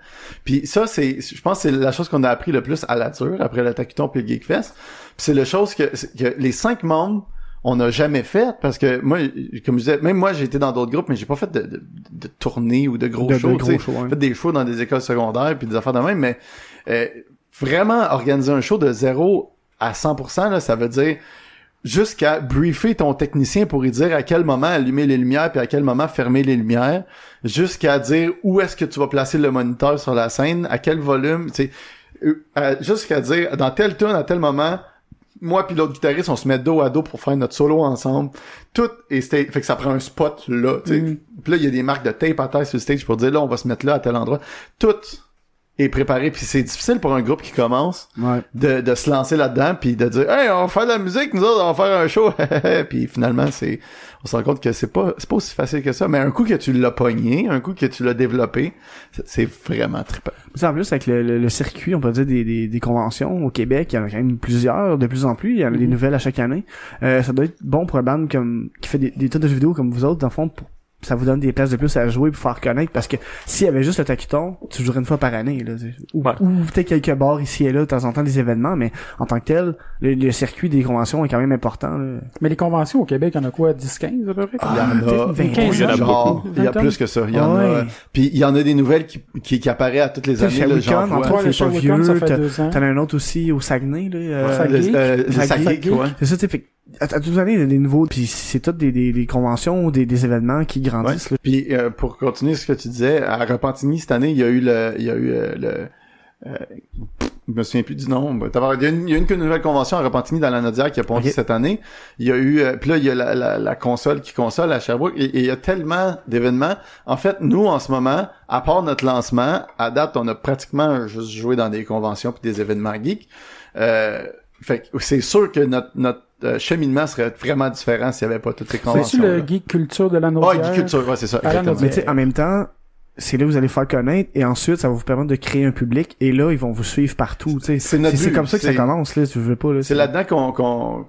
Speaker 3: Puis ça, c'est, je pense que c'est la chose qu'on a appris le plus à la dure, après le Tacuton puis le Geekfest. C'est la chose que, que les cinq membres on n'a jamais fait parce que moi comme je disais même moi j'ai été dans d'autres groupes mais j'ai pas fait de, de, de tournées ou de gros
Speaker 4: De-
Speaker 3: shows
Speaker 4: gros shows.
Speaker 3: J'ai fait des shows dans des écoles secondaires puis des affaires de même mais euh, vraiment organiser un show de 0 à 100% là ça veut dire jusqu'à briefer ton technicien pour lui dire à quel moment allumer les lumières puis à quel moment fermer les lumières jusqu'à dire où est-ce que tu vas placer le moniteur sur la scène à quel volume tu sais euh, à- jusqu'à dire dans tel tune à tel moment moi puis l'autre guitariste on se met dos à dos pour faire notre solo ensemble. Tout est sta- fait que ça prend un spot là tu sais.
Speaker 1: Mhm.
Speaker 3: puis là il y a des marques de tape à terre sur le stage pour dire là on va se mettre là à tel endroit. Tout est préparé puis c'est difficile pour un groupe qui commence
Speaker 4: Ouais.
Speaker 3: de, de se lancer là-dedans puis de dire hey on va faire de la musique nous autres on va faire un show puis finalement c'est on se rend compte que c'est pas c'est pas aussi facile que ça mais un coup que tu l'as pogné un coup que tu l'as développé c'est- vraiment trippant
Speaker 4: En plus, avec le, le- le circuit, on peut dire des, des, des conventions au Québec, il y en a quand même plusieurs, de plus en plus, il y en a
Speaker 3: Mhm.
Speaker 4: des nouvelles à chaque année. Euh, ça doit être bon pour un band comme qui fait des, des tas de jeux vidéo comme vous autres, dans le fond, pour ça vous donne des places de plus à jouer pour faire connaître parce que s'il y avait juste le taquiton, tu jouerais une fois par année là, tu sais. ou,
Speaker 2: Ouais.
Speaker 4: ou peut-être quelques bars ici et là de temps en temps des événements, mais en tant que tel, le, le circuit des conventions est quand même important. Là.
Speaker 1: Mais les conventions au Québec, il y en a quoi, 10-15 à peu près?
Speaker 3: Il y en a,
Speaker 4: peut-être une vingtaine.
Speaker 2: Il y en a
Speaker 3: genre,
Speaker 1: beaucoup.
Speaker 3: il y a plus que ça. Il y en
Speaker 4: Ah
Speaker 3: a.
Speaker 4: ouais.
Speaker 3: Puis il y en a des nouvelles qui, qui, qui apparaissent à toutes les années. là,
Speaker 4: chez
Speaker 3: j'en
Speaker 4: Wiccan,
Speaker 3: vois.
Speaker 4: entre autres,
Speaker 1: Ouais, le
Speaker 4: c'est pas vieux. T'en as un autre aussi au Saguenay là. euh,
Speaker 1: Saguenay?
Speaker 3: Le- euh, le
Speaker 4: Saguenay.
Speaker 3: Saguenay, ouais.
Speaker 4: C'est ça, tu sais, à, à toutes les années, il y a des nouveaux, puis c'est toutes des, des, des conventions, des, des événements qui grandissent.
Speaker 3: Puis euh, pour continuer ce que tu disais, à Repentigny cette année, il y a eu le, il y a eu euh, le, euh, je me souviens plus du nom. Il y a une, il y a une nouvelle convention à Repentigny dans la Nodière qui a pondu cette année. Il y a eu, euh, puis là il y a la, la, la console qui console à Sherbrooke et, et il y a tellement d'événements. En fait, nous en ce moment, à part notre lancement, à date, on a pratiquement juste joué dans des conventions puis des événements geeks. Euh, fait que c'est sûr que notre notre euh, cheminement serait vraiment différent s'il y avait pas toutes ces
Speaker 1: C'est-tu
Speaker 3: conventions.
Speaker 1: le geek culture de la Naudière?
Speaker 3: geek culture, ouais, c'est ça. Exactement.
Speaker 4: Mais tu sais, en même temps, c'est là que vous allez faire connaître et ensuite ça va vous permettre de créer un public et là ils vont vous suivre partout. tu sais.
Speaker 3: C'est notre
Speaker 4: C'est
Speaker 3: but,
Speaker 4: comme ça que ça commence là. Tu veux pas là.
Speaker 3: C'est là-dedans qu'on, qu'on,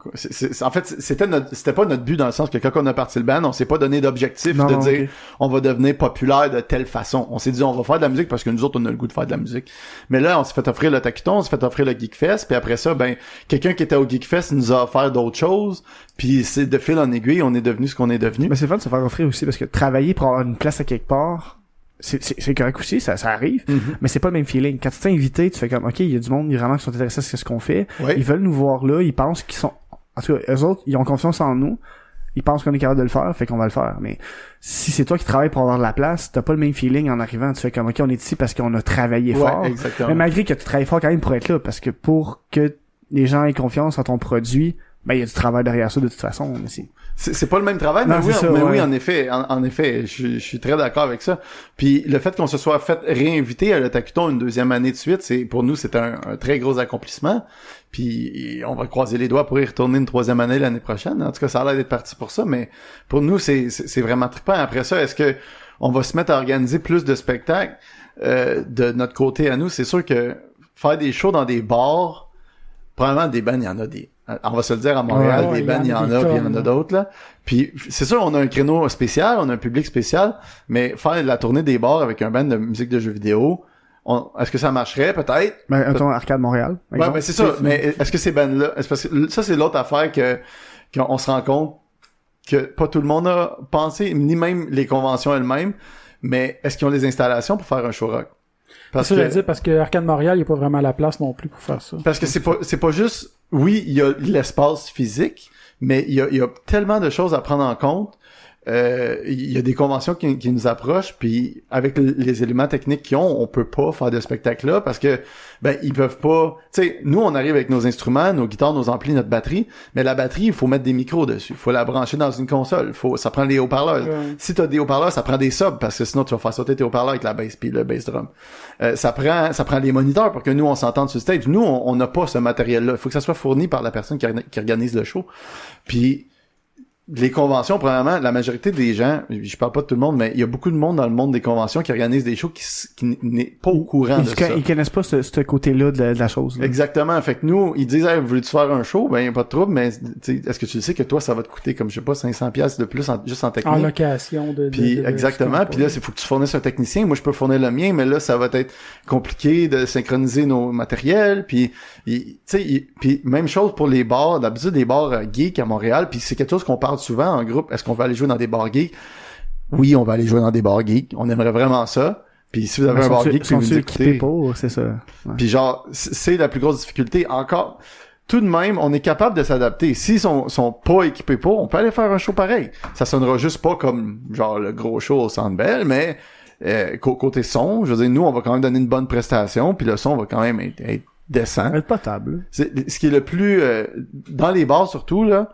Speaker 3: en fait, c'était notre, c'était pas notre but dans le sens que quand on a parti le band, on s'est pas donné d'objectif de
Speaker 4: non,
Speaker 3: dire on va devenir populaire de telle façon. On s'est dit on va faire de la musique parce que nous autres on a le goût de faire de la musique. Mais là, on s'est fait offrir le Taquiton, on s'est fait offrir le Geekfest, puis après ça, ben quelqu'un qui était au Geekfest nous a offert d'autres choses, puis c'est de fil en aiguille, on est devenu ce qu'on est devenu.
Speaker 4: Mais c'est fun de se faire offrir aussi parce que travailler pour avoir une place à quelque part, c'est c'est c'est correct aussi, ça ça arrive.
Speaker 3: Mhm.
Speaker 4: Mais c'est pas le même feeling. Quand tu t'es invité, tu fais comme ok, il y a du monde vraiment qui sont intéressés à ce qu'on fait.
Speaker 3: Ouais.
Speaker 4: Ils veulent nous voir là, ils pensent qu'ils sont. En tout cas, eux autres, ils ont confiance en nous. Ils pensent qu'on est capable de le faire, fait qu'on va le faire. Mais si c'est toi qui travailles pour avoir de la place, t'as pas le même feeling en arrivant. Tu fais comme ok, on est ici parce qu'on a travaillé
Speaker 3: Ouais,
Speaker 4: fort.
Speaker 3: exactement.
Speaker 4: Mais malgré que tu travailles fort quand même pour être là, parce que pour que les gens aient confiance en ton produit, ben il y a du travail derrière ça de toute façon. C'est-
Speaker 3: pas le même travail,
Speaker 4: Non,
Speaker 3: mais, oui,
Speaker 4: c'est ça,
Speaker 3: mais
Speaker 4: ouais.
Speaker 3: oui, en effet, en, en effet, je, je suis très d'accord avec ça. Puis le fait qu'on se soit fait réinviter à le Tacuton une deuxième année de suite, c'est pour nous c'est un, un très gros accomplissement. Puis on va croiser les doigts pour y retourner une troisième année l'année prochaine. En tout cas, ça a l'air d'être parti pour ça, mais pour nous c'est, vraiment trippant. Après ça, est-ce que on va se mettre à organiser plus de spectacles euh, de notre côté à nous? C'est sûr que faire des shows dans des bars, probablement des bands, il y en a des. On va se le dire à Montréal,
Speaker 1: Ouais, ouais,
Speaker 3: des bands, il y en a, puis il y en a
Speaker 1: là.
Speaker 3: d'autres là. Puis c'est sûr, on a un créneau spécial, on a un public spécial, mais faire la tournée des bars avec un band de musique de jeux vidéo, on- est-ce que ça marcherait peut-être?
Speaker 4: Ben, mettons, Arcade Montréal.
Speaker 3: Ouais, mais c'est ça. Mais est-ce que ces bandes-là, est-ce parce que ça c'est l'autre affaire que qu'on se rend compte que pas tout le monde a pensé, ni même les conventions elles-mêmes. Mais est-ce qu'ils ont les installations pour faire un show rock?
Speaker 1: Parce que, j'allais dire, parce que Arcade Montréal, il n'y a pas vraiment la place non plus pour faire ça.
Speaker 3: Parce que c'est pas c'est pas juste oui, il y a l'espace physique, mais il y a, tellement de choses à prendre en compte. Euh, il y a des conventions qui, qui nous approchent, puis avec les éléments techniques qu'ils ont, on peut pas faire de spectacle là parce que ben ils peuvent pas. Tu sais, nous on arrive avec nos instruments, nos guitares, nos amplis, notre batterie, mais la batterie il faut mettre des micros dessus, il faut la brancher dans une console, faut ça prend des haut-parleurs.
Speaker 1: Ouais.
Speaker 3: Si t'as des haut-parleurs, ça prend des subs parce que sinon tu vas faire sauter tes haut-parleurs avec la bass puis le bass drum. Euh, ça prend ça prend des moniteurs pour que nous on s'entende sur le stage. Nous on n'a pas ce matériel là. Il faut que ça soit fourni par la personne qui, qui organise le show. Puis les conventions, premièrement, la majorité des gens, je parle pas de tout le monde, mais il y a beaucoup de monde dans le monde des conventions qui organisent des shows qui, n'est pas au courant de
Speaker 4: Ils,
Speaker 3: ça.
Speaker 4: ils connaissent pas ce, ce côté-là de, la- de la chose. là.
Speaker 3: Exactement. Fait que nous, ils disent, hey, voulez-tu faire un show? Ben, y a pas de trouble, mais, tu sais, est-ce que tu sais que toi, ça va te coûter comme, je sais pas, 500 pièces de plus en- juste en technique?
Speaker 1: En location de... de-
Speaker 3: Puis
Speaker 1: de- de-
Speaker 3: exactement.
Speaker 1: de-
Speaker 3: Puis là, c'est faut que tu fournisses un technicien. Moi, je peux fournir le mien, mais là, ça va être compliqué de synchroniser nos matériels. Puis, tu sais, puis même chose pour les bars. D'habitude, des bars euh, geeks à Montréal. Puis c'est quelque chose qu'on parle souvent en groupe. Est-ce qu'on va aller jouer dans des bars geeks? Oui, on va aller jouer dans des bars geeks. On aimerait vraiment ça. Puis si vous avez
Speaker 4: Mais
Speaker 3: un bar geek, vous écoutez,
Speaker 4: pour, c'est ça? Ouais.
Speaker 3: puis genre, c'est la plus grosse difficulté. Encore, tout de même, on est capable de s'adapter. S'ils sont, sont pas équipés pour, on peut aller faire un show pareil. Ça sonnera juste pas comme genre le gros show au Centre Bell, mais euh, cô- côté son, je veux dire, nous, on va quand même donner une bonne prestation, puis le son va quand même être, être décent.
Speaker 4: Être potable.
Speaker 3: C'est- ce qui est le plus euh, dans les bars surtout là,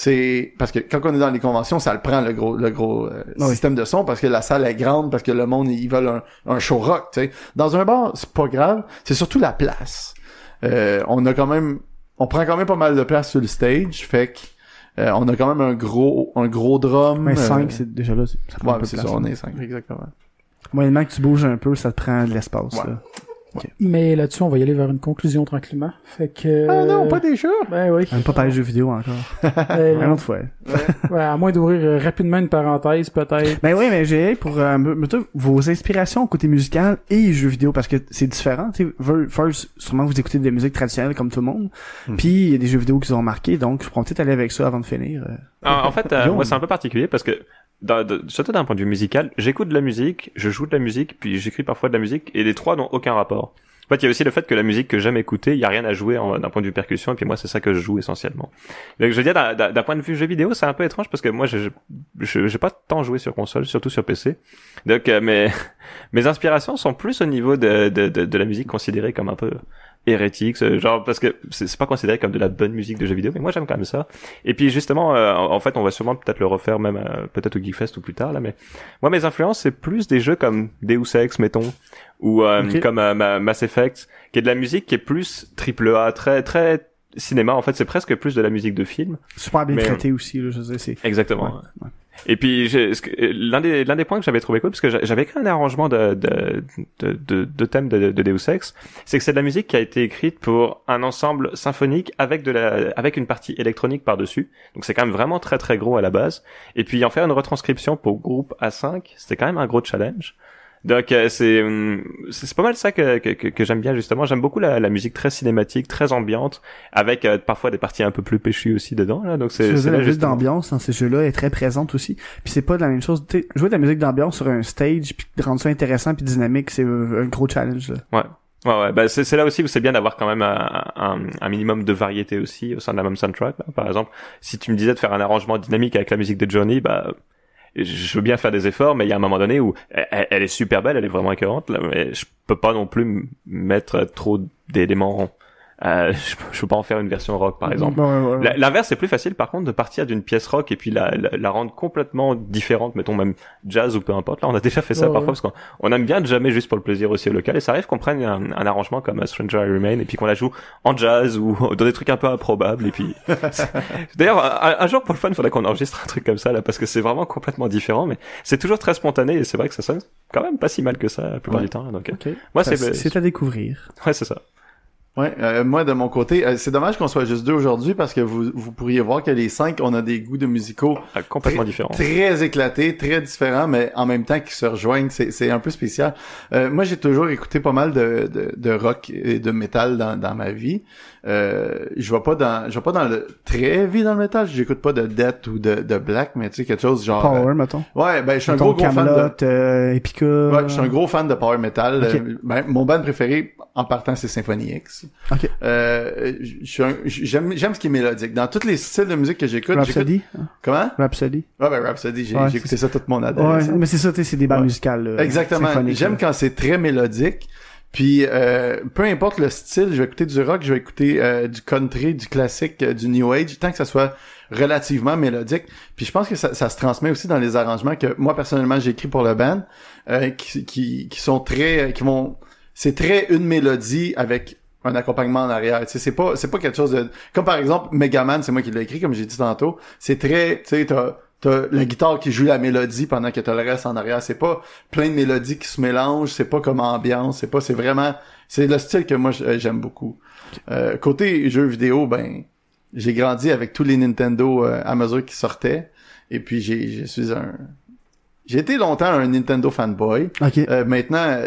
Speaker 3: c'est parce que quand on est dans les conventions, ça le prend le gros le gros euh,
Speaker 4: Oui.
Speaker 3: système de son parce que la salle est grande, parce que le monde ils veulent un, un show rock, tu sais. Dans un bar, c'est pas grave, c'est surtout la place. Euh, on a quand même on prend quand même pas mal de place sur le stage, fait que euh, on a quand même un gros un gros drum.
Speaker 4: Mais
Speaker 3: euh,
Speaker 4: 5, c'est déjà là. c'est- Ça prend un
Speaker 3: Ouais,
Speaker 4: peu de
Speaker 3: c'est
Speaker 4: place,
Speaker 3: ça, on est cinq exactement.
Speaker 4: Moyennement que tu bouges un peu, ça te prend de l'espace.
Speaker 3: Ouais.
Speaker 4: là.
Speaker 1: Mais là-dessus, on va y aller vers une conclusion tranquillement. Fait que...
Speaker 3: Ah non, pas déjà!
Speaker 1: Ben oui.
Speaker 4: Même pas parler de jeux vidéo encore.
Speaker 1: Euh,
Speaker 4: Un autre fois.
Speaker 1: ouais, à moins d'ouvrir euh, rapidement une parenthèse, peut-être.
Speaker 4: Ben oui, mais j'ai pour euh, vos inspirations côté musical et jeux vidéo parce que c'est différent. Tu sais, ver- first, sûrement vous écoutez des musiques traditionnelles comme tout le monde.
Speaker 3: Mhm.
Speaker 4: Puis il y a des jeux vidéo qui vous ont marqué, donc je pourrais peut-être aller avec ça avant de finir. euh.
Speaker 2: En, en fait, euh, moi, c'est un peu particulier parce que, dans- de- surtout d'un point de vue musical, j'écoute de la musique, je joue de la musique, puis j'écris parfois de la musique, et les trois n'ont aucun rapport. En fait, il y a aussi le fait que la musique que j'aime écouter, il y a rien à jouer d'un point de vue percussion, et puis moi, c'est ça que je joue essentiellement. Donc, je veux dire, d'un- point de vue jeu vidéo, c'est un peu étrange parce que moi, je j'ai pas tant joué sur console, surtout sur PC. Donc, euh, mes mes inspirations sont plus au niveau de, de, de la musique considérée comme un peu hérétique, genre parce que c'est pas considéré comme de la bonne musique de jeu vidéo, mais moi j'aime quand même ça. Et puis justement, euh, en fait, on va sûrement peut-être le refaire même euh, peut-être au Geekfest ou plus tard là, mais moi mes influences c'est plus des jeux comme Deus Ex mettons ou euh, comme euh, Ma- Mass Effect, qui est de la musique qui est plus triple A, très très cinéma. En fait, c'est presque plus de la musique de film.
Speaker 4: Super bien
Speaker 2: Mais-
Speaker 4: traité aussi, là, je sais, c'est.
Speaker 2: Exactement.
Speaker 4: Ouais,
Speaker 2: ouais. Et puis l'un des l'un des points que j'avais trouvé cool parce que j'a- j'avais écrit un arrangement de de de, de, de thèmes de, de Deus Ex, c'est que c'est de la musique qui a été écrite pour un ensemble symphonique avec de la avec une partie électronique par dessus. Donc c'est quand même vraiment très très gros à la base. Et puis en faire une retranscription pour groupe A5, c'était quand même un gros challenge. Donc euh, c'est hum, c'est c'est pas mal ça que que, que, que j'aime bien justement. J'aime beaucoup la, la musique très cinématique, très ambiante, avec euh, parfois des parties un peu plus péchues aussi dedans. Là. Donc c'est
Speaker 4: la musique d'ambiance dans ces jeux-là est très présente aussi. Puis c'est pas de la même chose. Tu sais, jouer de la musique d'ambiance sur un stage puis de rendre ça intéressant puis dynamique, c'est euh, un gros challenge. Là.
Speaker 2: Ouais, ouais, bah c'est c'est là aussi où c'est bien d'avoir quand même un, un, un minimum de variété aussi au sein de la même soundtrack. là. Par exemple, si tu me disais de faire un arrangement dynamique avec la musique de Johnny, bah je veux bien faire des efforts, mais il y a un moment donné où elle, est super belle, elle est vraiment écœurante, là, mais je peux pas non plus mettre trop d'éléments. Euh, je, je peux pas en faire une version rock, par exemple.
Speaker 4: Ouais, ouais, ouais.
Speaker 2: L'inverse, c'est plus facile, par contre, de partir d'une pièce rock et puis la, la, la rendre complètement différente, mettons même jazz ou peu importe. Là, on a déjà fait ça
Speaker 1: Ouais,
Speaker 2: parfois parce qu'on on aime bien jamais juste pour le plaisir aussi au local. Et ça arrive qu'on prenne un, un arrangement comme A Stranger I Remain et puis qu'on la joue en jazz ou dans des trucs un peu improbables. Et puis, d'ailleurs, un, un jour pour le fun, il faudrait qu'on enregistre un truc comme ça là parce que c'est vraiment complètement différent, mais c'est toujours très spontané et c'est vrai que ça sonne quand même pas si mal que ça la plupart du temps. là, Donc, euh,
Speaker 4: Ok.
Speaker 2: moi, c'est
Speaker 4: c'est à découvrir.
Speaker 2: ouais, c'est ça.
Speaker 3: Ouais, euh, moi de mon côté, euh, c'est dommage qu'on soit juste deux aujourd'hui parce que vous, vous pourriez voir que les cinq, on a des goûts de musicaux
Speaker 2: Ah, complètement
Speaker 3: Très-
Speaker 2: différent.
Speaker 3: très éclatés, très différents, mais en même temps qui se rejoignent. C'est, c'est un peu spécial. Euh, moi, j'ai toujours écouté pas mal de, de, de rock et de métal dans, dans ma vie. Euh, je vais pas dans, je vais pas dans le très heavy dans le métal. J'écoute pas de death ou de, de black, mais tu sais quelque chose genre.
Speaker 4: Power, mettons.
Speaker 3: euh, ouais, ben je suis un
Speaker 4: Mettons
Speaker 3: gros gros fan de.
Speaker 4: Euh, Epica.
Speaker 3: Ouais, je suis un gros fan de power metal. Euh, ben, mon band préféré, en partant, c'est Symphony X.
Speaker 4: Ok.
Speaker 3: Euh, j'aime, j'aime ce qui est mélodique. Dans tous les styles de musique que j'écoute, j'écoute...
Speaker 4: Rhapsody.
Speaker 3: Comment?
Speaker 4: Rhapsody.
Speaker 3: Ouais, ben Rhapsody, j'ai,
Speaker 4: Ouais,
Speaker 3: j'ai écouté ça toute mon
Speaker 4: Ouais,
Speaker 3: adolescence.
Speaker 4: mais c'est ça, tu sais, c'est des bandes
Speaker 3: Ouais.
Speaker 4: musicales. là,
Speaker 3: Exactement. J'aime quand c'est très mélodique. Puis euh, peu importe le style, je vais écouter du rock, je vais écouter euh, du country, du classique, euh, du new age, tant que ça soit relativement mélodique. Puis je pense que ça, ça se transmet aussi dans les arrangements que moi personnellement j'ai écrit pour le band, euh, qui, qui, qui sont très, qui vont, c'est très une mélodie avec un accompagnement en arrière. Tu sais, c'est pas, c'est pas quelque chose de, comme par exemple Megaman, c'est moi qui l'ai écrit, comme j'ai dit tantôt. C'est très, tu sais, t'as, t'as la guitare qui joue la mélodie pendant que t'as le reste en arrière. C'est pas plein de mélodies qui se mélangent. C'est pas comme ambiance. C'est pas, c'est vraiment, c'est le style que moi j'- j'aime beaucoup. Euh, côté jeux vidéo, ben, j'ai grandi avec tous les Nintendo euh, à mesure qu'ils sortaient. Et puis j'ai, je suis un, j'ai été longtemps un Nintendo fanboy.
Speaker 4: Ok.
Speaker 3: Euh, maintenant,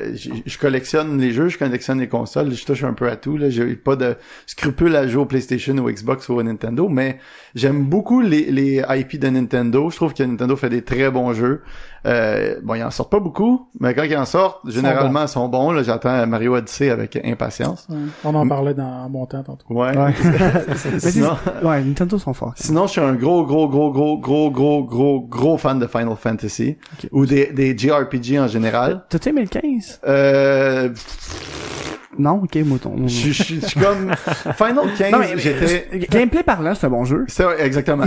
Speaker 3: je collectionne les jeux, je collectionne les consoles, je touche un peu à tout. Là, j'ai pas de scrupule à jouer au PlayStation ou Xbox ou au Nintendo, mais j'aime beaucoup les, les IP de Nintendo. Je trouve que Nintendo fait des très bons jeux. Euh, bon, ils en sortent pas beaucoup, mais quand ils en sortent, généralement, ils sont bons. Là, j'attends Mario Odyssey avec impatience.
Speaker 1: Ouais. On en parlait dans mon temps tantôt.
Speaker 3: Ouais.
Speaker 4: Ouais.
Speaker 3: Sinon,
Speaker 4: ouais, Nintendo sont forts.
Speaker 3: sinon, je suis un gros, gros, gros, gros, gros, gros, gros, gros fan de Final Fantasy
Speaker 4: Ok.
Speaker 3: ou des, des JRPG en général.
Speaker 4: T'as-tu aimé le 15?
Speaker 3: Euh,
Speaker 4: Non? Ok, mouton.
Speaker 3: je je- je suis comme Final 15,
Speaker 4: Non, mais,
Speaker 3: j'étais
Speaker 4: gameplay parlant, c'est un bon jeu.
Speaker 3: C'est exactement.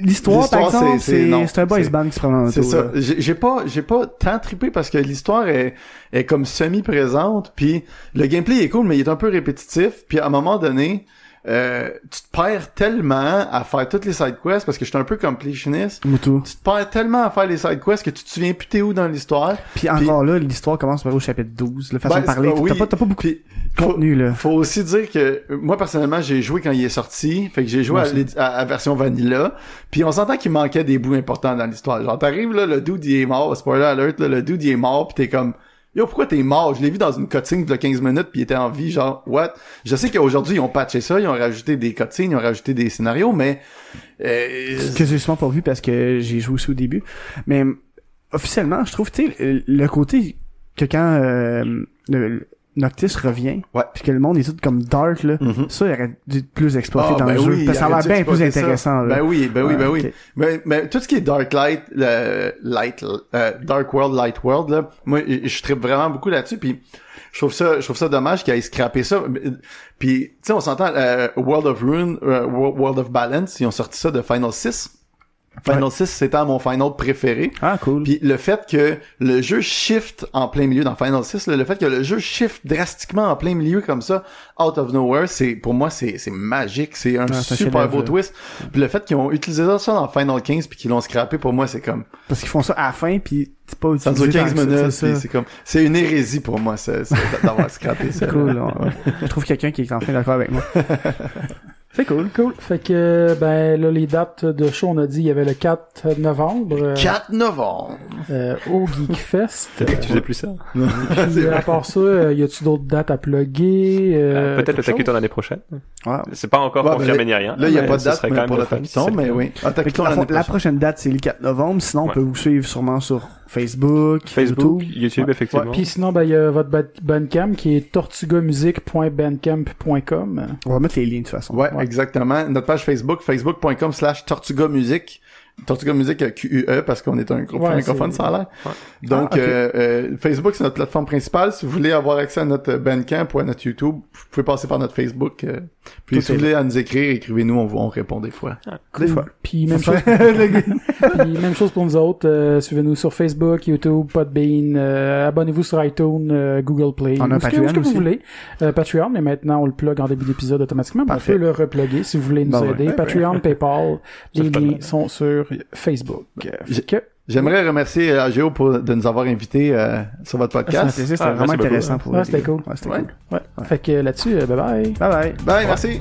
Speaker 4: L'histoire, par exemple,
Speaker 3: c'est-
Speaker 4: c'est
Speaker 3: non,
Speaker 4: c'est un boys band qui se prend
Speaker 3: C'est ça. J'ai pas, j'ai pas tant trippé parce que l'histoire est, est comme semi-présente, puis le gameplay est cool, mais il est un peu répétitif, puis à un moment donné, euh, tu te perds tellement à faire toutes les side quests parce que je suis un peu completionist.
Speaker 4: Moutou.
Speaker 3: Tu te perds tellement à faire les side quests que tu te souviens plus t'es où dans l'histoire.
Speaker 4: Puis encore là, l'histoire commence par au chapitre 12. La façon
Speaker 3: Ben,
Speaker 4: de parler.
Speaker 3: c'est- oui.
Speaker 4: T'as pas, pas beaucoup de
Speaker 3: faut,
Speaker 4: contenu, là.
Speaker 3: faut aussi dire que moi personnellement j'ai joué quand il est sorti, fait que j'ai joué à, à, à version vanilla. Puis on s'entend qu'il manquait des bouts importants dans l'histoire. Genre t'arrives là, le dude il est mort, spoiler alert, là, le dude il est mort, puis t'es comme Yo, pourquoi t'es mort? Je l'ai vu dans une cutscene de 15 minutes puis il était en vie, genre, what? Je sais qu'aujourd'hui, ils ont patché ça, ils ont rajouté des cutscenes, ils ont rajouté des scénarios, mais, euh,
Speaker 4: que j'ai souvent pas vu parce que j'ai joué aussi au début. Mais officiellement, je trouve, tu sais, le- côté que quand euh, le- Noctis revient,
Speaker 3: Ouais.
Speaker 4: puis que le monde est tout comme dark, là,
Speaker 3: Mhm.
Speaker 4: ça, il aurait dû être plus exploité
Speaker 3: Ah,
Speaker 4: dans
Speaker 3: ben
Speaker 4: le jeu. parce ça a l'air bien plus intéressant, là.
Speaker 3: Ben oui, ben oui, ben
Speaker 4: Ouais,
Speaker 3: oui. Mais, mais tout ce qui est Dark Light, Light, euh, Dark World, Light World, là, moi, je tripe vraiment beaucoup là-dessus, puis je trouve ça, je trouve ça dommage qu'il ait scrappé ça. Puis, tu sais, on s'entend, euh, World of Ruin, euh, World of Balance, ils ont sorti ça de Final 6. Final 6, c'était mon Final préféré.
Speaker 4: Ah, cool.
Speaker 3: Puis le fait que le jeu shift en plein milieu dans Final 6, là, le fait que le jeu shift drastiquement en plein milieu comme ça, out of nowhere, c'est pour moi c'est c'est magique, c'est un
Speaker 4: Ouais, un
Speaker 3: super beau twist. Puis le fait qu'ils ont utilisé ça dans Final 15 puis qu'ils l'ont scrappé pour moi c'est comme
Speaker 4: Parce qu'ils font ça à la fin, puis c'est pas
Speaker 3: ça dure
Speaker 4: utilisé
Speaker 3: 15
Speaker 4: tant que ça,
Speaker 3: minutes,
Speaker 4: c'est
Speaker 3: comme c'est une hérésie pour moi d'avoir scrappé ça.
Speaker 4: C'est cool. là. Je trouve quelqu'un qui est enfin d'accord avec moi. C'est cool.
Speaker 1: Cool. Fait que, ben, là, les dates de show, on a dit, il y avait le 4 novembre, euh,
Speaker 3: 4 novembre.
Speaker 1: euh, au Geekfest.
Speaker 2: Peut-être que tu faisais plus ça?
Speaker 1: Puis, euh, à part ça, euh, y a-tu d'autres dates à plugger?
Speaker 2: Euh,
Speaker 1: Euh,
Speaker 2: Peut-être le? Takuton l'année prochaine.
Speaker 4: Ouais.
Speaker 2: C'est pas encore
Speaker 3: Ouais,
Speaker 2: confirmé ni rien.
Speaker 3: Là il y a pas de date
Speaker 2: serait
Speaker 3: mais
Speaker 2: quand
Speaker 3: pour
Speaker 2: même
Speaker 3: le Takuton, mais oui. Ah,
Speaker 4: Fait que
Speaker 3: Takuton
Speaker 4: la, la
Speaker 3: prochaine.
Speaker 4: date, c'est le 4 novembre. Sinon, on peut vous suivre sûrement sur Facebook,
Speaker 2: Facebook,
Speaker 4: YouTube.
Speaker 2: YouTube,
Speaker 4: Ouais.
Speaker 2: effectivement.
Speaker 1: Puis sinon, ben, il y a votre ba- Bandcamp qui est tortugamusique.bandcamp.com.
Speaker 4: On va mettre les liens de toute façon.
Speaker 3: Ouais, exactement. Notre page Facebook, facebook.com slash Tortuga Music. Tortuga Music euh, QUE parce qu'on est un groupe
Speaker 1: Ouais,
Speaker 3: francophone, ça a l'air.
Speaker 2: Ouais.
Speaker 3: Donc,
Speaker 4: Ah,
Speaker 3: euh, euh, Facebook, c'est notre plateforme principale. Si vous voulez avoir accès à notre Bandcamp ou à notre YouTube, vous pouvez passer par notre Facebook. euh. Puis
Speaker 4: Tout
Speaker 3: si vous voulez à nous écrire, écrivez-nous, on, vous- on répond des fois.
Speaker 4: Des fois.
Speaker 1: Puis même chose, puis même chose pour nous autres. euh, Suivez-nous sur Facebook, YouTube, Podbean. euh, Abonnez-vous sur iTunes, euh, Google Play.
Speaker 4: On a un Patreon
Speaker 1: ce que vous voulez. Euh, Patreon, mais maintenant on le plug en début d'épisode automatiquement. On peut le repluguer si vous voulez nous
Speaker 4: Bon, ouais.
Speaker 1: aider.
Speaker 3: Ouais,
Speaker 1: Patreon, PayPal, les liens sont sur Facebook.
Speaker 3: J'aimerais remercier euh, AGO pour de nous avoir invités euh, sur votre
Speaker 4: m'a
Speaker 3: podcast.
Speaker 4: c'était
Speaker 2: Ah,
Speaker 4: vraiment
Speaker 2: merci beaucoup.
Speaker 4: intéressant pour
Speaker 1: Ouais, c'était cool.
Speaker 4: Ouais, c'était
Speaker 3: Ouais.
Speaker 4: cool.
Speaker 1: ouais. Fait que là-dessus, euh, bye bye.
Speaker 4: Bye bye.
Speaker 3: Bye, merci.